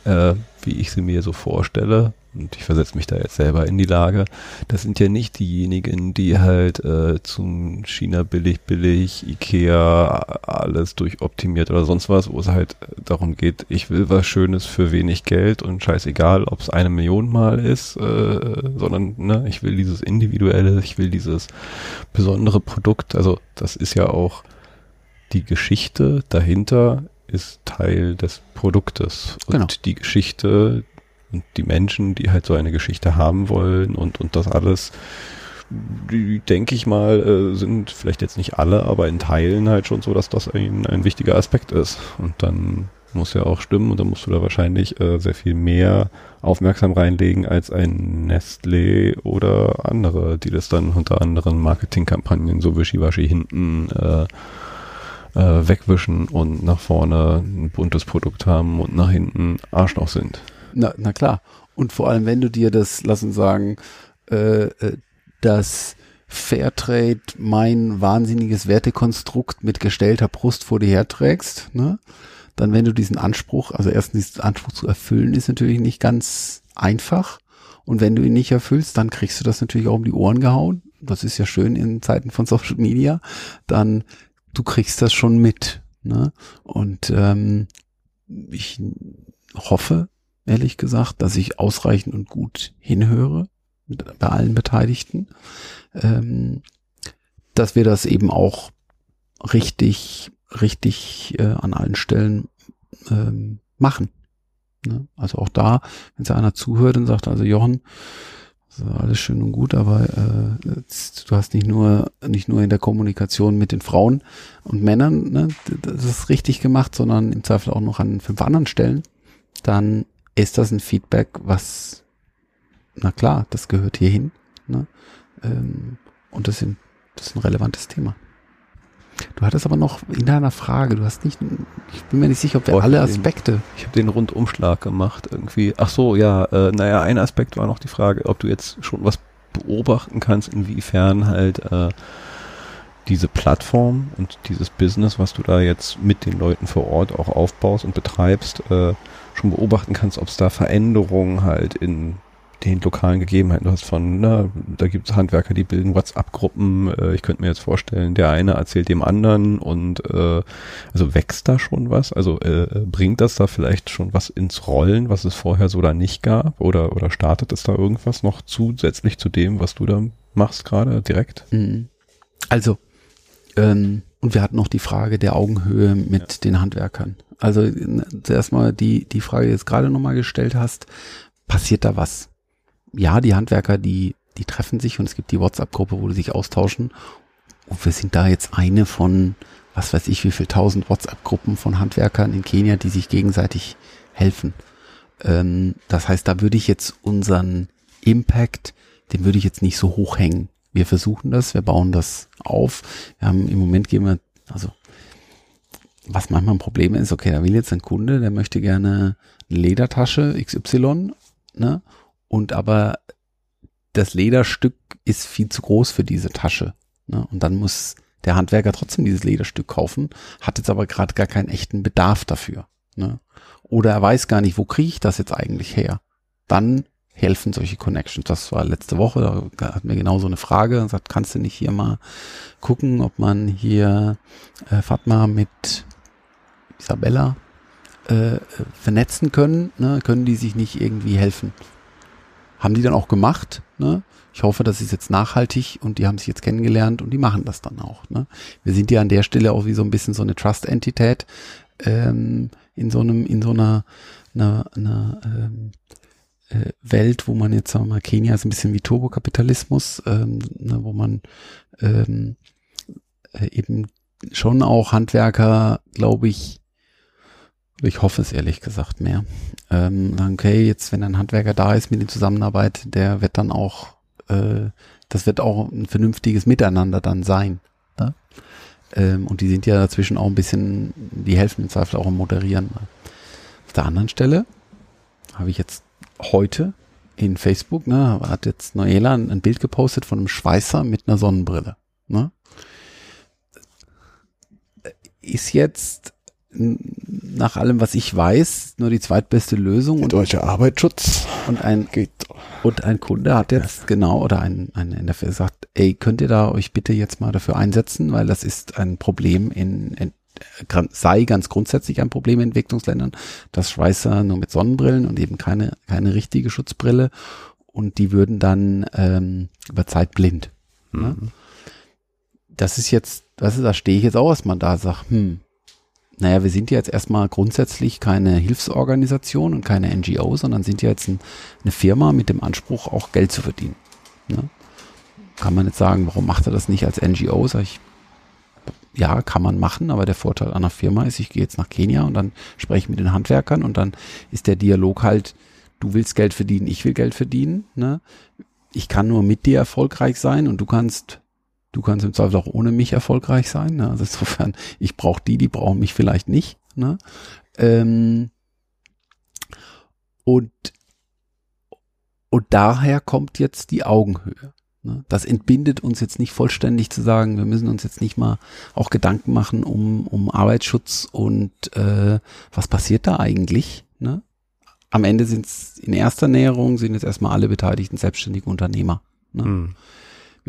äh, wie ich sie mir so vorstelle, und ich versetze mich da jetzt selber in die Lage, das sind ja nicht diejenigen, die halt äh, zum China billig, billig, Ikea, alles durchoptimiert oder sonst was, wo es halt darum geht, ich will was Schönes für wenig Geld und scheißegal, ob es eine Million mal ist, äh, sondern ne, ich will dieses individuelle, ich will dieses besondere Produkt. Also das ist ja auch die Geschichte dahinter ist Teil des Produktes und Genau. die Geschichte und die Menschen, die halt so eine Geschichte haben wollen und und das alles, die denke ich mal äh, sind vielleicht jetzt nicht alle, aber in Teilen halt schon so, dass das ein ein wichtiger Aspekt ist und dann muss ja auch stimmen und dann musst du da wahrscheinlich äh, sehr viel mehr aufmerksam reinlegen als ein Nestlé oder andere, die das dann unter anderen Marketingkampagnen so wischiwaschi hinten äh, äh, wegwischen und nach vorne ein buntes Produkt haben und nach hinten Arschloch sind. Na, na klar. Und vor allem, wenn du dir das, lass uns sagen, äh, äh, das Fairtrade, mein wahnsinniges Wertekonstrukt mit gestellter Brust vor dir herträgst, ne? dann wenn du diesen Anspruch, also erstens diesen Anspruch zu erfüllen, ist natürlich nicht ganz einfach. Und wenn du ihn nicht erfüllst, dann kriegst du das natürlich auch um die Ohren gehauen. Das ist ja schön in Zeiten von Social Media. Dann, du kriegst das schon mit. Ne? Und ähm, ich hoffe, ehrlich gesagt, dass ich ausreichend und gut hinhöre bei allen Beteiligten, ähm, dass wir das eben auch richtig, richtig äh, an allen Stellen ähm, machen. Ne? Also auch da, wenn sich einer zuhört und sagt, also Jochen, ist alles schön und gut, aber äh, du hast nicht nur nicht nur in der Kommunikation mit den Frauen und Männern ne, das ist richtig gemacht, sondern im Zweifel auch noch an fünf anderen Stellen, dann ist das ein Feedback, was, na klar, das gehört hierhin. Ne? Ähm, und das, sind, das ist ein relevantes Thema. Du hattest aber noch in deiner Frage, du hast nicht, ich bin mir nicht sicher, ob wir Oh, alle den- Aspekte. Ich habe den Rundumschlag gemacht irgendwie. Ach so, ja, äh, naja, ein Aspekt war noch die Frage, ob du jetzt schon was beobachten kannst, inwiefern halt äh, diese Plattform und dieses Business, was du da jetzt mit den Leuten vor Ort auch aufbaust und betreibst, äh, schon beobachten kannst, ob es da Veränderungen halt in den lokalen Gegebenheiten. Du hast von, na, da gibt es Handwerker, die bilden WhatsApp-Gruppen. Äh, ich könnte mir jetzt vorstellen, der eine erzählt dem anderen und äh, also wächst da schon was? Also äh, äh, bringt das da vielleicht schon was ins Rollen, was es vorher so da nicht gab? Oder, oder startet es da irgendwas noch zusätzlich zu dem, was du da machst gerade direkt? Mhm. Also, ähm, und wir hatten noch die Frage der Augenhöhe mit den Handwerkern. Also zuerst mal die, die Frage, die du jetzt gerade nochmal gestellt hast, passiert da was? Ja, die Handwerker, die, die treffen sich und es gibt die WhatsApp-Gruppe, wo die sich austauschen. Und wir sind da jetzt eine von, was weiß ich, wie viel tausend WhatsApp-Gruppen von Handwerkern in Kenia, die sich gegenseitig helfen. Ähm, das heißt, da würde ich jetzt unseren Impact, den würde ich jetzt nicht so hoch hängen. Wir versuchen das, wir bauen das auf. Wir haben im Moment gehen wir, also was manchmal ein Problem ist, okay, da will jetzt ein Kunde, der möchte gerne eine Ledertasche XY, ne? Und aber das Lederstück ist viel zu groß für diese Tasche. Ne? Und dann muss der Handwerker trotzdem dieses Lederstück kaufen, hat jetzt aber gerade gar keinen echten Bedarf dafür. Ne? Oder er weiß gar nicht, wo kriege ich das jetzt eigentlich her. Dann helfen solche Connections. Das war letzte Woche, da hatten wir genau so eine Frage und sagt, kannst du nicht hier mal gucken, ob man hier äh, Fatma mit Isabella äh, vernetzen können, ne? können die sich nicht irgendwie helfen. Haben die dann auch gemacht, ne? Ich hoffe, das ist jetzt nachhaltig und die haben sich jetzt kennengelernt und die machen das dann auch. Ne? Wir sind ja an der Stelle auch wie so ein bisschen so eine Trust-Entität ähm, in so einem, in so einer, einer, einer ähm, äh, Welt, wo man jetzt sagen wir mal, Kenia ist ein bisschen wie Turbokapitalismus, ähm, ne, wo man ähm, äh, eben schon auch Handwerker, glaube ich, ich hoffe es ehrlich gesagt mehr. Ähm, okay, jetzt wenn ein Handwerker da ist mit der Zusammenarbeit, der wird dann auch, äh, das wird auch ein vernünftiges Miteinander dann sein. Ne? Ähm, und die sind ja dazwischen auch ein bisschen, die helfen im Zweifel auch am Moderieren. Auf der anderen Stelle habe ich jetzt heute in Facebook, ne, hat jetzt Noela ein, Bild gepostet von einem Schweißer mit einer Sonnenbrille. Ne? Ist jetzt nach allem, was ich weiß, nur die zweitbeste Lösung und, Deutscher Arbeitsschutz und ein geht. und ein Kunde hat jetzt genau oder ein, ein NFR gesagt, ey, könnt ihr da euch bitte jetzt mal dafür einsetzen, weil das ist ein Problem in, in sei ganz grundsätzlich ein Problem in Entwicklungsländern, dass Schweißer nur mit Sonnenbrillen und eben keine, keine richtige Schutzbrille und die würden dann ähm, über Zeit blind. Ne? Das ist jetzt, was ist, da stehe ich jetzt auch erstmal da, sag, hm, naja, wir sind ja jetzt erstmal grundsätzlich keine Hilfsorganisation und keine NGO, sondern sind ja jetzt ein, eine Firma mit dem Anspruch, auch Geld zu verdienen. Ne? Kann man jetzt sagen, warum macht er das nicht als NGO? Sag ich, ja, kann man machen, aber der Vorteil einer Firma ist, ich gehe jetzt nach Kenia und dann spreche ich mit den Handwerkern und dann ist der Dialog halt, du willst Geld verdienen, ich will Geld verdienen. Ne? Ich kann nur mit dir erfolgreich sein und du kannst, du kannst im Zweifel auch ohne mich erfolgreich sein. Ne? Also insofern, ich brauche die, die brauchen mich vielleicht nicht. Ne? Ähm, und, und daher kommt jetzt die Augenhöhe. Ne? Das entbindet uns jetzt nicht vollständig zu sagen, wir müssen uns jetzt nicht mal auch Gedanken machen um, um Arbeitsschutz und äh, was passiert da eigentlich. Ne? Am Ende sind es in erster Näherung sind jetzt erstmal alle Beteiligten selbstständige Unternehmer. Ne? Hm.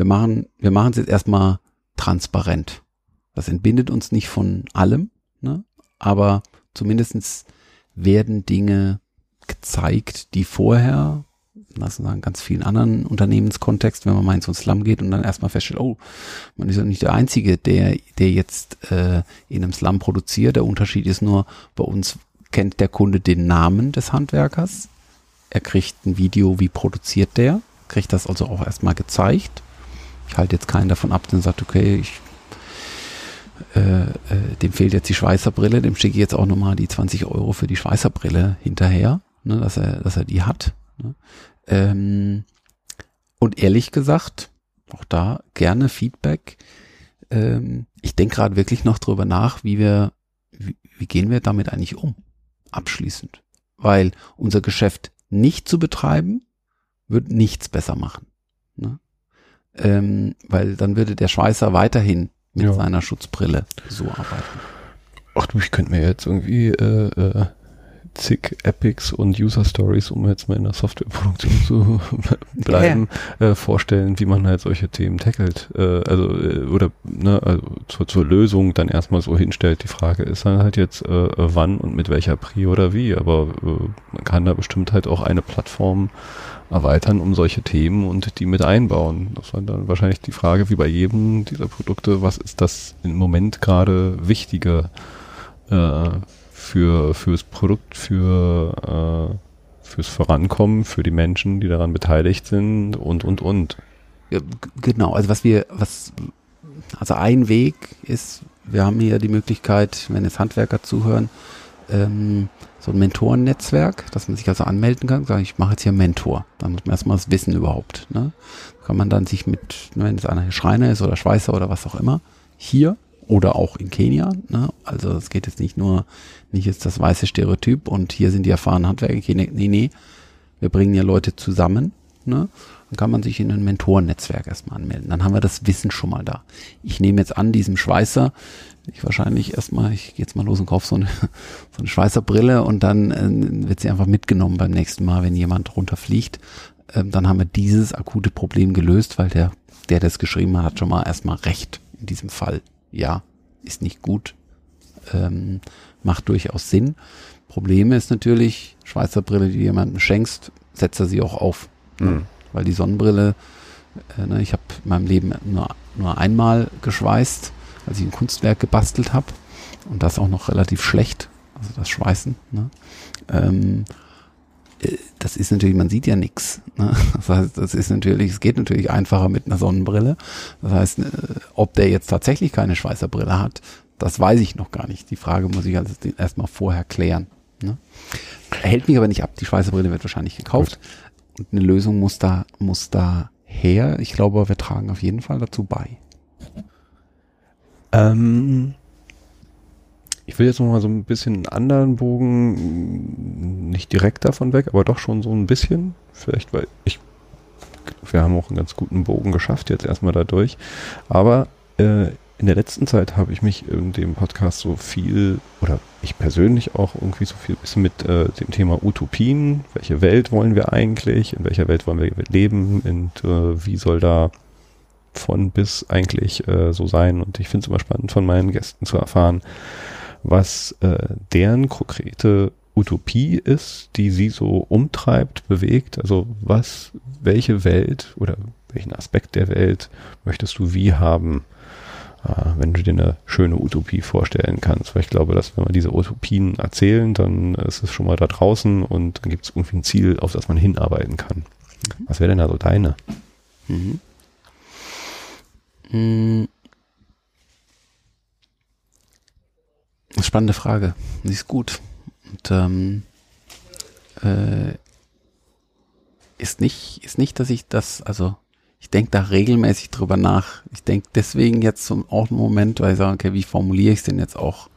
Wir machen, wir machen es jetzt erstmal transparent. Das entbindet uns nicht von allem, ne? aber zumindestens werden Dinge gezeigt, die vorher, lass uns sagen, ganz vielen anderen Unternehmenskontext, wenn man mal in so einen Slum geht und dann erstmal feststellt, oh, man ist ja nicht der Einzige, der, der jetzt äh, in einem Slum produziert. Der Unterschied ist nur, bei uns kennt der Kunde den Namen des Handwerkers. Er kriegt ein Video, wie produziert der, kriegt das also auch erstmal gezeigt. Ich halte jetzt keinen davon ab, der sagt, okay, ich äh, äh, dem fehlt jetzt die Schweißerbrille, dem schicke ich jetzt auch nochmal die 20 Euro für die Schweißerbrille hinterher, ne, dass er, dass er die hat. Ne. Ähm, und ehrlich gesagt, auch da gerne Feedback. ähm, ich denke gerade wirklich noch drüber nach, wie wir, wie, wie gehen wir damit eigentlich um? Abschließend. Weil unser Geschäft nicht zu betreiben, wird nichts besser machen. Ähm, weil dann würde der Schweißer weiterhin mit Ja. seiner Schutzbrille so arbeiten. Ach du, ich könnte mir jetzt irgendwie äh, äh, zig Epics und User Stories, um jetzt mal in der Softwareproduktion zu [laughs] bleiben, äh, vorstellen, wie man halt solche Themen tackelt. Äh, also, äh, oder ne, also zur, zur Lösung dann erstmal so hinstellt. Die Frage ist dann halt jetzt, äh, wann und mit welcher Pri oder wie. Aber äh, man kann da bestimmt halt auch eine Plattform erweitern um solche Themen und die mit einbauen. Das war dann wahrscheinlich die Frage, wie bei jedem dieser Produkte, was ist das im Moment gerade Wichtige äh, für fürs Produkt, für äh, fürs Vorankommen, für die Menschen, die daran beteiligt sind und und und. Ja, genau, also was wir, was, also ein Weg ist, wir haben hier die Möglichkeit, wenn jetzt Handwerker zuhören, ähm, so ein Mentorennetzwerk, dass man sich also anmelden kann, sagen, ich mache jetzt hier Mentor. Dann muss man erstmal das Wissen überhaupt. Ne? Kann man dann sich mit, ne, wenn es einer Schreiner ist oder Schweißer oder was auch immer, hier oder auch in Kenia, ne? also es geht jetzt nicht nur, nicht jetzt das weiße Stereotyp und hier sind die erfahrenen Handwerker in nee, nee, wir bringen ja Leute zusammen, ne? Dann kann man sich in ein Mentorennetzwerk erstmal anmelden. Dann haben wir das Wissen schon mal da. Ich nehme jetzt an, diesem Schweißer, ich wahrscheinlich erstmal, ich gehe jetzt mal los und kaufe so eine, [laughs] so eine Schweißerbrille und dann äh, wird sie einfach mitgenommen beim nächsten Mal, wenn jemand runterfliegt. Ähm, dann haben wir dieses akute Problem gelöst, weil der, der das geschrieben hat, hat schon mal erstmal recht in diesem Fall. Ja, ist nicht gut, ähm, macht durchaus Sinn. Problem ist natürlich, Schweißerbrille, die du jemandem schenkst, setzt er sie auch auf. Mhm. Weil die Sonnenbrille, äh, ne, ich habe in meinem Leben nur, nur einmal geschweißt, als ich ein Kunstwerk gebastelt habe. Und das auch noch relativ schlecht, also das Schweißen. Ne? Ähm, äh, das ist natürlich, man sieht ja nichts. Ne? [laughs] Das heißt, das ist natürlich, es geht natürlich einfacher mit einer Sonnenbrille. Das heißt, äh, ob der jetzt tatsächlich keine Schweißerbrille hat, das weiß ich noch gar nicht. Die Frage muss ich also erstmal vorher klären. Ne? Hält mich aber nicht ab. Die Schweißerbrille wird wahrscheinlich gekauft. Und eine Lösung muss da, muss da her. Ich glaube, wir tragen auf jeden Fall dazu bei. Ähm, ich will jetzt noch mal so ein bisschen einen anderen Bogen, nicht direkt davon weg, aber doch schon so ein bisschen. Vielleicht, weil ich, wir haben auch einen ganz guten Bogen geschafft jetzt erstmal dadurch. Aber äh, in der letzten Zeit habe ich mich in dem Podcast so viel, oder ich persönlich auch irgendwie so viel bisschen mit äh, dem Thema Utopien, welche Welt wollen wir eigentlich, in welcher Welt wollen wir leben und äh, wie soll da von bis eigentlich äh, so sein. Und ich finde es immer spannend, von meinen Gästen zu erfahren, was äh, deren konkrete Utopie ist, die sie so umtreibt, bewegt. Also was, welche Welt oder welchen Aspekt der Welt möchtest du wie haben, äh, wenn du dir eine schöne Utopie vorstellen kannst. Weil ich glaube, dass wenn wir diese Utopien erzählen, dann ist es schon mal da draußen und dann gibt es irgendwie ein Ziel, auf das man hinarbeiten kann. Was wäre denn da so deine? Mhm. Mm. Spannende Frage. Die ist gut. Und ähm, äh, ist nicht, ist nicht, dass ich das, also ich denke da regelmäßig drüber nach. Ich denke deswegen jetzt zum auch einen Moment, weil ich sage, okay, wie formuliere ich es denn jetzt auch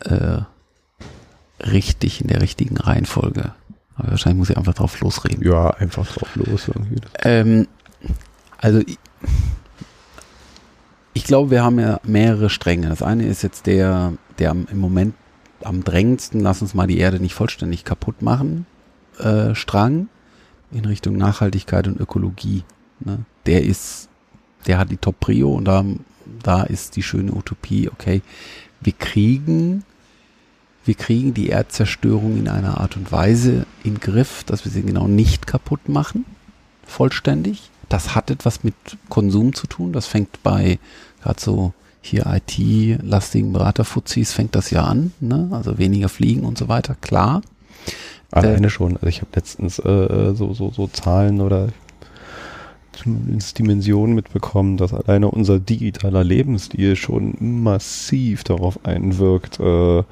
äh, richtig in der richtigen Reihenfolge? Aber wahrscheinlich muss ich einfach drauf losreden. Ja, einfach drauf los irgendwie. Ähm, also ich, ich glaube, wir haben ja mehrere Stränge. Das eine ist jetzt der, der im Moment am drängendsten, lass uns mal die Erde nicht vollständig kaputt machen, äh, Strang in Richtung Nachhaltigkeit und Ökologie. Ne? Der ist, der hat die Top-Prio und da, da ist die schöne Utopie, okay, wir kriegen, wir kriegen die Erdzerstörung in einer Art und Weise in Griff, dass wir sie genau nicht kaputt machen, vollständig. Das hat etwas mit Konsum zu tun. Das fängt bei gerade so hier IT-lastigen Beraterfuzis fängt das ja an, ne? Also weniger fliegen und so weiter, klar. Alleine schon. Also ich habe letztens äh, so, so, so Zahlen oder Dimensionen mitbekommen, dass alleine unser digitaler Lebensstil schon massiv darauf einwirkt, äh,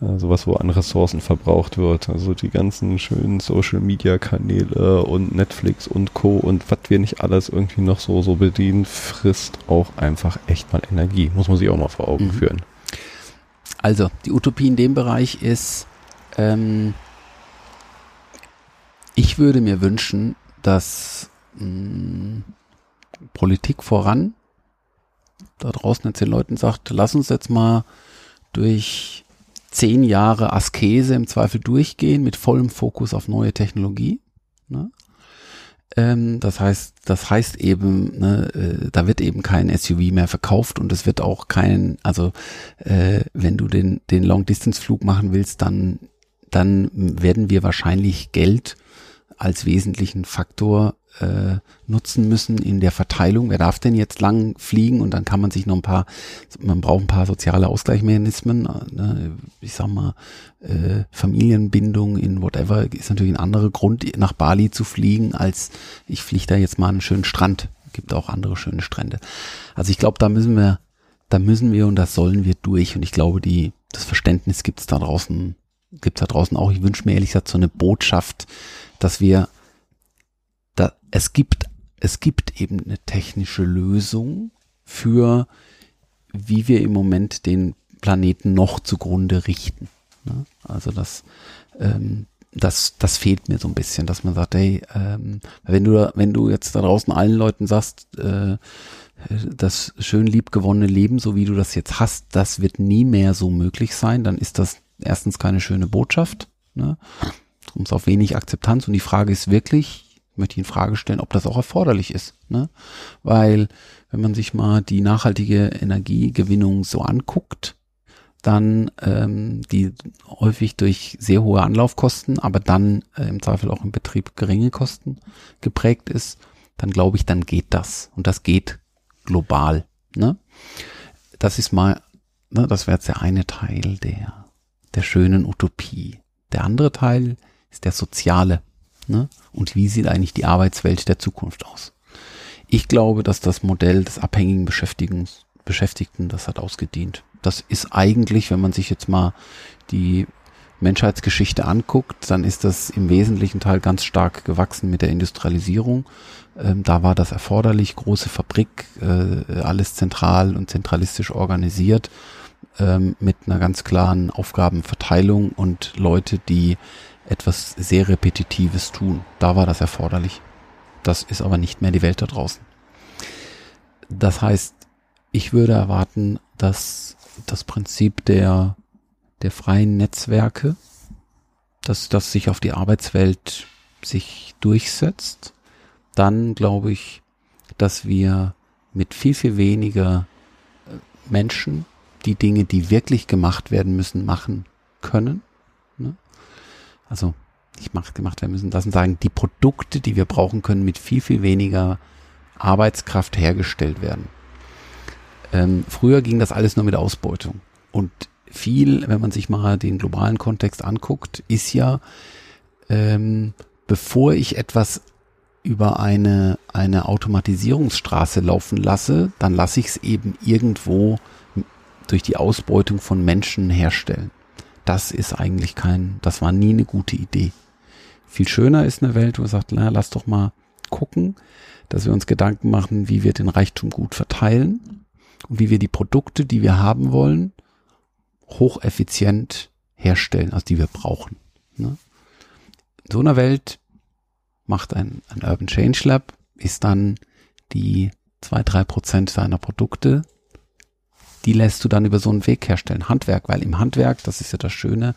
sowas, wo an Ressourcen verbraucht wird. Also die ganzen schönen Social Media Kanäle und Netflix und Co. und was wir nicht alles irgendwie noch so, so bedienen, frisst auch einfach echt mal Energie. Muss man sich auch mal vor Augen mhm. führen. Also, die Utopie in dem Bereich ist, ähm, ich würde mir wünschen, dass mm, Politik voran da draußen jetzt den Leuten sagt, lass uns jetzt mal durch zehn Jahre Askese im Zweifel durchgehen mit vollem Fokus auf neue Technologie. Ne? Ähm, das heißt, das heißt eben, ne, äh, da wird eben kein SUV mehr verkauft und es wird auch kein, also äh, wenn du den den Long Distance Flug machen willst, dann dann werden wir wahrscheinlich Geld als wesentlichen Faktor äh, nutzen müssen in der Verteilung. Wer darf denn jetzt lang fliegen? Und dann kann man sich noch ein paar, man braucht ein paar soziale Ausgleichsmechanismen. Ne? Ich sag mal, äh, Familienbindung in whatever ist natürlich ein anderer Grund, nach Bali zu fliegen, als ich fliege da jetzt mal einen schönen Strand. Gibt auch andere schöne Strände. Also ich glaube, da müssen wir, da müssen wir und das sollen wir durch. Und ich glaube, die, das Verständnis gibt es da draußen, gibt es da draußen auch. Ich wünsche mir ehrlich gesagt so eine Botschaft, dass wir da, es gibt, es gibt eben eine technische Lösung für, wie wir im Moment den Planeten noch zugrunde richten. Ne? Also das, ähm, das, das fehlt mir so ein bisschen, dass man sagt, hey, ähm, wenn du, wenn du jetzt da draußen allen Leuten sagst, äh, das schön liebgewonnene Leben, so wie du das jetzt hast, das wird nie mehr so möglich sein, dann ist das erstens keine schöne Botschaft. Ne? Kommt auf wenig Akzeptanz und die Frage ist wirklich, möchte ich in Frage stellen, ob das auch erforderlich ist. Ne? Weil, wenn man sich mal die nachhaltige Energiegewinnung so anguckt, dann ähm, die häufig durch sehr hohe Anlaufkosten, aber dann äh, im Zweifel auch im Betrieb geringe Kosten geprägt ist, dann glaube ich, dann geht das. Und das geht global. Ne? Das ist mal, ne, das wäre jetzt der eine Teil der, der schönen Utopie. Der andere Teil ist der soziale. Ne? Und wie sieht eigentlich die Arbeitswelt der Zukunft aus? Ich glaube, dass das Modell des abhängigen Beschäftigungs Beschäftigten, das hat ausgedient. Das ist eigentlich, wenn man sich jetzt mal die Menschheitsgeschichte anguckt, dann ist das im wesentlichen Teil ganz stark gewachsen mit der Industrialisierung. Ähm, da war das erforderlich, große Fabrik, äh, alles zentral und zentralistisch organisiert, ähm, mit einer ganz klaren Aufgabenverteilung und Leute, die etwas sehr Repetitives tun. Da war das erforderlich. Das ist aber nicht mehr die Welt da draußen. Das heißt, ich würde erwarten, dass das Prinzip der, der freien Netzwerke, dass das sich auf die Arbeitswelt sich durchsetzt. Dann glaube ich, dass wir mit viel, viel weniger äh, Menschen die Dinge, die wirklich gemacht werden müssen, machen können also nicht macht, gemacht werden müssen, und sagen, die Produkte, die wir brauchen können, mit viel, viel weniger Arbeitskraft hergestellt werden. Ähm, früher ging das alles nur mit Ausbeutung. Und viel, wenn man sich mal den globalen Kontext anguckt, ist ja, ähm, bevor ich etwas über eine, eine Automatisierungsstraße laufen lasse, dann lasse ich es eben irgendwo durch die Ausbeutung von Menschen herstellen das ist eigentlich kein, das war nie eine gute Idee. Viel schöner ist eine Welt, wo man sagt, na, lass doch mal gucken, dass wir uns Gedanken machen, wie wir den Reichtum gut verteilen und wie wir die Produkte, die wir haben wollen, hocheffizient herstellen, also die wir brauchen. Ne? In so einer Welt macht ein, ein Urban Change Lab, ist dann die zwei, drei Prozent seiner Produkte die lässt du dann über so einen Weg herstellen. Handwerk, weil im Handwerk, das ist ja das Schöne,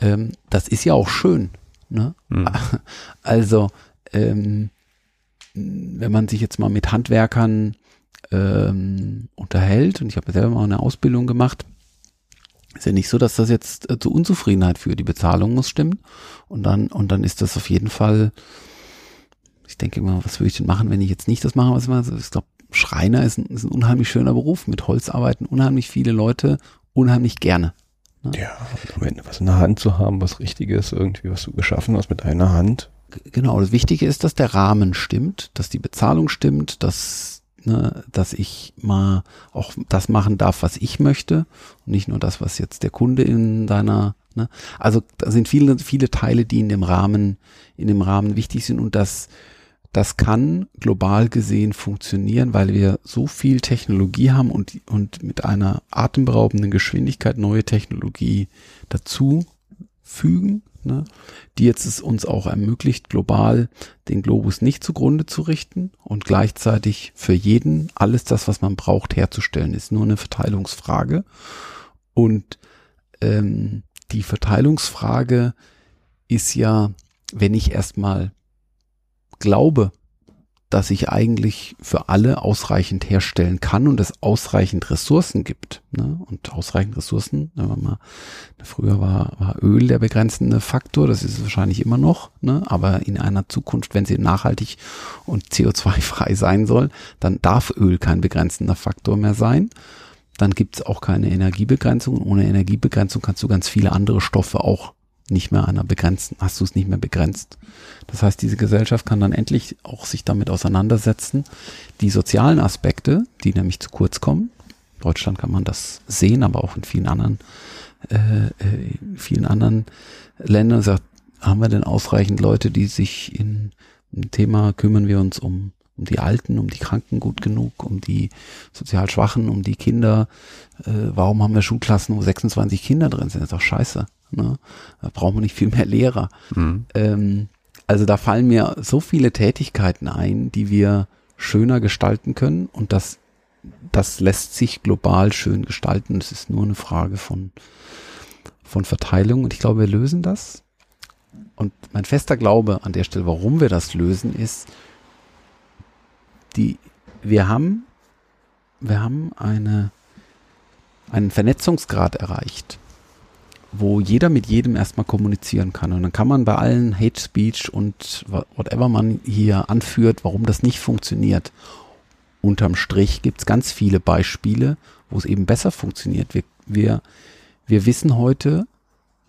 ähm, das ist ja auch schön. Ne? Mhm. [laughs] Also, ähm, wenn man sich jetzt mal mit Handwerkern ähm, unterhält, und ich habe selber mal eine Ausbildung gemacht, ist ja nicht so, dass das jetzt äh, zu Unzufriedenheit führt. Die Bezahlung muss stimmen. Und dann, und dann ist das auf jeden Fall, ich denke immer, was würde ich denn machen, wenn ich jetzt nicht das mache, was ich mache? Ich glaube, Schreiner ist ein, ist ein unheimlich schöner Beruf. Mit Holz arbeiten unheimlich viele Leute unheimlich gerne. Ne? Ja, am Ende was in der Hand zu haben, was Richtiges, irgendwie, was du geschaffen hast mit einer Hand. Genau, das Wichtige ist, dass der Rahmen stimmt, dass die Bezahlung stimmt, dass ne, dass ich mal auch das machen darf, was ich möchte und nicht nur das, was jetzt der Kunde in deiner, ne, also da sind viele, viele Teile, die in dem Rahmen, in dem Rahmen wichtig sind und das, das kann global gesehen funktionieren, weil wir so viel Technologie haben und, und mit einer atemberaubenden Geschwindigkeit neue Technologie dazu fügen ne, die jetzt es uns auch ermöglicht, global den Globus nicht zugrunde zu richten und gleichzeitig für jeden alles das, was man braucht, herzustellen, ist nur eine Verteilungsfrage. Und ähm, die Verteilungsfrage ist ja, wenn ich erstmal glaube, dass ich eigentlich für alle ausreichend herstellen kann und es ausreichend Ressourcen gibt. Ne? Und ausreichend Ressourcen, wenn man mal, früher war, war Öl der begrenzende Faktor, das ist es wahrscheinlich immer noch, ne? aber in einer Zukunft, wenn sie nachhaltig und CO2-frei [laughs] sein soll, dann darf Öl kein begrenzender Faktor mehr sein. Dann gibt es auch keine Energiebegrenzung und ohne Energiebegrenzung kannst du ganz viele andere Stoffe auch nicht mehr einer begrenzten, hast du es nicht mehr begrenzt. Das heißt, diese Gesellschaft kann dann endlich auch sich damit auseinandersetzen, die sozialen Aspekte, die nämlich zu kurz kommen. In Deutschland kann man das sehen, aber auch in vielen anderen, äh, äh in vielen anderen Ländern sagt, haben wir denn ausreichend Leute, die sich in ein Thema kümmern wir uns um um die Alten, um die Kranken gut genug, um die sozial Schwachen, um die Kinder. Äh, warum haben wir Schulklassen, wo 26 Kinder drin sind? Das ist doch scheiße. Ne? Da brauchen wir nicht viel mehr Lehrer. Mhm. Ähm, also da fallen mir so viele Tätigkeiten ein, die wir schöner gestalten können und das, das lässt sich global schön gestalten. Es ist nur eine Frage von, von Verteilung und ich glaube, wir lösen das. Und mein fester Glaube an der Stelle, warum wir das lösen, ist, die, wir haben, wir haben eine, einen Vernetzungsgrad erreicht wo jeder mit jedem erstmal kommunizieren kann. Und dann kann man bei allen Hate Speech und whatever man hier anführt, warum das nicht funktioniert. Unterm Strich gibt's ganz viele Beispiele, wo es eben besser funktioniert. Wir, wir, wir wissen heute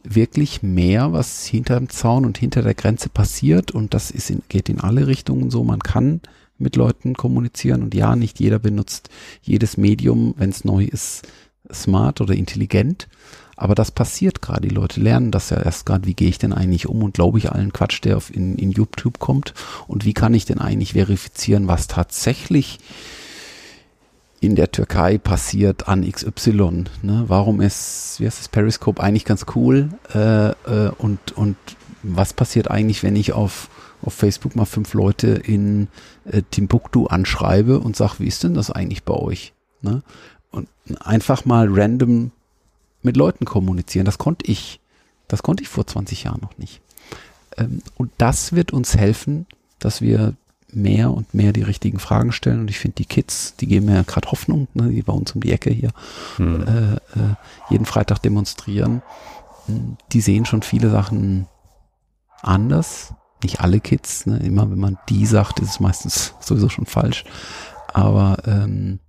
wirklich mehr, was hinterm Zaun und hinter der Grenze passiert. Und das ist in, geht in alle Richtungen so. Man kann mit Leuten kommunizieren. Und ja, nicht jeder benutzt jedes Medium, wenn es neu ist, smart oder intelligent. Aber das passiert gerade. Die Leute lernen das ja erst gerade. Wie gehe ich denn eigentlich um und glaube ich allen Quatsch, der auf in, in YouTube kommt? Und wie kann ich denn eigentlich verifizieren, was tatsächlich in der Türkei passiert an XY? Ne? Warum ist, wie heißt das, Periscope eigentlich ganz cool? Äh, äh, und, und was passiert eigentlich, wenn ich auf, auf Facebook mal fünf Leute in äh, Timbuktu anschreibe und sage, wie ist denn das eigentlich bei euch? Ne? Und einfach mal random mit Leuten kommunizieren. Das konnte ich. Das konnte ich vor 20 Jahren noch nicht. Ähm, und das wird uns helfen, dass wir mehr und mehr die richtigen Fragen stellen. Und ich finde, die Kids, die geben mir gerade Hoffnung, ne, die bei uns um die Ecke hier hm. äh, äh, jeden Freitag demonstrieren. Hm, die sehen schon viele Sachen anders. Nicht alle Kids. Ne? Immer wenn man die sagt, ist es meistens sowieso schon falsch. Aber ähm,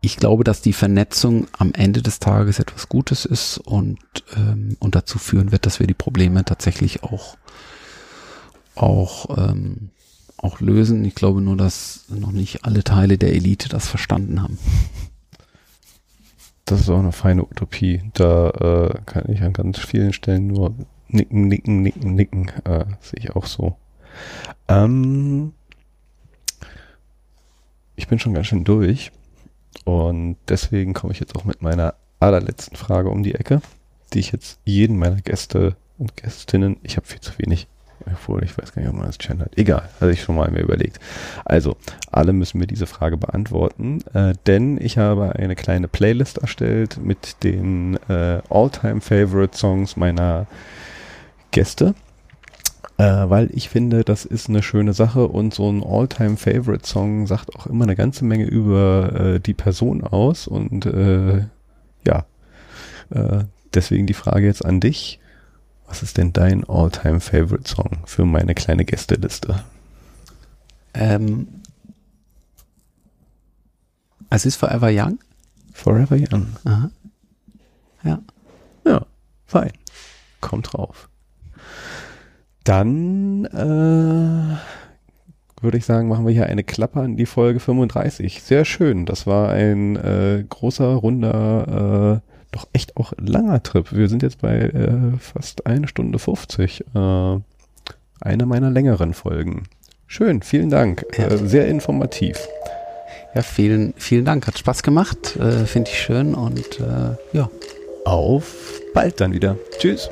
ich glaube, dass die Vernetzung am Ende des Tages etwas Gutes ist und, ähm, und dazu führen wird, dass wir die Probleme tatsächlich auch, auch, ähm, auch lösen. Ich glaube nur, dass noch nicht alle Teile der Elite das verstanden haben. Das ist auch eine feine Utopie. Da äh, kann ich an ganz vielen Stellen nur nicken, nicken, nicken, nicken. Äh, sehe ich auch so. Ähm, ich bin schon ganz schön durch. Und deswegen komme ich jetzt auch mit meiner allerletzten Frage um die Ecke, die ich jetzt jeden meiner Gäste und Gästinnen, ich habe viel zu wenig, obwohl ich weiß gar nicht, ob man das gendert. Egal, hatte ich schon mal mir überlegt. Also, alle müssen mir diese Frage beantworten, äh, denn ich habe eine kleine Playlist erstellt mit den äh, All-Time Favorite Songs meiner Gäste äh, weil ich finde, das ist eine schöne Sache und so ein All-Time-Favorite-Song sagt auch immer eine ganze Menge über äh, die Person aus und äh, ja, äh, deswegen die Frage jetzt an dich. Was ist denn dein All-Time-Favorite-Song für meine kleine Gästeliste? Ähm, es ist Forever Young. Forever Young. Aha. Ja. Ja, fein. Kommt drauf. Dann äh, würde ich sagen, machen wir hier eine Klappe an die Folge 35. Sehr schön. Das war ein äh, großer, runder, äh, doch echt auch langer Trip. Wir sind jetzt bei äh, fast eine Stunde 50. Äh, eine meiner längeren Folgen. Schön, vielen Dank. Ja. Äh, sehr informativ. Ja, vielen, vielen Dank. Hat Spaß gemacht. Äh, Finde ich schön und äh, ja. Auf bald dann wieder. Tschüss.